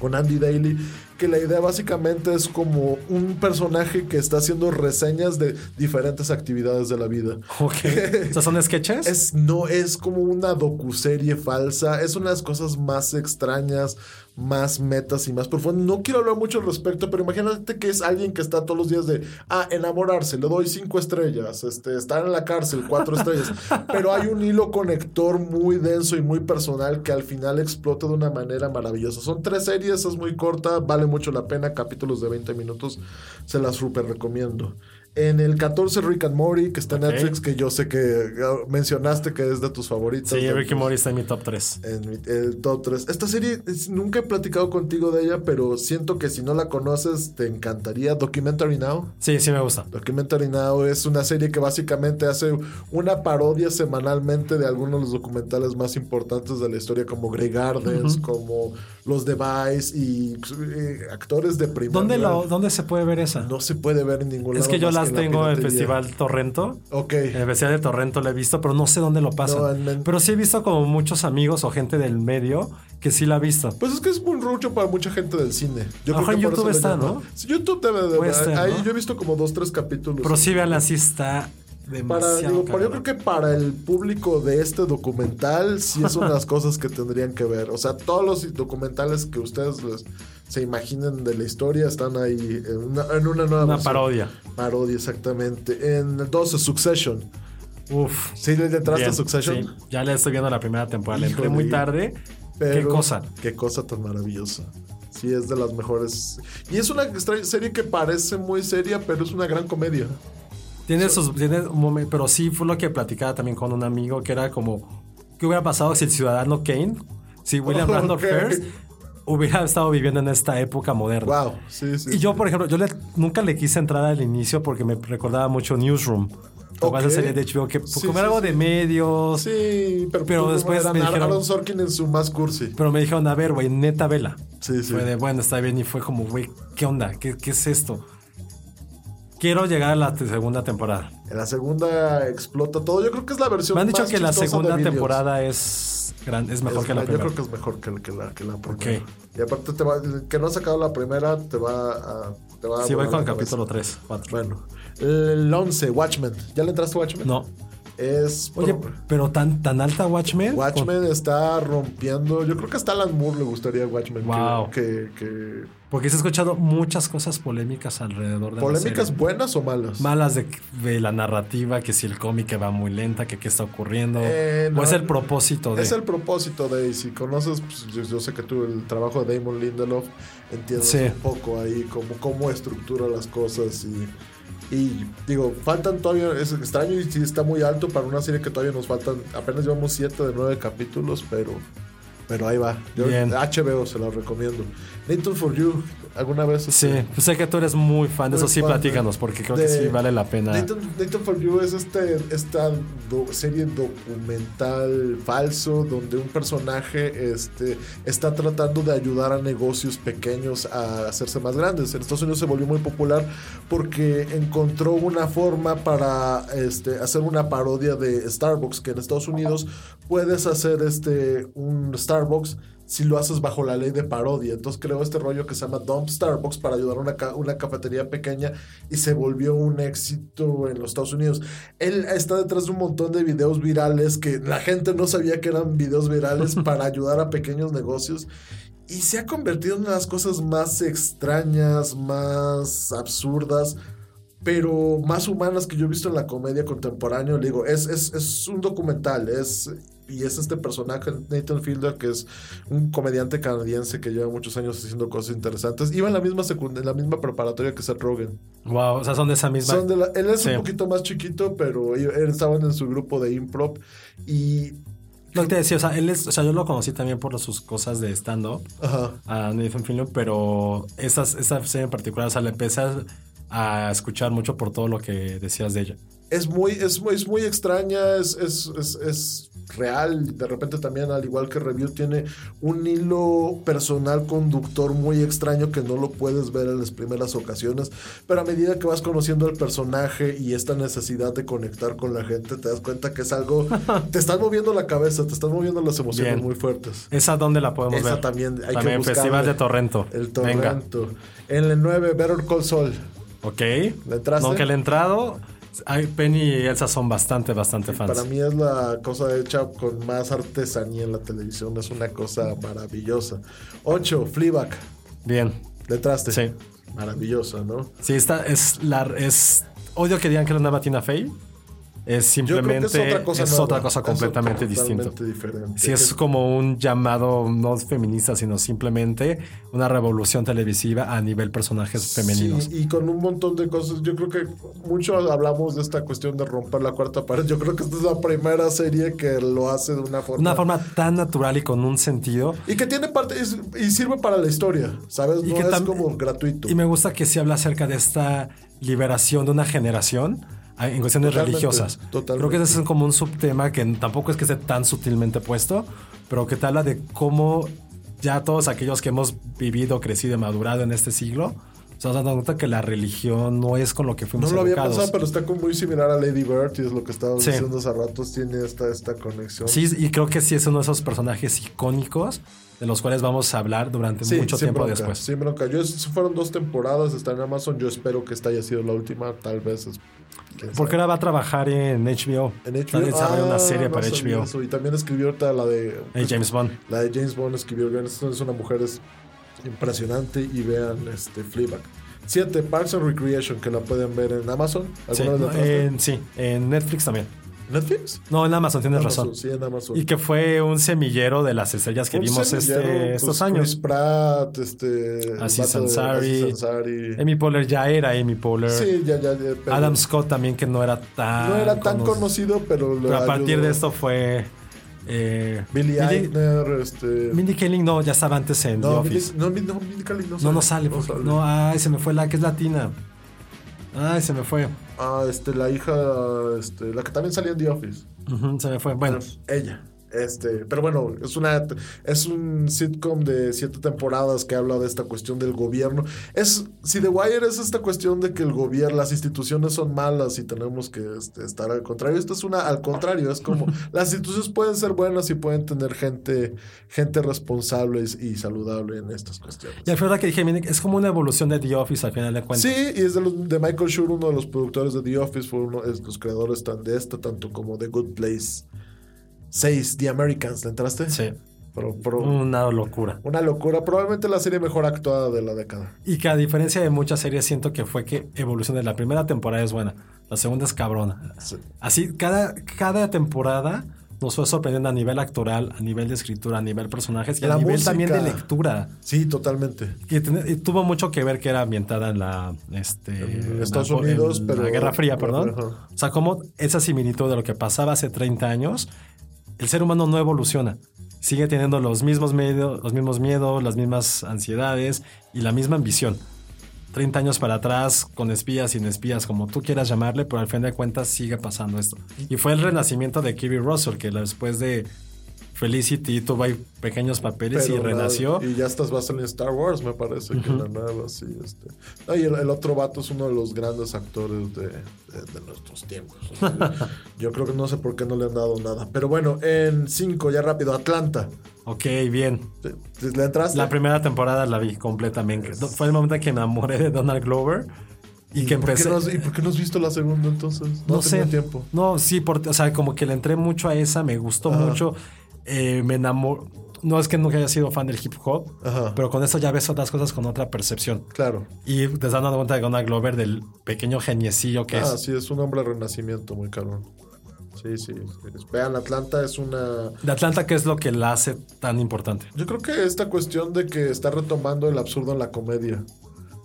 con Andy Daly, que la idea básicamente es como un personaje que está haciendo reseñas de diferentes actividades de la vida. Ok. O sea, son sketches. Es, no, es como una docuserie falsa. Es una de las cosas más extrañas, más metas y más profundas. No quiero hablar mucho al respecto, pero imagínate que es alguien que está todos los días de, ah, enamorarse, le doy cinco estrellas, este, estar en la cárcel, cuatro estrellas. Pero hay un hilo conector muy denso y muy personal que al final explota de una manera maravillosa. Son tres series, es muy corta, vale mucho la pena, capítulos de 20 minutos, se las super recomiendo. En el 14, Rick and Morty, que está en. Netflix, que yo sé que ah, mencionaste que es de tus favoritos. Sí, de Ricky tus- Morty está en mi top 3. En mi- el top 3. Esta serie, es- nunca he platicado contigo de ella, pero siento que si no la conoces, te encantaría. Documentary Now. Sí, sí me gusta. Documentary Now es una serie que básicamente hace una parodia semanalmente de algunos de los documentales más importantes de la historia, como Grey Gardens, como Los The Vice y eh, actores de primer ¿Dónde, nivel. lo, ¿Dónde se puede ver esa? No se puede ver en ningún es lado que yo más tengo en el. Festival Torrento. Ok. El Festival de Torrento la he visto, pero no sé dónde lo pasan. No, Pero sí he visto como muchos amigos o gente del medio que sí la ha visto. Pues es que es muy rucho para mucha gente del cine. Yo A lo mejor creo que en YouTube está. ¿no? Sí, YouTube debe de ser, ahí ¿no? yo he visto como dos, tres capítulos. Pero sí, veanla, sí está Para, demasiado. digo, para- yo creo que para el público de este documental sí es una de las cosas que tendrían que ver. O sea, todos los documentales que ustedes les- se imaginen de la historia están ahí en una, en una nueva Una versión. parodia. Parodia, exactamente. En el 12, Succession. Uf. ¿Sí le entraste a Succession? sí. Ya le estoy viendo la primera temporada. Le entré muy tarde. Pero- Qué cosa. Qué cosa tan maravillosa. Sí, es de las mejores. Y es una serie que parece muy seria, pero es una gran comedia. Tiene sus. Tiene un momento. Pero sí fue lo que platicaba también con un amigo que era como. ¿Qué hubiera pasado si el ciudadano Kane, si William. Randolph Hearst hubiera estado viviendo en esta época moderna? Wow, sí, sí. Y yo, por ejemplo, yo le- nunca le quise entrar al inicio porque me recordaba mucho Newsroom. ¿Te acuerdas Ok. de serie de HBO que Sí, como sí, era algo sí. de medios. Sí, pero, Pero pues, después me dijeron- Aaron Sorkin en su más cursi. Pero me dijeron, a ver, güey, neta vela. Sí, sí. Fue de, bueno, está bien. Y fue como, güey, ¿qué onda? ¿Qué, qué es esto? Quiero llegar a la segunda temporada. En la segunda explota todo. Yo creo que es la versión Me han dicho más que la segunda temporada es, gran, es mejor Es que la ma- primera. Yo creo que es mejor que, que la, que la primera. Ok. Y aparte, te va, el que no ha sacado la primera, te va a. Te va a Sí, voy volar con el la capítulo cabeza. 3, 4. Bueno, el 11, Watchmen. ¿Ya le entraste a Watchmen? No. Es. Oye, por- pero tan, tan alta Watchmen. Watchmen está rompiendo. Yo creo que hasta Alan Moore le gustaría Watchmen. Wow. Que, que- Porque se ha escuchado muchas cosas polémicas alrededor de ¿Polémicas buenas o malas? Malas de, de la narrativa, que si el cómic va muy lenta, que qué está ocurriendo. Eh, o es el propósito de. Es el propósito de. y Si conoces, pues, yo, yo sé que tú el trabajo de Damon Lindelof entiendes Sí. un poco ahí cómo, cómo estructura las cosas y. Y digo, faltan todavía, es extraño y sí está muy alto para una serie que todavía nos faltan, apenas llevamos 7 de 9 capítulos, pero pero ahí va. Yo, Bien. HBO se la recomiendo. Nathan for You, ¿alguna vez? Sí, este, pues sé que tú eres muy fan de Muy eso. Sí, fan platícanos, porque creo de- que sí vale la pena. Nathan, Nathan for You es este, esta do- serie documental falso donde un personaje este, está tratando de ayudar a negocios pequeños a hacerse más grandes. En Estados Unidos se volvió muy popular porque encontró una forma para este, hacer una parodia de Starbucks, que en Estados Unidos puedes hacer este, un Starbucks si lo haces bajo la ley de parodia. Entonces creó este rollo que se llama Dump Starbucks para ayudar a una, ca- una cafetería pequeña y se volvió un éxito en los Estados Unidos. Él está detrás de un montón de videos virales que la gente no sabía que eran videos virales para ayudar a pequeños negocios. Y se ha convertido en una de las cosas más extrañas, más absurdas, pero más humanas que yo he visto en la comedia contemporánea. Le digo, es, es, es un documental, es, y es este personaje, Nathan Fielder, que es un comediante canadiense que lleva muchos años haciendo cosas interesantes. Iba en la misma, en la misma preparatoria que Seth Rogen. Wow, o sea, son de esa misma. Son de la- él es Sí. un poquito más chiquito, pero él estaban en su grupo de improv y... Lo que te decía, o sea, él es, o sea, yo lo conocí también por sus cosas de stand-up a Nathan Fillion, pero esas, esa serie en particular, o sea, le empecé a, a escuchar mucho por todo lo que decías de ella. es muy, es muy, es muy extraña, es, es, es, es real. De repente también, al igual que Review, tiene un hilo personal conductor muy extraño que no lo puedes ver en las primeras ocasiones. Pero a medida que vas conociendo al personaje y esta necesidad de conectar con la gente, te das cuenta que es algo. te están moviendo la cabeza, te están moviendo las emociones Bien. muy fuertes. ¿Esa dónde la podemos Esa ver? también hay que También. Festival de Torrento. El Venga. Torrento. En el 9, Better Call Saul. Ok. ¿Le entraste? Nunca le he entrado. Penny y Elsa son bastante, bastante fans. Para mí es la cosa hecha con más artesanía en la televisión. Es una cosa maravillosa. 8. Fleabag. Bien. ¿Le entraste? Sí. Maravillosa, ¿no? Sí, esta es la. Es, odio que digan que era una Batina Fey. Es simplemente es otra cosa, es otra cosa completamente distinta. Sí, es como un llamado no feminista, sino simplemente una revolución televisiva a nivel personajes femeninos. Sí, y con un montón de cosas. Yo creo que mucho hablamos de esta cuestión de romper la cuarta pared. Yo creo que esta es la primera serie que lo hace de una forma. Una forma tan natural y con un sentido. Y que tiene parte. es- y sirve para la historia, ¿sabes? Y que es como gratuito. Y me gusta que se habla acerca de esta liberación de una generación en cuestiones Totalmente, religiosas. totalmente. Creo que ese es como un subtema que tampoco es que esté tan sutilmente puesto, pero que te habla de cómo ya todos aquellos que hemos vivido, crecido y madurado en este siglo, se nos dando cuenta que la religión no es con lo que no fuimos lo había pensado, pero está como muy similar a Lady Bird y es lo que estábamos Sí. diciendo hace rato. Tiene esta, esta conexión. Sí, y creo que sí es uno de esos personajes icónicos de los cuales vamos a hablar durante Sí, mucho tiempo bronca, después. Sin bronca. Yo, fueron dos temporadas, está en Amazon. Yo espero que esta haya sido la última, tal vez. Porque ahora va a trabajar en HBO. En HBO. una Ah, serie no para HBO. eso. Y también escribió ahorita la de. Eh, James Bond. La de James Bond escribió. Es una mujer es impresionante. Y vean este Fleabag. 7. Parks and Recreation, que la pueden ver en Amazon. Sí, en, sí, en Netflix también. ¿Netflix? No, en Amazon, tienes Amazon, razón. Sí, en Amazon. Y que fue un semillero de las estrellas que Un vimos este, pues, estos Chris años. Pratt, este. el Aziz vato de Ansari. Aziz Ansari. Amy Poehler ya era Amy Poehler. Sí, ya, ya. ya, pero Adam Scott también, que no era tan... No era tan cono- conocido, pero. Pero a partir ayudó. de esto fue... Eh, Billy Eichner, este. Mindy Kaling no, ya estaba antes en The no, Office. Mindy, no, no, Mindy Kaling no sale. No, no sale. porque- No, ay, se me fue la que es latina. Ay, se me fue. Ah, este, la hija, este, la que también salió en The Office. Se me fue. Bueno, Ella. Este, pero bueno, es una es un sitcom de siete temporadas que habla de esta cuestión del gobierno. Es si The Wire es esta cuestión de que el gobierno, las instituciones son malas y tenemos que este, estar al contrario. Esto es una al contrario, es como las instituciones pueden ser buenas y pueden tener gente gente responsable y, y saludable en estas cuestiones. y al final que dije, es como una evolución de The Office al final de cuentas. Sí, y es de, los, de Michael Schur, uno de los productores de The Office, fue uno de los creadores tan de esta, tanto como de Good Place. 6, The Americans, ¿le entraste? Sí. Pero, pero- Una locura. una locura, probablemente la serie mejor actuada de la década. Y que a diferencia de muchas series, siento que fue que evoluciona. La primera temporada es buena, la segunda es cabrona. Sí. Así, cada, cada temporada nos fue sorprendiendo a nivel actoral, a nivel de escritura, a nivel personajes y La a nivel música. también de lectura. Sí, totalmente. Y, ten- y tuvo mucho que ver que era ambientada en la este, En la- Estados en Unidos, la pero- Guerra Fría, perdón. O sea, como esa similitud de lo que pasaba hace 30 años, el ser humano no evoluciona. Sigue teniendo los mismos los mismos miedos, las mismas ansiedades y la misma ambición. 30 años para atrás, con espías, sin espías, como tú quieras llamarle, pero al fin de cuentas sigue pasando esto. Y fue el renacimiento de Kerry Russell, que después de Felicity tuvo ahí pequeños papeles y Pero renació. nada, y ya estás vas en Star Wars, me parece que la nueva, sí. Este. No, y el, el otro vato es uno de los grandes actores de, de- de nuestros tiempos. O sea, yo creo que no sé por qué no le han dado nada. Pero bueno, en 5, ya rápido, Atlanta. Ok, bien. ¿Te- ¿Le entraste? La primera temporada la vi completamente. Fue el momento en que me enamoré de Donald Glover y que ¿Por qué empecé. no has- ¿Y por qué no has visto la segunda entonces? No, No, sé. tiempo. No, sí, porque, o sea, como que le entré mucho a esa, me gustó mucho. Eh, me enamoró. No es que nunca haya sido fan del hip hop, Ajá. pero con eso ya ves otras cosas con otra percepción. Claro. Y te das dando cuenta de Donald Glover, del pequeño geniecillo que Ah, es. sí, es un hombre de renacimiento muy cabrón. Sí, sí. Vean, Atlanta es una... De Atlanta, ¿qué es lo que la hace tan importante? Yo creo que esta cuestión de que está retomando el absurdo en la comedia.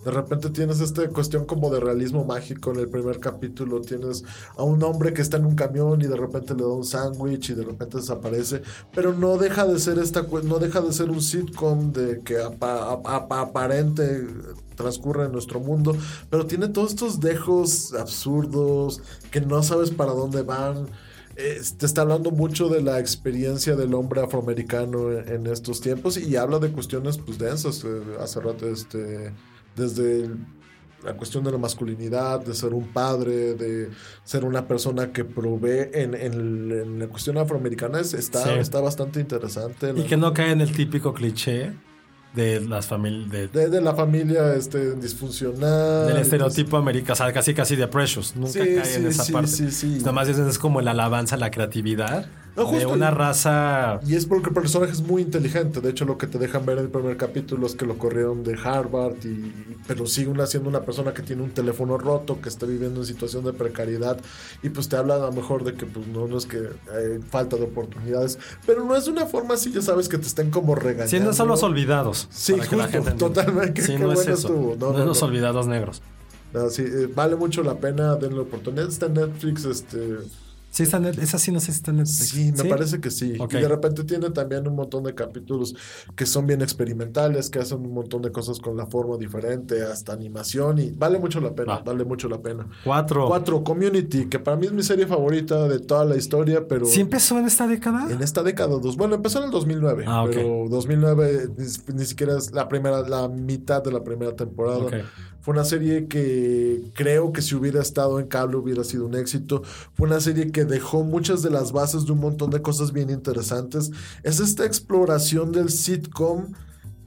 De repente tienes esta cuestión como de realismo mágico en el primer capítulo. Tienes a un hombre que está en un camión y de repente le da un sándwich y de repente desaparece. Pero no deja de ser esta no deja de ser un sitcom de que apa- apa- aparente transcurre en nuestro mundo. Pero tiene todos estos dejos absurdos que no sabes para dónde van. Te está hablando mucho de la experiencia del hombre afroamericano en, en estos tiempos y habla de cuestiones pues densas eh, hace rato este desde el- la cuestión de la masculinidad, de ser un padre, de ser una persona que provee en, en- en la cuestión afroamericana es- está, Sí. está bastante interesante. Y que no cae en el típico cliché de las familias. De, de, de la familia este, disfuncional. del estereotipo americano, o sea, casi casi de Precious. Nunca Sí, cae en esa parte. sí, sí. Nada más es, es como la alabanza a la creatividad de justo. una raza. Y es porque el personaje es muy inteligente. De hecho, lo que te dejan ver en el primer capítulo es que lo corrieron de Harvard, y, pero sigue una, siendo una persona que tiene un teléfono roto, que está viviendo en situación de precariedad. Y pues te habla a lo mejor de que pues no, no es que hay falta de oportunidades. Pero no es de una forma así, ya sabes, que te estén como regañando. Sí, no son los olvidados. Sí, justo, totalmente. Sí, Qué no es eso. estuvo. No, No, no, los no. olvidados negros. No, sí, eh, vale mucho la pena, denle la oportunidad. Está en Netflix, este... Sí, está Net- esa sí no sé si está en Netflix. Sí, me parece que sí. Y de repente tiene también un montón de capítulos que son bien experimentales, que hacen un montón de cosas con la forma diferente, hasta animación, y vale mucho la pena, Va. vale mucho la pena. Cuatro. Cuatro, Community, que para mí es mi serie favorita de toda la historia, pero... ¿Sí empezó en esta década? En esta década, dos, bueno, empezó en el 2009, Ah, ok. pero 2009 ni, ni siquiera es la primera, la mitad de la primera temporada. Ok. Fue una serie que creo que si hubiera estado en cable hubiera sido un éxito. Fue una serie que dejó muchas de las bases de un montón de cosas bien interesantes. Es esta exploración del sitcom,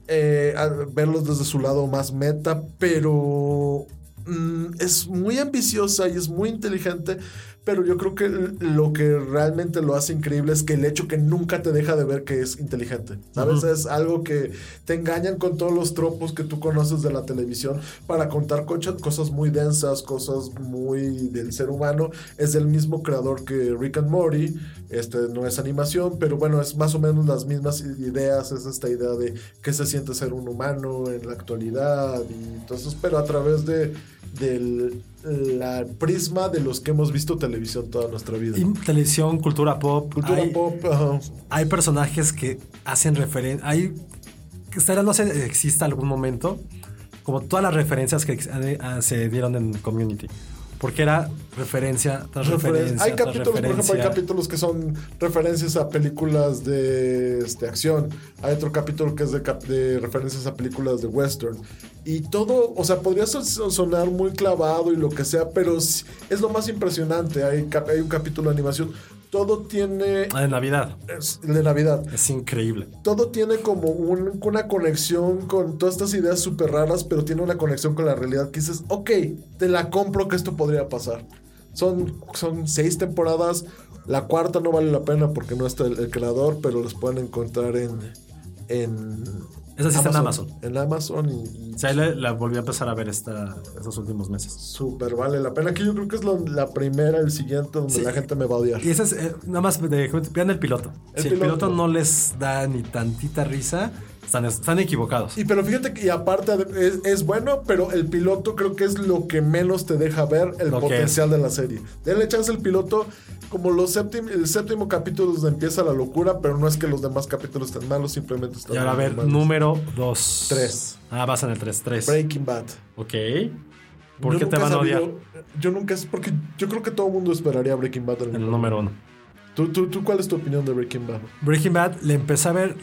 eh, verlos desde su lado más meta, pero mm, es muy ambiciosa y es muy inteligente. Pero yo creo que lo que realmente lo hace increíble es que el hecho que nunca te deja de ver que es inteligente. ¿Sabes? Es algo que te engañan con todos los tropos que tú conoces de la televisión para contar cosas muy densas, cosas muy del ser humano. Es del mismo creador que Rick and Morty. Este no es animación, pero bueno, es más o menos las mismas ideas. Es esta idea de qué se siente ser un humano en la actualidad. Y entonces, pero a través de del la prisma de los que hemos visto televisión toda nuestra vida. Y televisión, cultura pop. Cultura hay, pop, ajá. hay personajes que hacen referencia. Hay. Estará, no sé si exista algún momento. Como todas las referencias que ah, se dieron en Community. Porque era referencia tras Referen- referencia. hay capítulos, por ejemplo, hay capítulos que son referencias a películas de este, acción. Hay otro capítulo que es de, de referencias a películas de western. Y todo, o sea, podría so- so- sonar muy clavado y lo que sea, pero es, es lo más impresionante. Hay, hay un capítulo de animación. Todo tiene... Ah, de Navidad. es de Navidad. Es increíble. todo tiene como un- una conexión con todas estas ideas súper raras, pero tiene una conexión con la realidad que dices, ok, te la compro que esto podría pasar. Son, son seis temporadas, la cuarta no vale la pena porque no está el, el creador, pero los pueden encontrar en... en Esa sí está en Amazon. En Amazon y, y O sea, ahí la, la volví a empezar a ver esta, estos últimos meses. súper vale la pena. Que yo creo que es lo- la primera, el siguiente, donde Sí. la gente me va a odiar. Y ese es, eh, nada más, de, vean el piloto. El si el piloto no les da ni tantita risa, están, están equivocados. Y pero fíjate que y aparte es, es bueno, pero el piloto creo que es lo que menos te deja ver el Lo potencial de la serie. Denle chance al piloto, como los séptim- el séptimo capítulo donde empieza la locura, pero no es que los demás capítulos estén malos, simplemente están Y ahora a ver, malos. número 2. Tres. Ah, vas en el 3. 3. Breaking Bad. Ok. ¿Por Yo qué te van a odiar? sabido- Yo nunca es porque yo creo que todo el mundo esperaría Breaking Bad en el número 1. ¿Tú, tú, tú, ¿Cuál es tu opinión de Breaking Bad? Breaking Bad le empecé a ver.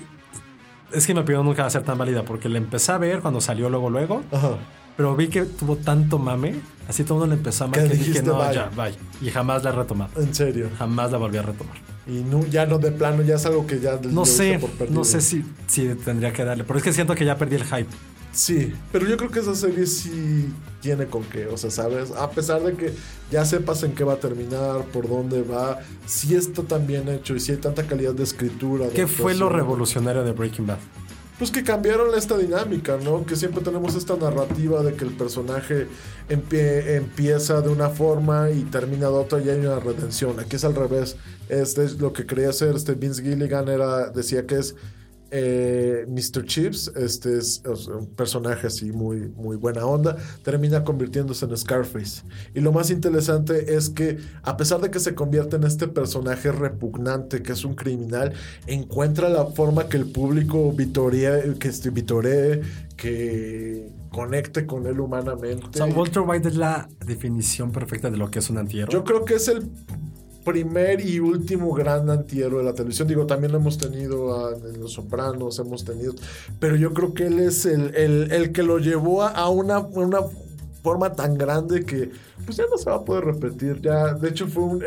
Es que mi opinión nunca va a ser tan válida porque le empecé a ver cuando salió luego, luego. Ajá. Pero vi que tuvo tanto mame. Así todo el mundo le empezó a amar Que dije, no, bye. ya, bye. Y jamás la he retomado. En serio. Jamás la volví a retomar. Y no, ya no de plano, ya es algo que ya No sé, por no sé si, si tendría que darle. Pero es que siento que ya perdí el hype. Sí, pero yo creo que esa serie sí tiene con qué, o sea, ¿sabes? A pesar de que ya sepas en qué va a terminar, por dónde va, sí está tan bien hecho y sí hay tanta calidad de escritura. de ¿Qué fue lo revolucionario de Breaking Bad? Pues que cambiaron esta dinámica, ¿no? Que siempre tenemos esta narrativa de que el personaje empie- empieza de una forma y termina de otra y hay una redención. Aquí es al revés. Este es lo que quería hacer este Vince Gilligan era decía que es eh, Mr. Chips, este es un personaje así muy, muy buena onda, termina convirtiéndose en Scarface. Y lo más interesante es que a pesar de que se convierte en este personaje repugnante, que es un criminal, encuentra la forma que el público vitoree, que este, vitoree, que conecte con él humanamente. O sea, Walter White es la definición perfecta de lo que es un antihéroe. Yo creo que es el primer y último gran antihéroe de la televisión. Digo, también lo hemos tenido a- en Los Sopranos, hemos tenido. Pero yo creo que él es el, el- que lo llevó a, una, una forma tan grande que pues ya no se va a poder repetir. Ya, de hecho, fue un,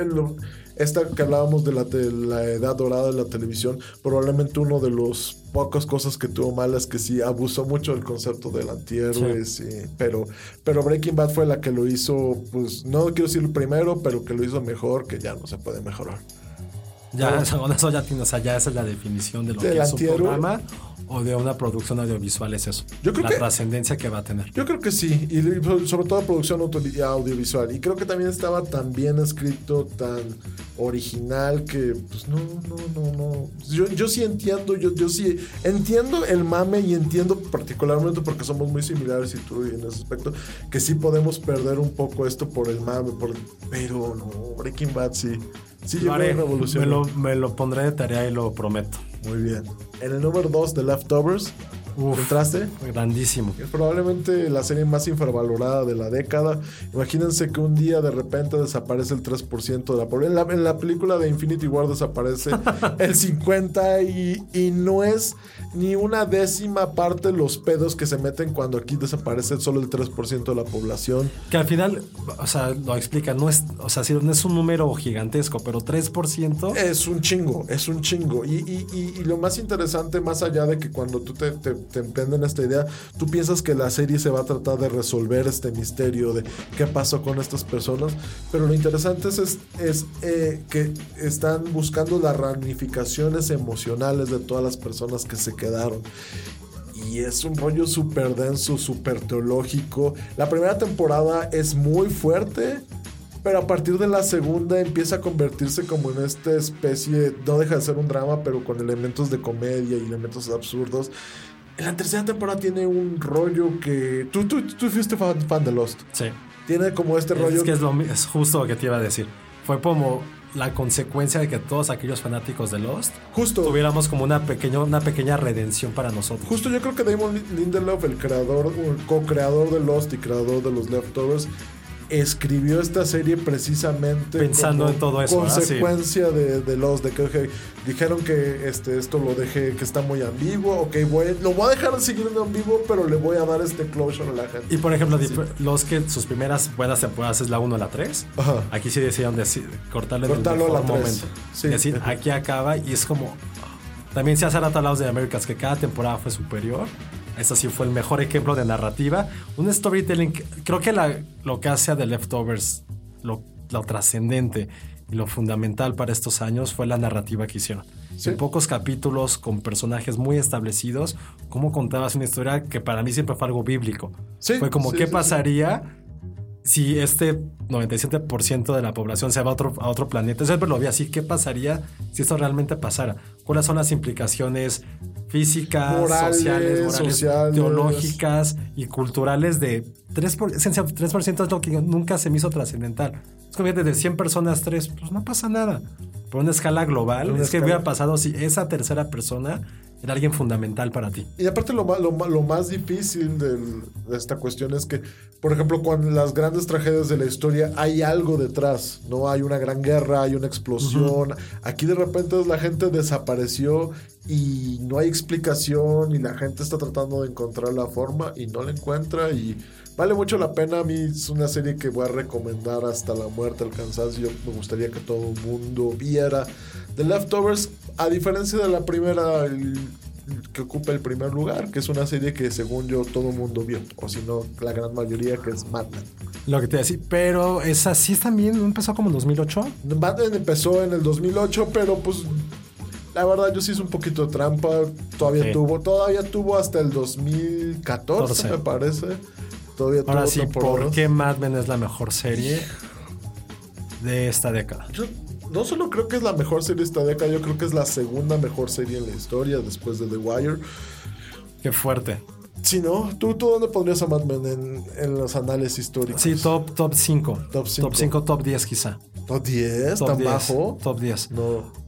esta que hablábamos de la, de la edad dorada de la televisión, probablemente uno de los pocas cosas que tuvo malas que sí abusó mucho del concepto del antihéroe, sí, pero, pero Breaking Bad fue la que lo hizo, pues no quiero decir primero, pero que lo hizo mejor, que ya no se puede mejorar. Ya, eso ya o sea, ya esa es la definición de lo que es un programa o de una producción audiovisual, es eso. Yo creo la que- trascendencia que va a tener. Yo creo que sí, y sobre- todo producción audiovisual. Y creo que también estaba tan bien escrito, tan original, que pues no, no, no, no. Yo, yo sí entiendo, yo, yo sí entiendo el mame y entiendo particularmente porque somos muy similares y tú en ese aspecto, que sí podemos perder un poco esto por el mame, por el- pero no, Breaking Bad sí. Sí Lo haré. Me lo, me lo pondré de tarea y lo prometo. Muy bien. En el número 2 de Leftovers, Uf. ¿entraste? Grandísimo. Es probablemente la serie más infravalorada de la década. Imagínense que un día de repente desaparece el 3% de la población. En la, en la película de Infinity War desaparece el 50% y, y no es ni una décima parte los pedos que se meten cuando aquí desaparece solo el 3% de la población. Que al final, o sea, lo explica, no es, o sea, sí, no es un número gigantesco, pero 3%. Es un chingo, es un chingo. Y, y- y- y lo más interesante, más allá de que cuando tú te, te, te esta idea, tú piensas que la serie se va a tratar de resolver este misterio de qué pasó con estas personas. Pero lo interesante es, es, es, eh, que están buscando las ramificaciones emocionales de todas las personas que se quedaron. Y es un rollo súper denso, súper teológico. La primera temporada es muy fuerte, pero a partir de la segunda empieza a convertirse como en esta especie, no deja de ser un drama, pero con elementos de comedia y elementos absurdos. En la tercera temporada tiene un rollo que... Tú, tú, tú fuiste fan, fan de Lost. Sí. Tiene como este rollo... Es que es, lo es justo lo que te iba a decir. Fue como la consecuencia de que todos aquellos fanáticos de Lost Justo. tuviéramos como una pequeña, una pequeña redención para nosotros. Justo yo creo que Damon Lindelof, el creador, el co-creador de Lost y creador de los Leftovers, escribió esta serie precisamente Pensando en todo eso, ¿verdad? Consecuencia de, de Lost, de que dijeron que este, esto lo dejé, que está muy ambiguo, ok, voy, lo voy a dejar siguiendo ambiguo, pero le voy a dar este closure a la gente. Y por ejemplo, dif- los que sus primeras buenas temporadas es la 1 o la 3, Ajá. aquí sí decidieron deci- cortarle en el Cortarlo a la tres. momento. Sí. Decir, aquí acaba y es como... También se hace hablados de Americas que cada temporada fue superior. Eso sí fue el mejor ejemplo de narrativa. Un storytelling, creo que la- lo que hace a The Leftovers, lo, lo trascendente y lo fundamental para estos años fue la narrativa que hicieron. Sí. En pocos capítulos, con personajes muy establecidos, cómo contabas una historia que para mí siempre fue algo bíblico. Sí, fue como, sí, ¿qué pasaría si este 97% de la población se va a otro, a otro planeta? Siempre lo vi así. ¿Qué pasaría si esto realmente pasara? ¿Cuáles son las implicaciones físicas, Morales, sociales, morales, sociales. teológicas y culturales de 3%? Por, esencia- 3% es lo que nunca se me hizo trascendental. Es como de 100 personas, 3, pues no pasa nada. Por una escala global, una es que hubiera pasado si esa tercera persona era alguien fundamental para ti. Y aparte lo, lo, lo más difícil del- de esta cuestión es que, por ejemplo, cuando las grandes tragedias de la historia hay algo detrás, ¿no? Hay una gran guerra, hay una explosión. Aquí de repente la gente desapareció y no hay explicación y la gente está tratando de encontrar la forma y no la encuentra y vale mucho la pena. A mí es una serie que voy a recomendar hasta la muerte, el cansancio. Me gustaría que todo el mundo viera. The Leftovers, a diferencia de la primera, el- que ocupa el primer lugar, que es una serie que según yo todo el mundo vio, o si no, la gran mayoría que es Mad Men. Lo que te decía, pero esa sí también empezó como en 2008. Mad Men empezó en el 2008, pero pues la verdad yo sí hice un poquito de trampa, todavía Sí. tuvo, todavía tuvo hasta el 2014 14. me parece. Todavía Ahora tuvo sí, temporadas. ¿por qué Mad Men es la mejor serie de esta década? Yo no solo creo que es la mejor serie de esta década, yo creo que es la segunda mejor serie en la historia después de The Wire. Qué fuerte. Si no, ¿tú, tú dónde pondrías a Mad Men en, en los anales históricos? Sí, top, top 5. Top cinco. Top 5, top 10 quizá. ¿Top 10? Top ¿Tan 10, bajo? Top 10. No.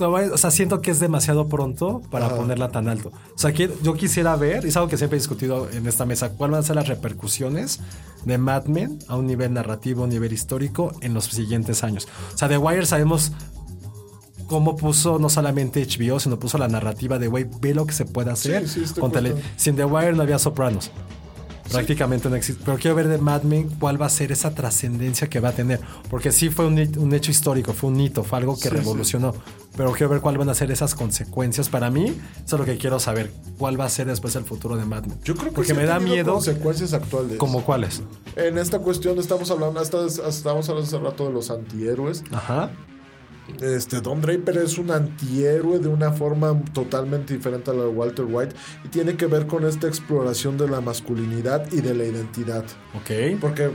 O sea, siento que es demasiado pronto para Ajá. ponerla tan alto. O sea, que yo quisiera ver, y es algo que siempre he discutido en esta mesa, cuáles van a ser las repercusiones de Mad Men a un nivel narrativo, a un nivel histórico en los siguientes años. O sea, The Wire sabemos cómo puso no solamente HBO, sino puso la narrativa de, güey, ve lo que se puede hacer Sí, sí, con tele. Sin The Wire no había Sopranos. Prácticamente no existe. Pero quiero ver de Mad Men cuál va a ser esa trascendencia que va a tener. Porque sí fue un, un hecho histórico, fue un hito, fue algo que Sí, revolucionó. Pero quiero ver cuáles van a ser esas consecuencias. Para mí, eso es lo que quiero saber. ¿Cuál va a ser después el futuro de Mad Men? Yo creo que Porque sí me da miedo. consecuencias actuales. ¿Como cuáles? En esta cuestión estamos hablando, hasta, estábamos hablando hace rato de los antihéroes. Ajá. Este, Don Draper es un antihéroe de una forma totalmente diferente a la de Walter White y tiene que ver con esta exploración de la masculinidad y de la identidad. Ok. Porque eh,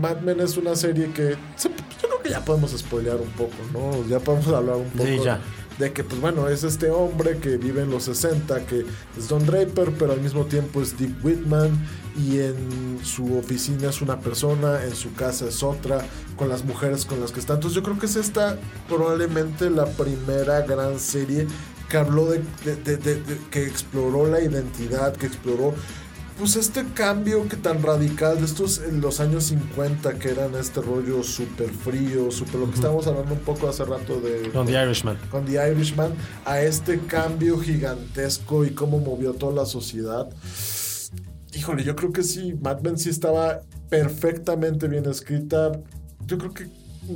Mad Men es una serie que yo creo que ya podemos spoilear un poco, ¿no? Ya podemos hablar un poco Sí, ya. de que, pues bueno, es este hombre que vive en los 60, que es Don Draper, pero al mismo tiempo es Dick Whitman y en su oficina es una persona, en su casa es otra, con las mujeres con las que está. Entonces yo creo que es esta probablemente la primera gran serie que habló de, de- de- de- de- que exploró la identidad, que exploró pues este cambio que tan radical de estos en los años 50 que eran este rollo súper frío, súper lo que estábamos hablando un poco hace rato de Con The Irishman. con The Irishman a este cambio gigantesco y cómo movió toda la sociedad. Híjole, yo creo que sí, Mad Men sí estaba perfectamente bien escrita. Yo creo que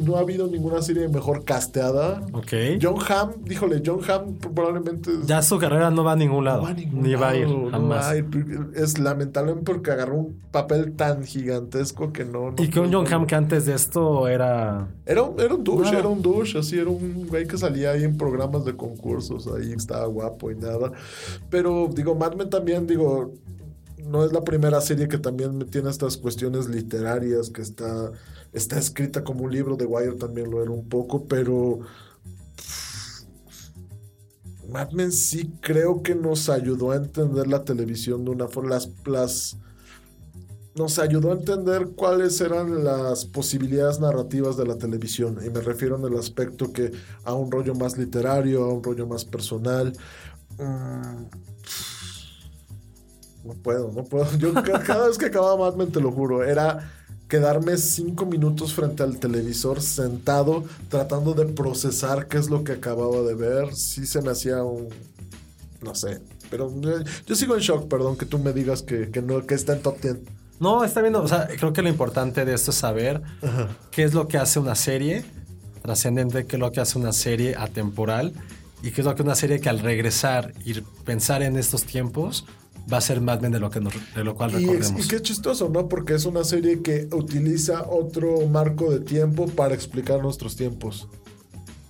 no ha habido ninguna serie mejor casteada. Ok. John Hamm, híjole, John Hamm probablemente Ya su carrera no va a ningún lado. no va a ningún Ni va a ir lado, no jamás. va a ir. Es lamentable porque agarró un papel tan gigantesco que no. no y con John no- Hamm que antes de esto era... Era un, era un douche, Nada. era un douche, así era un güey que salía ahí en programas de concursos, ahí estaba guapo y nada. Pero digo, Mad Men también, digo, no es la primera serie que también tiene estas cuestiones literarias, que está, está escrita como un libro, The Wire también lo era un poco, pero Mad Men sí creo que nos ayudó a entender la televisión de una forma, las, las nos ayudó a entender cuáles eran las posibilidades narrativas de la televisión. Y me refiero en el aspecto que a un rollo más literario, a un rollo más personal. Mm, No puedo, no puedo. Yo ca- cada vez que acababa Mad Men, te lo juro, era quedarme cinco minutos frente al televisor sentado tratando de procesar qué es lo que acababa de ver. Sí se me hacía un... No sé. Pero eh, yo sigo en shock, perdón, que tú me digas que, que no, que está en top 10. No, está viendo, o sea, creo que lo importante de esto es saber qué es lo que hace una serie trascendente, qué es lo que hace una serie atemporal y qué es lo que una serie que al regresar y pensar en estos tiempos va a ser Mad Men de lo, que nos- de lo cual Y, es- recordemos. y qué chistoso, ¿no? Porque es una serie que utiliza otro marco de tiempo para explicar nuestros tiempos.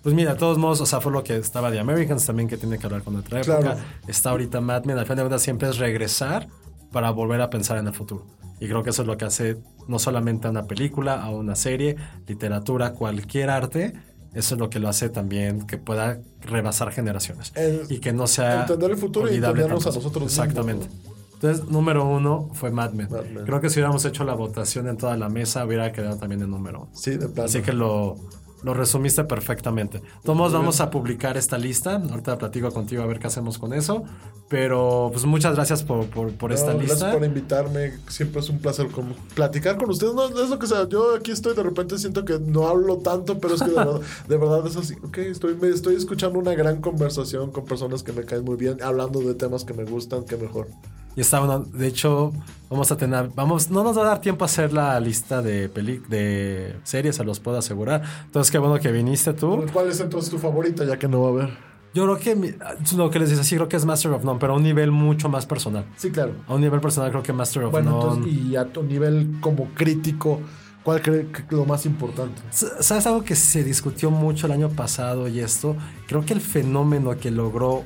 Pues mira, de todos modos, o sea, fue lo que estaba de Americans también, que tiene que hablar con otra época. Claro. Está ahorita Mad Men, al final de cuentas siempre es regresar para volver a pensar en el futuro. Y creo que eso es lo que hace no solamente a una película, a una serie, literatura, cualquier arte. Eso es lo que lo hace también que pueda rebasar generaciones. El- y que no sea. entender el futuro y entendernos a nosotros Exactamente. mismos, Entonces, número uno fue Mad Men. Mad Men. Creo que si hubiéramos hecho la votación en toda la mesa, hubiera quedado también en número uno. Sí, de plano. Así que lo, lo resumiste perfectamente. Todos vamos a publicar esta lista. Ahorita platico contigo a ver qué hacemos con eso. Pero pues muchas gracias por, por, por No, esta gracias lista. por invitarme. Siempre es un placer como platicar con ustedes. No, no es lo que sea. Yo aquí estoy, de repente siento que no hablo tanto, pero es que de verdad, de verdad es así. Ok, estoy, me estoy escuchando una gran conversación con personas que me caen muy bien, hablando de temas que me gustan, que mejor. Y está bueno. De hecho, vamos a tener. Vamos, no nos va a dar tiempo a hacer la lista de peli, de series, se los puedo asegurar. Entonces, qué bueno que viniste tú. ¿Cuál es entonces tu favorita, ya que no va a haber? Yo creo que lo que les decía, sí, creo que es Master of None, pero a un nivel mucho más personal. Sí, claro. A un nivel personal, creo que Master of Bueno, None. entonces, y a tu nivel como crítico, ¿cuál cree que es lo más importante? ¿Sabes algo que se discutió mucho el año pasado y esto? Creo que el fenómeno que logró,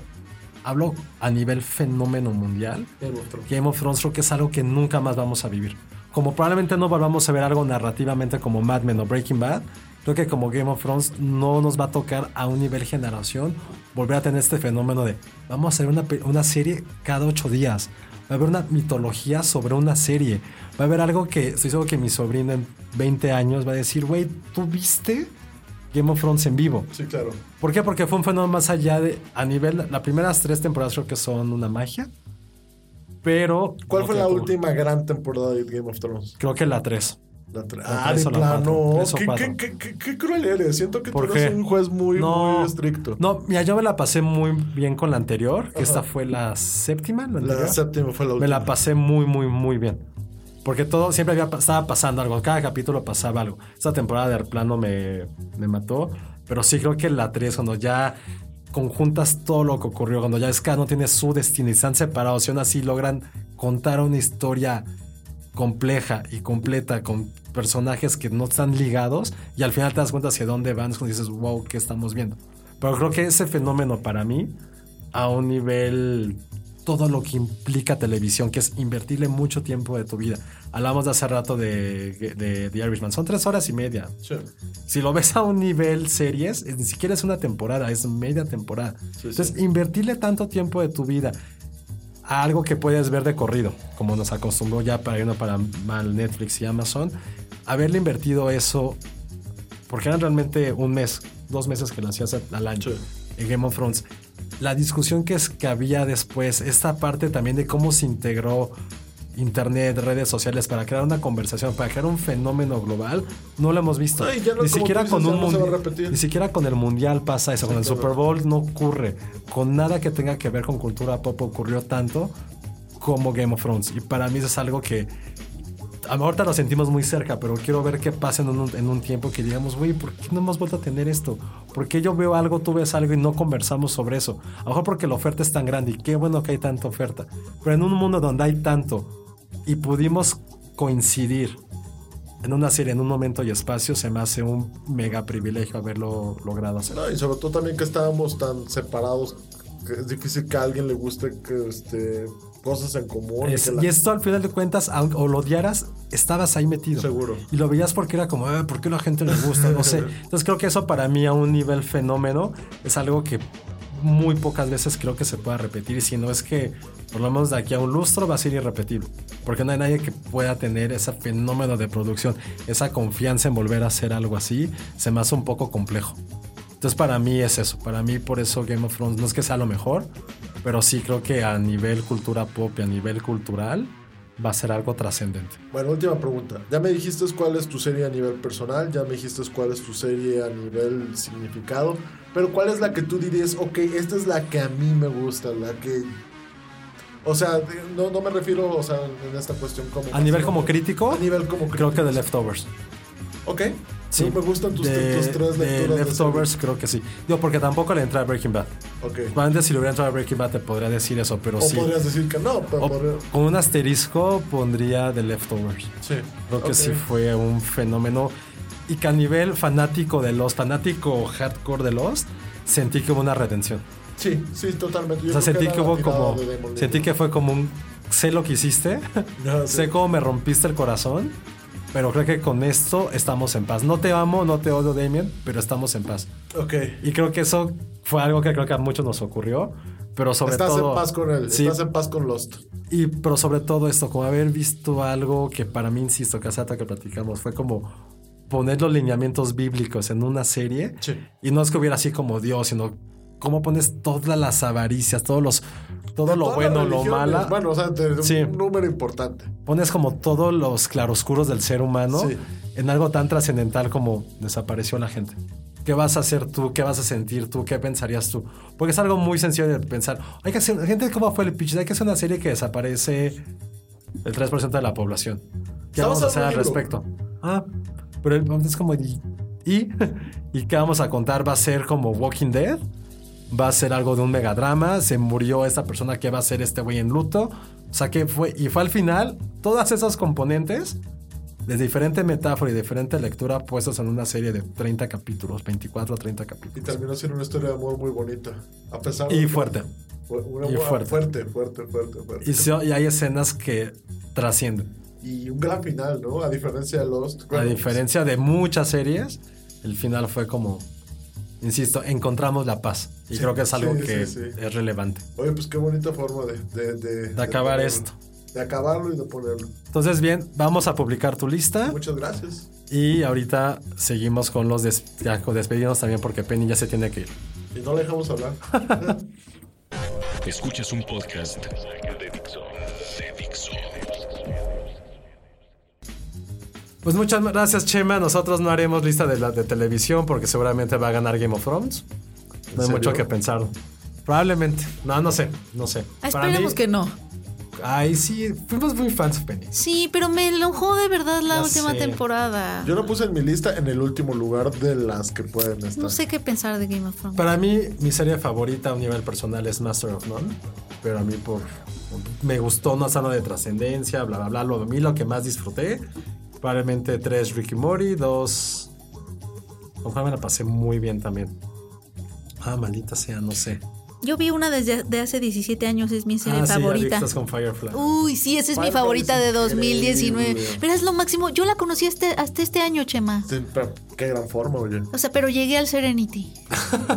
hablo a nivel fenómeno mundial, Game of Thrones creo que es algo que nunca más vamos a vivir. Como probablemente no volvamos a ver algo narrativamente como Mad Men o Breaking Bad, creo que como Game of Thrones no nos va a tocar a un nivel generación volver a tener este fenómeno de vamos a hacer una, una serie cada ocho días. Va a haber una mitología sobre una serie. Va a haber algo que estoy seguro que mi sobrino en 20 años va a decir, güey, ¿tú viste Game of Thrones en vivo? Sí, claro. ¿Por qué? Porque fue un fenómeno más allá de. A nivel. Las primeras tres temporadas creo que son una magia. Pero. ¿Cuál fue la como- última gran temporada de Game of Thrones? Creo que la 3. La tre- La ah, tres de plano. ¿Qué, qué, qué, qué- qué cruel eres. Siento que tú ¿Por eres un juez muy, muy estricto. No, mira, yo me la pasé muy bien con la anterior. Que esta fue la séptima. La, séptima fue la Me última. la pasé muy, muy, muy bien. Porque todo, siempre había, estaba pasando algo. Cada capítulo pasaba algo. Esta temporada de plano me, me mató. Pero sí creo que la 3, cuando ya conjuntas todo lo que ocurrió, cuando ya es cada tiene su destino y están separados y aún así logran contar una historia compleja y completa con personajes que no están ligados y al final te das cuenta hacia dónde van, cuando dices, wow, ¿qué estamos viendo? Pero creo que ese fenómeno para mí, a un nivel, todo lo que implica televisión, que es invertirle mucho tiempo de tu vida. Hablamos de hace rato de, de, The Irishman, son tres horas y media. Sí. Si lo ves a un nivel series, es- ni siquiera es una temporada, es media temporada. Entonces, invertirle tanto tiempo de tu vida a algo que puedes ver de corrido, como nos acostumbró ya para irnos para mal Netflix y Amazon, haberle invertido eso, porque eran realmente un mes, dos meses que lo hacías al año en Game of Thrones. La discusión que, es, que había después, esta parte también de cómo se integró internet, redes sociales para crear una conversación, para crear un fenómeno global, no lo hemos visto. Ay, ni siquiera con un no ni siquiera con el mundial pasa eso, con el Super Bowl no ocurre, con nada que tenga que ver con cultura pop ocurrió tanto como Game of Thrones. Y para mí eso es algo que ahorita lo sentimos muy cerca, pero quiero ver qué pasa en un, en un tiempo que digamos, güey, ¿por qué no hemos vuelto a tener esto? ¿Por qué yo veo algo, tú ves algo y no conversamos sobre eso? A lo mejor porque la oferta es tan grande y qué bueno que hay tanta oferta. Pero en un mundo donde hay tanto y pudimos coincidir en una serie, en un momento y espacio, se me hace un mega privilegio haberlo logrado hacer. No, y sobre todo también que estábamos tan separados que es difícil que a alguien le guste que este cosas en común. Es- que la- y esto al final de cuentas, aunque o lo odiaras, estabas ahí metido. Seguro. Y lo veías porque era como, "Ah, ¿por qué a la gente le gusta? No sé. Entonces creo que eso para mí a un nivel fenómeno es algo que muy pocas veces creo que se pueda repetir. Y si no es que, por lo menos de aquí a un lustro, va a ser irrepetible. Porque no hay nadie que pueda tener ese fenómeno de producción, esa confianza en volver a hacer algo así, se me hace un poco complejo. Entonces para mí es eso, para mí por eso Game of Thrones no es que sea lo mejor, pero sí creo que a nivel cultura pop y a nivel cultural va a ser algo trascendente. Bueno, última pregunta. Ya me dijiste cuál es tu serie a nivel personal, ya me dijiste cuál es tu serie a nivel significado, pero ¿cuál es la que tú dirías, ok, esta es la que a mí me gusta, la que... O sea, no, no me refiero, o sea, en esta cuestión como... A nivel como crítico, A nivel como creo que crítico. de Leftovers. Ok. Sí, Sí, me gustan tus, de, tus tres de lecturas. de Leftovers creo que sí. Digo, porque tampoco le entra a Breaking Bad. Ok. Antes si le hubiera entrado a Breaking Bad te podría decir eso, pero O sí. podrías decir que no, pero... O- podría- con un asterisco pondría The Leftovers. Sí. Creo que Ok. sí fue un fenómeno. Y que a nivel fanático de Lost, fanático hardcore de Lost, sentí que hubo una redención. Sí, sí, totalmente. Yo O sea, sentí que la hubo como. de Sentí que fue como un. Sé lo que hiciste, Ah, sí. sé cómo me rompiste el corazón, pero creo que con esto estamos en paz. No te amo, no te odio, Damien, pero estamos en paz. Ok. Y creo que eso fue algo que creo que a muchos nos ocurrió, pero sobre Estás todo. en paz con él, Sí, estás en paz con Lost. y, pero sobre todo esto, como haber visto algo que para mí, insisto, rato que platicamos, fue como poner los lineamientos bíblicos en una serie. Sí. Y no es que hubiera así como Dios, sino cómo pones todas las avaricias, todos los, todo De lo bueno, lo malo. Bueno, o sea, de, Sí. un número importante. Pones como todos los claroscuros del ser humano Sí. en algo tan trascendental como desapareció la gente. ¿Qué vas a hacer tú? ¿Qué vas a sentir tú? ¿Qué pensarías tú? Porque es algo muy sencillo de pensar. Hay que hacer, gente, ¿cómo fue el pitch? Hay que hacer una serie que desaparece el 3% de la población. ¿Qué vamos a hacer al respecto? Ah, pero es como... ¿Y? ¿Y qué vamos a contar? ¿Va a ser como Walking Dead? ¿Va a ser algo de un megadrama? ¿Se murió esta persona? ¿Qué va a ser este güey en luto? O sea, que fue... Y fue al final, todas esas componentes de diferente metáfora y diferente lectura puestos en una serie de 30 capítulos, 24 a 30 Y capítulos. terminó siendo una historia de amor muy bonita. A pesar de Y que- fuerte. Fue una- Y fuerte. fuerte, fuerte, fuerte, fuerte. Y, y hay escenas que trascienden. Y un gran final, ¿no? A diferencia de Lost. A diferencia de muchas series, el final fue como, insisto, encontramos la paz. Y Sí, creo que es algo sí, que sí, sí. es relevante. Oye, pues qué bonita forma de... De, de- De acabar esto. De acabarlo y de ponerlo. Entonces, bien, vamos a publicar tu lista. Muchas gracias. Y ahorita seguimos con los des ya, con despedidos también porque Penny ya se tiene que ir. Y no le dejamos hablar. Escuchas un podcast de Dixo. De Dixo. Pues muchas gracias, Chema. Nosotros no haremos lista de la de televisión porque seguramente va a ganar Game of Thrones. No hay serio? mucho que pensar. Probablemente. No, no sé, no sé. Ah, Esperemos mí- que no. Ay, sí, fuimos muy fans de Penny. Sí, pero me enojó de verdad la Ya última sé. temporada. Yo lo puse en mi lista en el último lugar de las que pueden estar. No sé qué pensar de Game of Thrones. Para mí, mi serie favorita a un nivel personal es Master of None. Pero a mí por... Me gustó, no sano de trascendencia, bla, bla, bla. Lo, a mí lo que más disfruté Probablemente tres Ricky Mori, dos. Con cuál me la pasé muy bien también. Ah, maldita sea, no sé. Yo vi una desde de hace 17 años, es mi serie ah, favorita. Con Firefly. Uy, sí, esa es mi favorita es de 2019. increíble. Pero es lo máximo. Yo la conocí este, hasta este año, Chema. Sí, pero qué gran forma, oye. O sea, pero llegué al Serenity.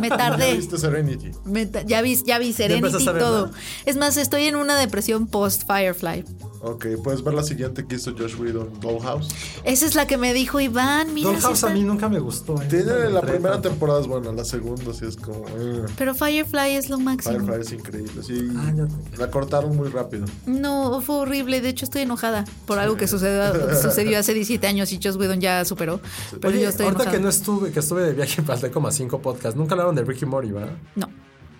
Me ¿Ya tardé. viste Serenity? Me ya vi, ya vi Serenity y todo. Es más, estoy en una depresión post Firefly. Ok, puedes ver la siguiente que hizo Josh Whedon, Dollhouse. Esa es la que me dijo Iván. Mira, sí Dollhouse a está- mí nunca me gustó. eh. Tiene la entré primera tanto. temporada es buena, la segunda sí es como. eh, Pero Firefly es lo máximo. Firefly es increíble. Sí, Ah, la cortaron muy rápido. No, fue horrible. De hecho, estoy enojada por algo que sucedió, sucedió hace 17 años y Joss Whedon ya superó. Pero Oye, yo estoy ahorita enojada. que no estuve, que estuve de viaje, falté como a cinco podcasts. Nunca hablaron de Ricky Mori, ¿verdad? No.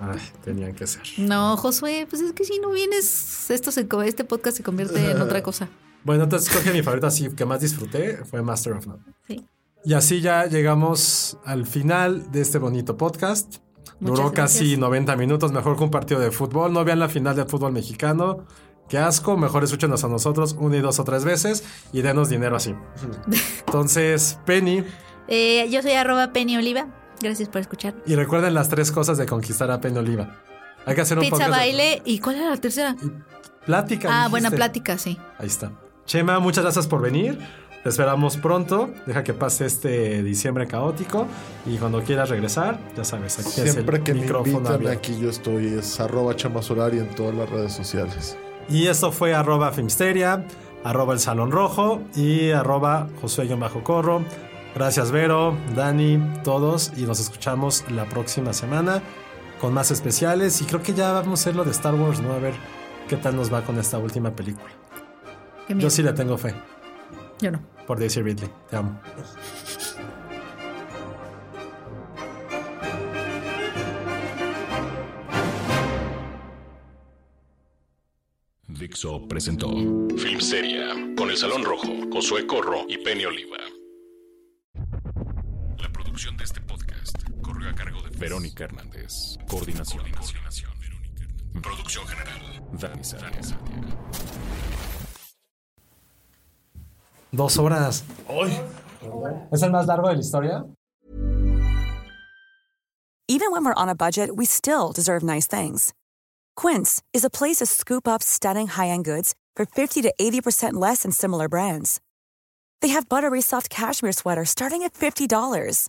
Ay, tenían que ser. No, Josué, pues es que si no vienes, esto se, este podcast se convierte en otra cosa. Bueno, entonces creo que mi favorita así que más disfruté fue Master of None. Sí. Y así ya llegamos al final de este bonito podcast. Duró casi gracias. 90 minutos, mejor que un partido de fútbol. No vean la final del fútbol mexicano. Qué asco, mejor escúchenos a nosotros una y dos o tres veces y denos dinero así. Entonces, Penny, Eh, yo soy arroba Penny Oliva. Gracias por escuchar. y recuerden las tres cosas de conquistar a Penny Oliva. Hay que hacer un Pizza, podcast. de- baile. ¿Y cuál era la tercera? Plática. Ah, dijiste. buena plática, sí. Ahí está. Chema, muchas gracias por venir. Te esperamos pronto. Deja que pase este diciembre caótico. Y cuando quieras regresar, ya sabes, aquí Siempre es que el me micrófono invitan abierto. aquí, yo estoy. Es arroba chamasolari en todas las redes sociales. Y esto fue arroba Filmsteria, arroba El Salón Rojo y arroba Bajo Corro. Gracias Vero, Dani, todos. Y nos escuchamos la próxima semana con más especiales. Y creo que ya vamos a hacer lo de Star Wars, ¿no? A ver qué tal nos va con esta última película. Yo sí le tengo fe. Yo no. Por Daisy Ridley. Te amo. Dixo presentó Filmsteria con El Salón Rojo, Josué Corro y Penny Oliva. La producción de este podcast corrió a cargo de Verónica Hernández. Coordinación. Coordinación. Verónica Hernández. Producción general. Dani Sánchez. Dos horas. ¿Es el más largo de la historia? Even when we're on a budget, we still deserve nice things. Quince is a place to scoop up stunning high-end goods for 50 to 80% less than similar brands. They have buttery soft cashmere sweaters starting at $50,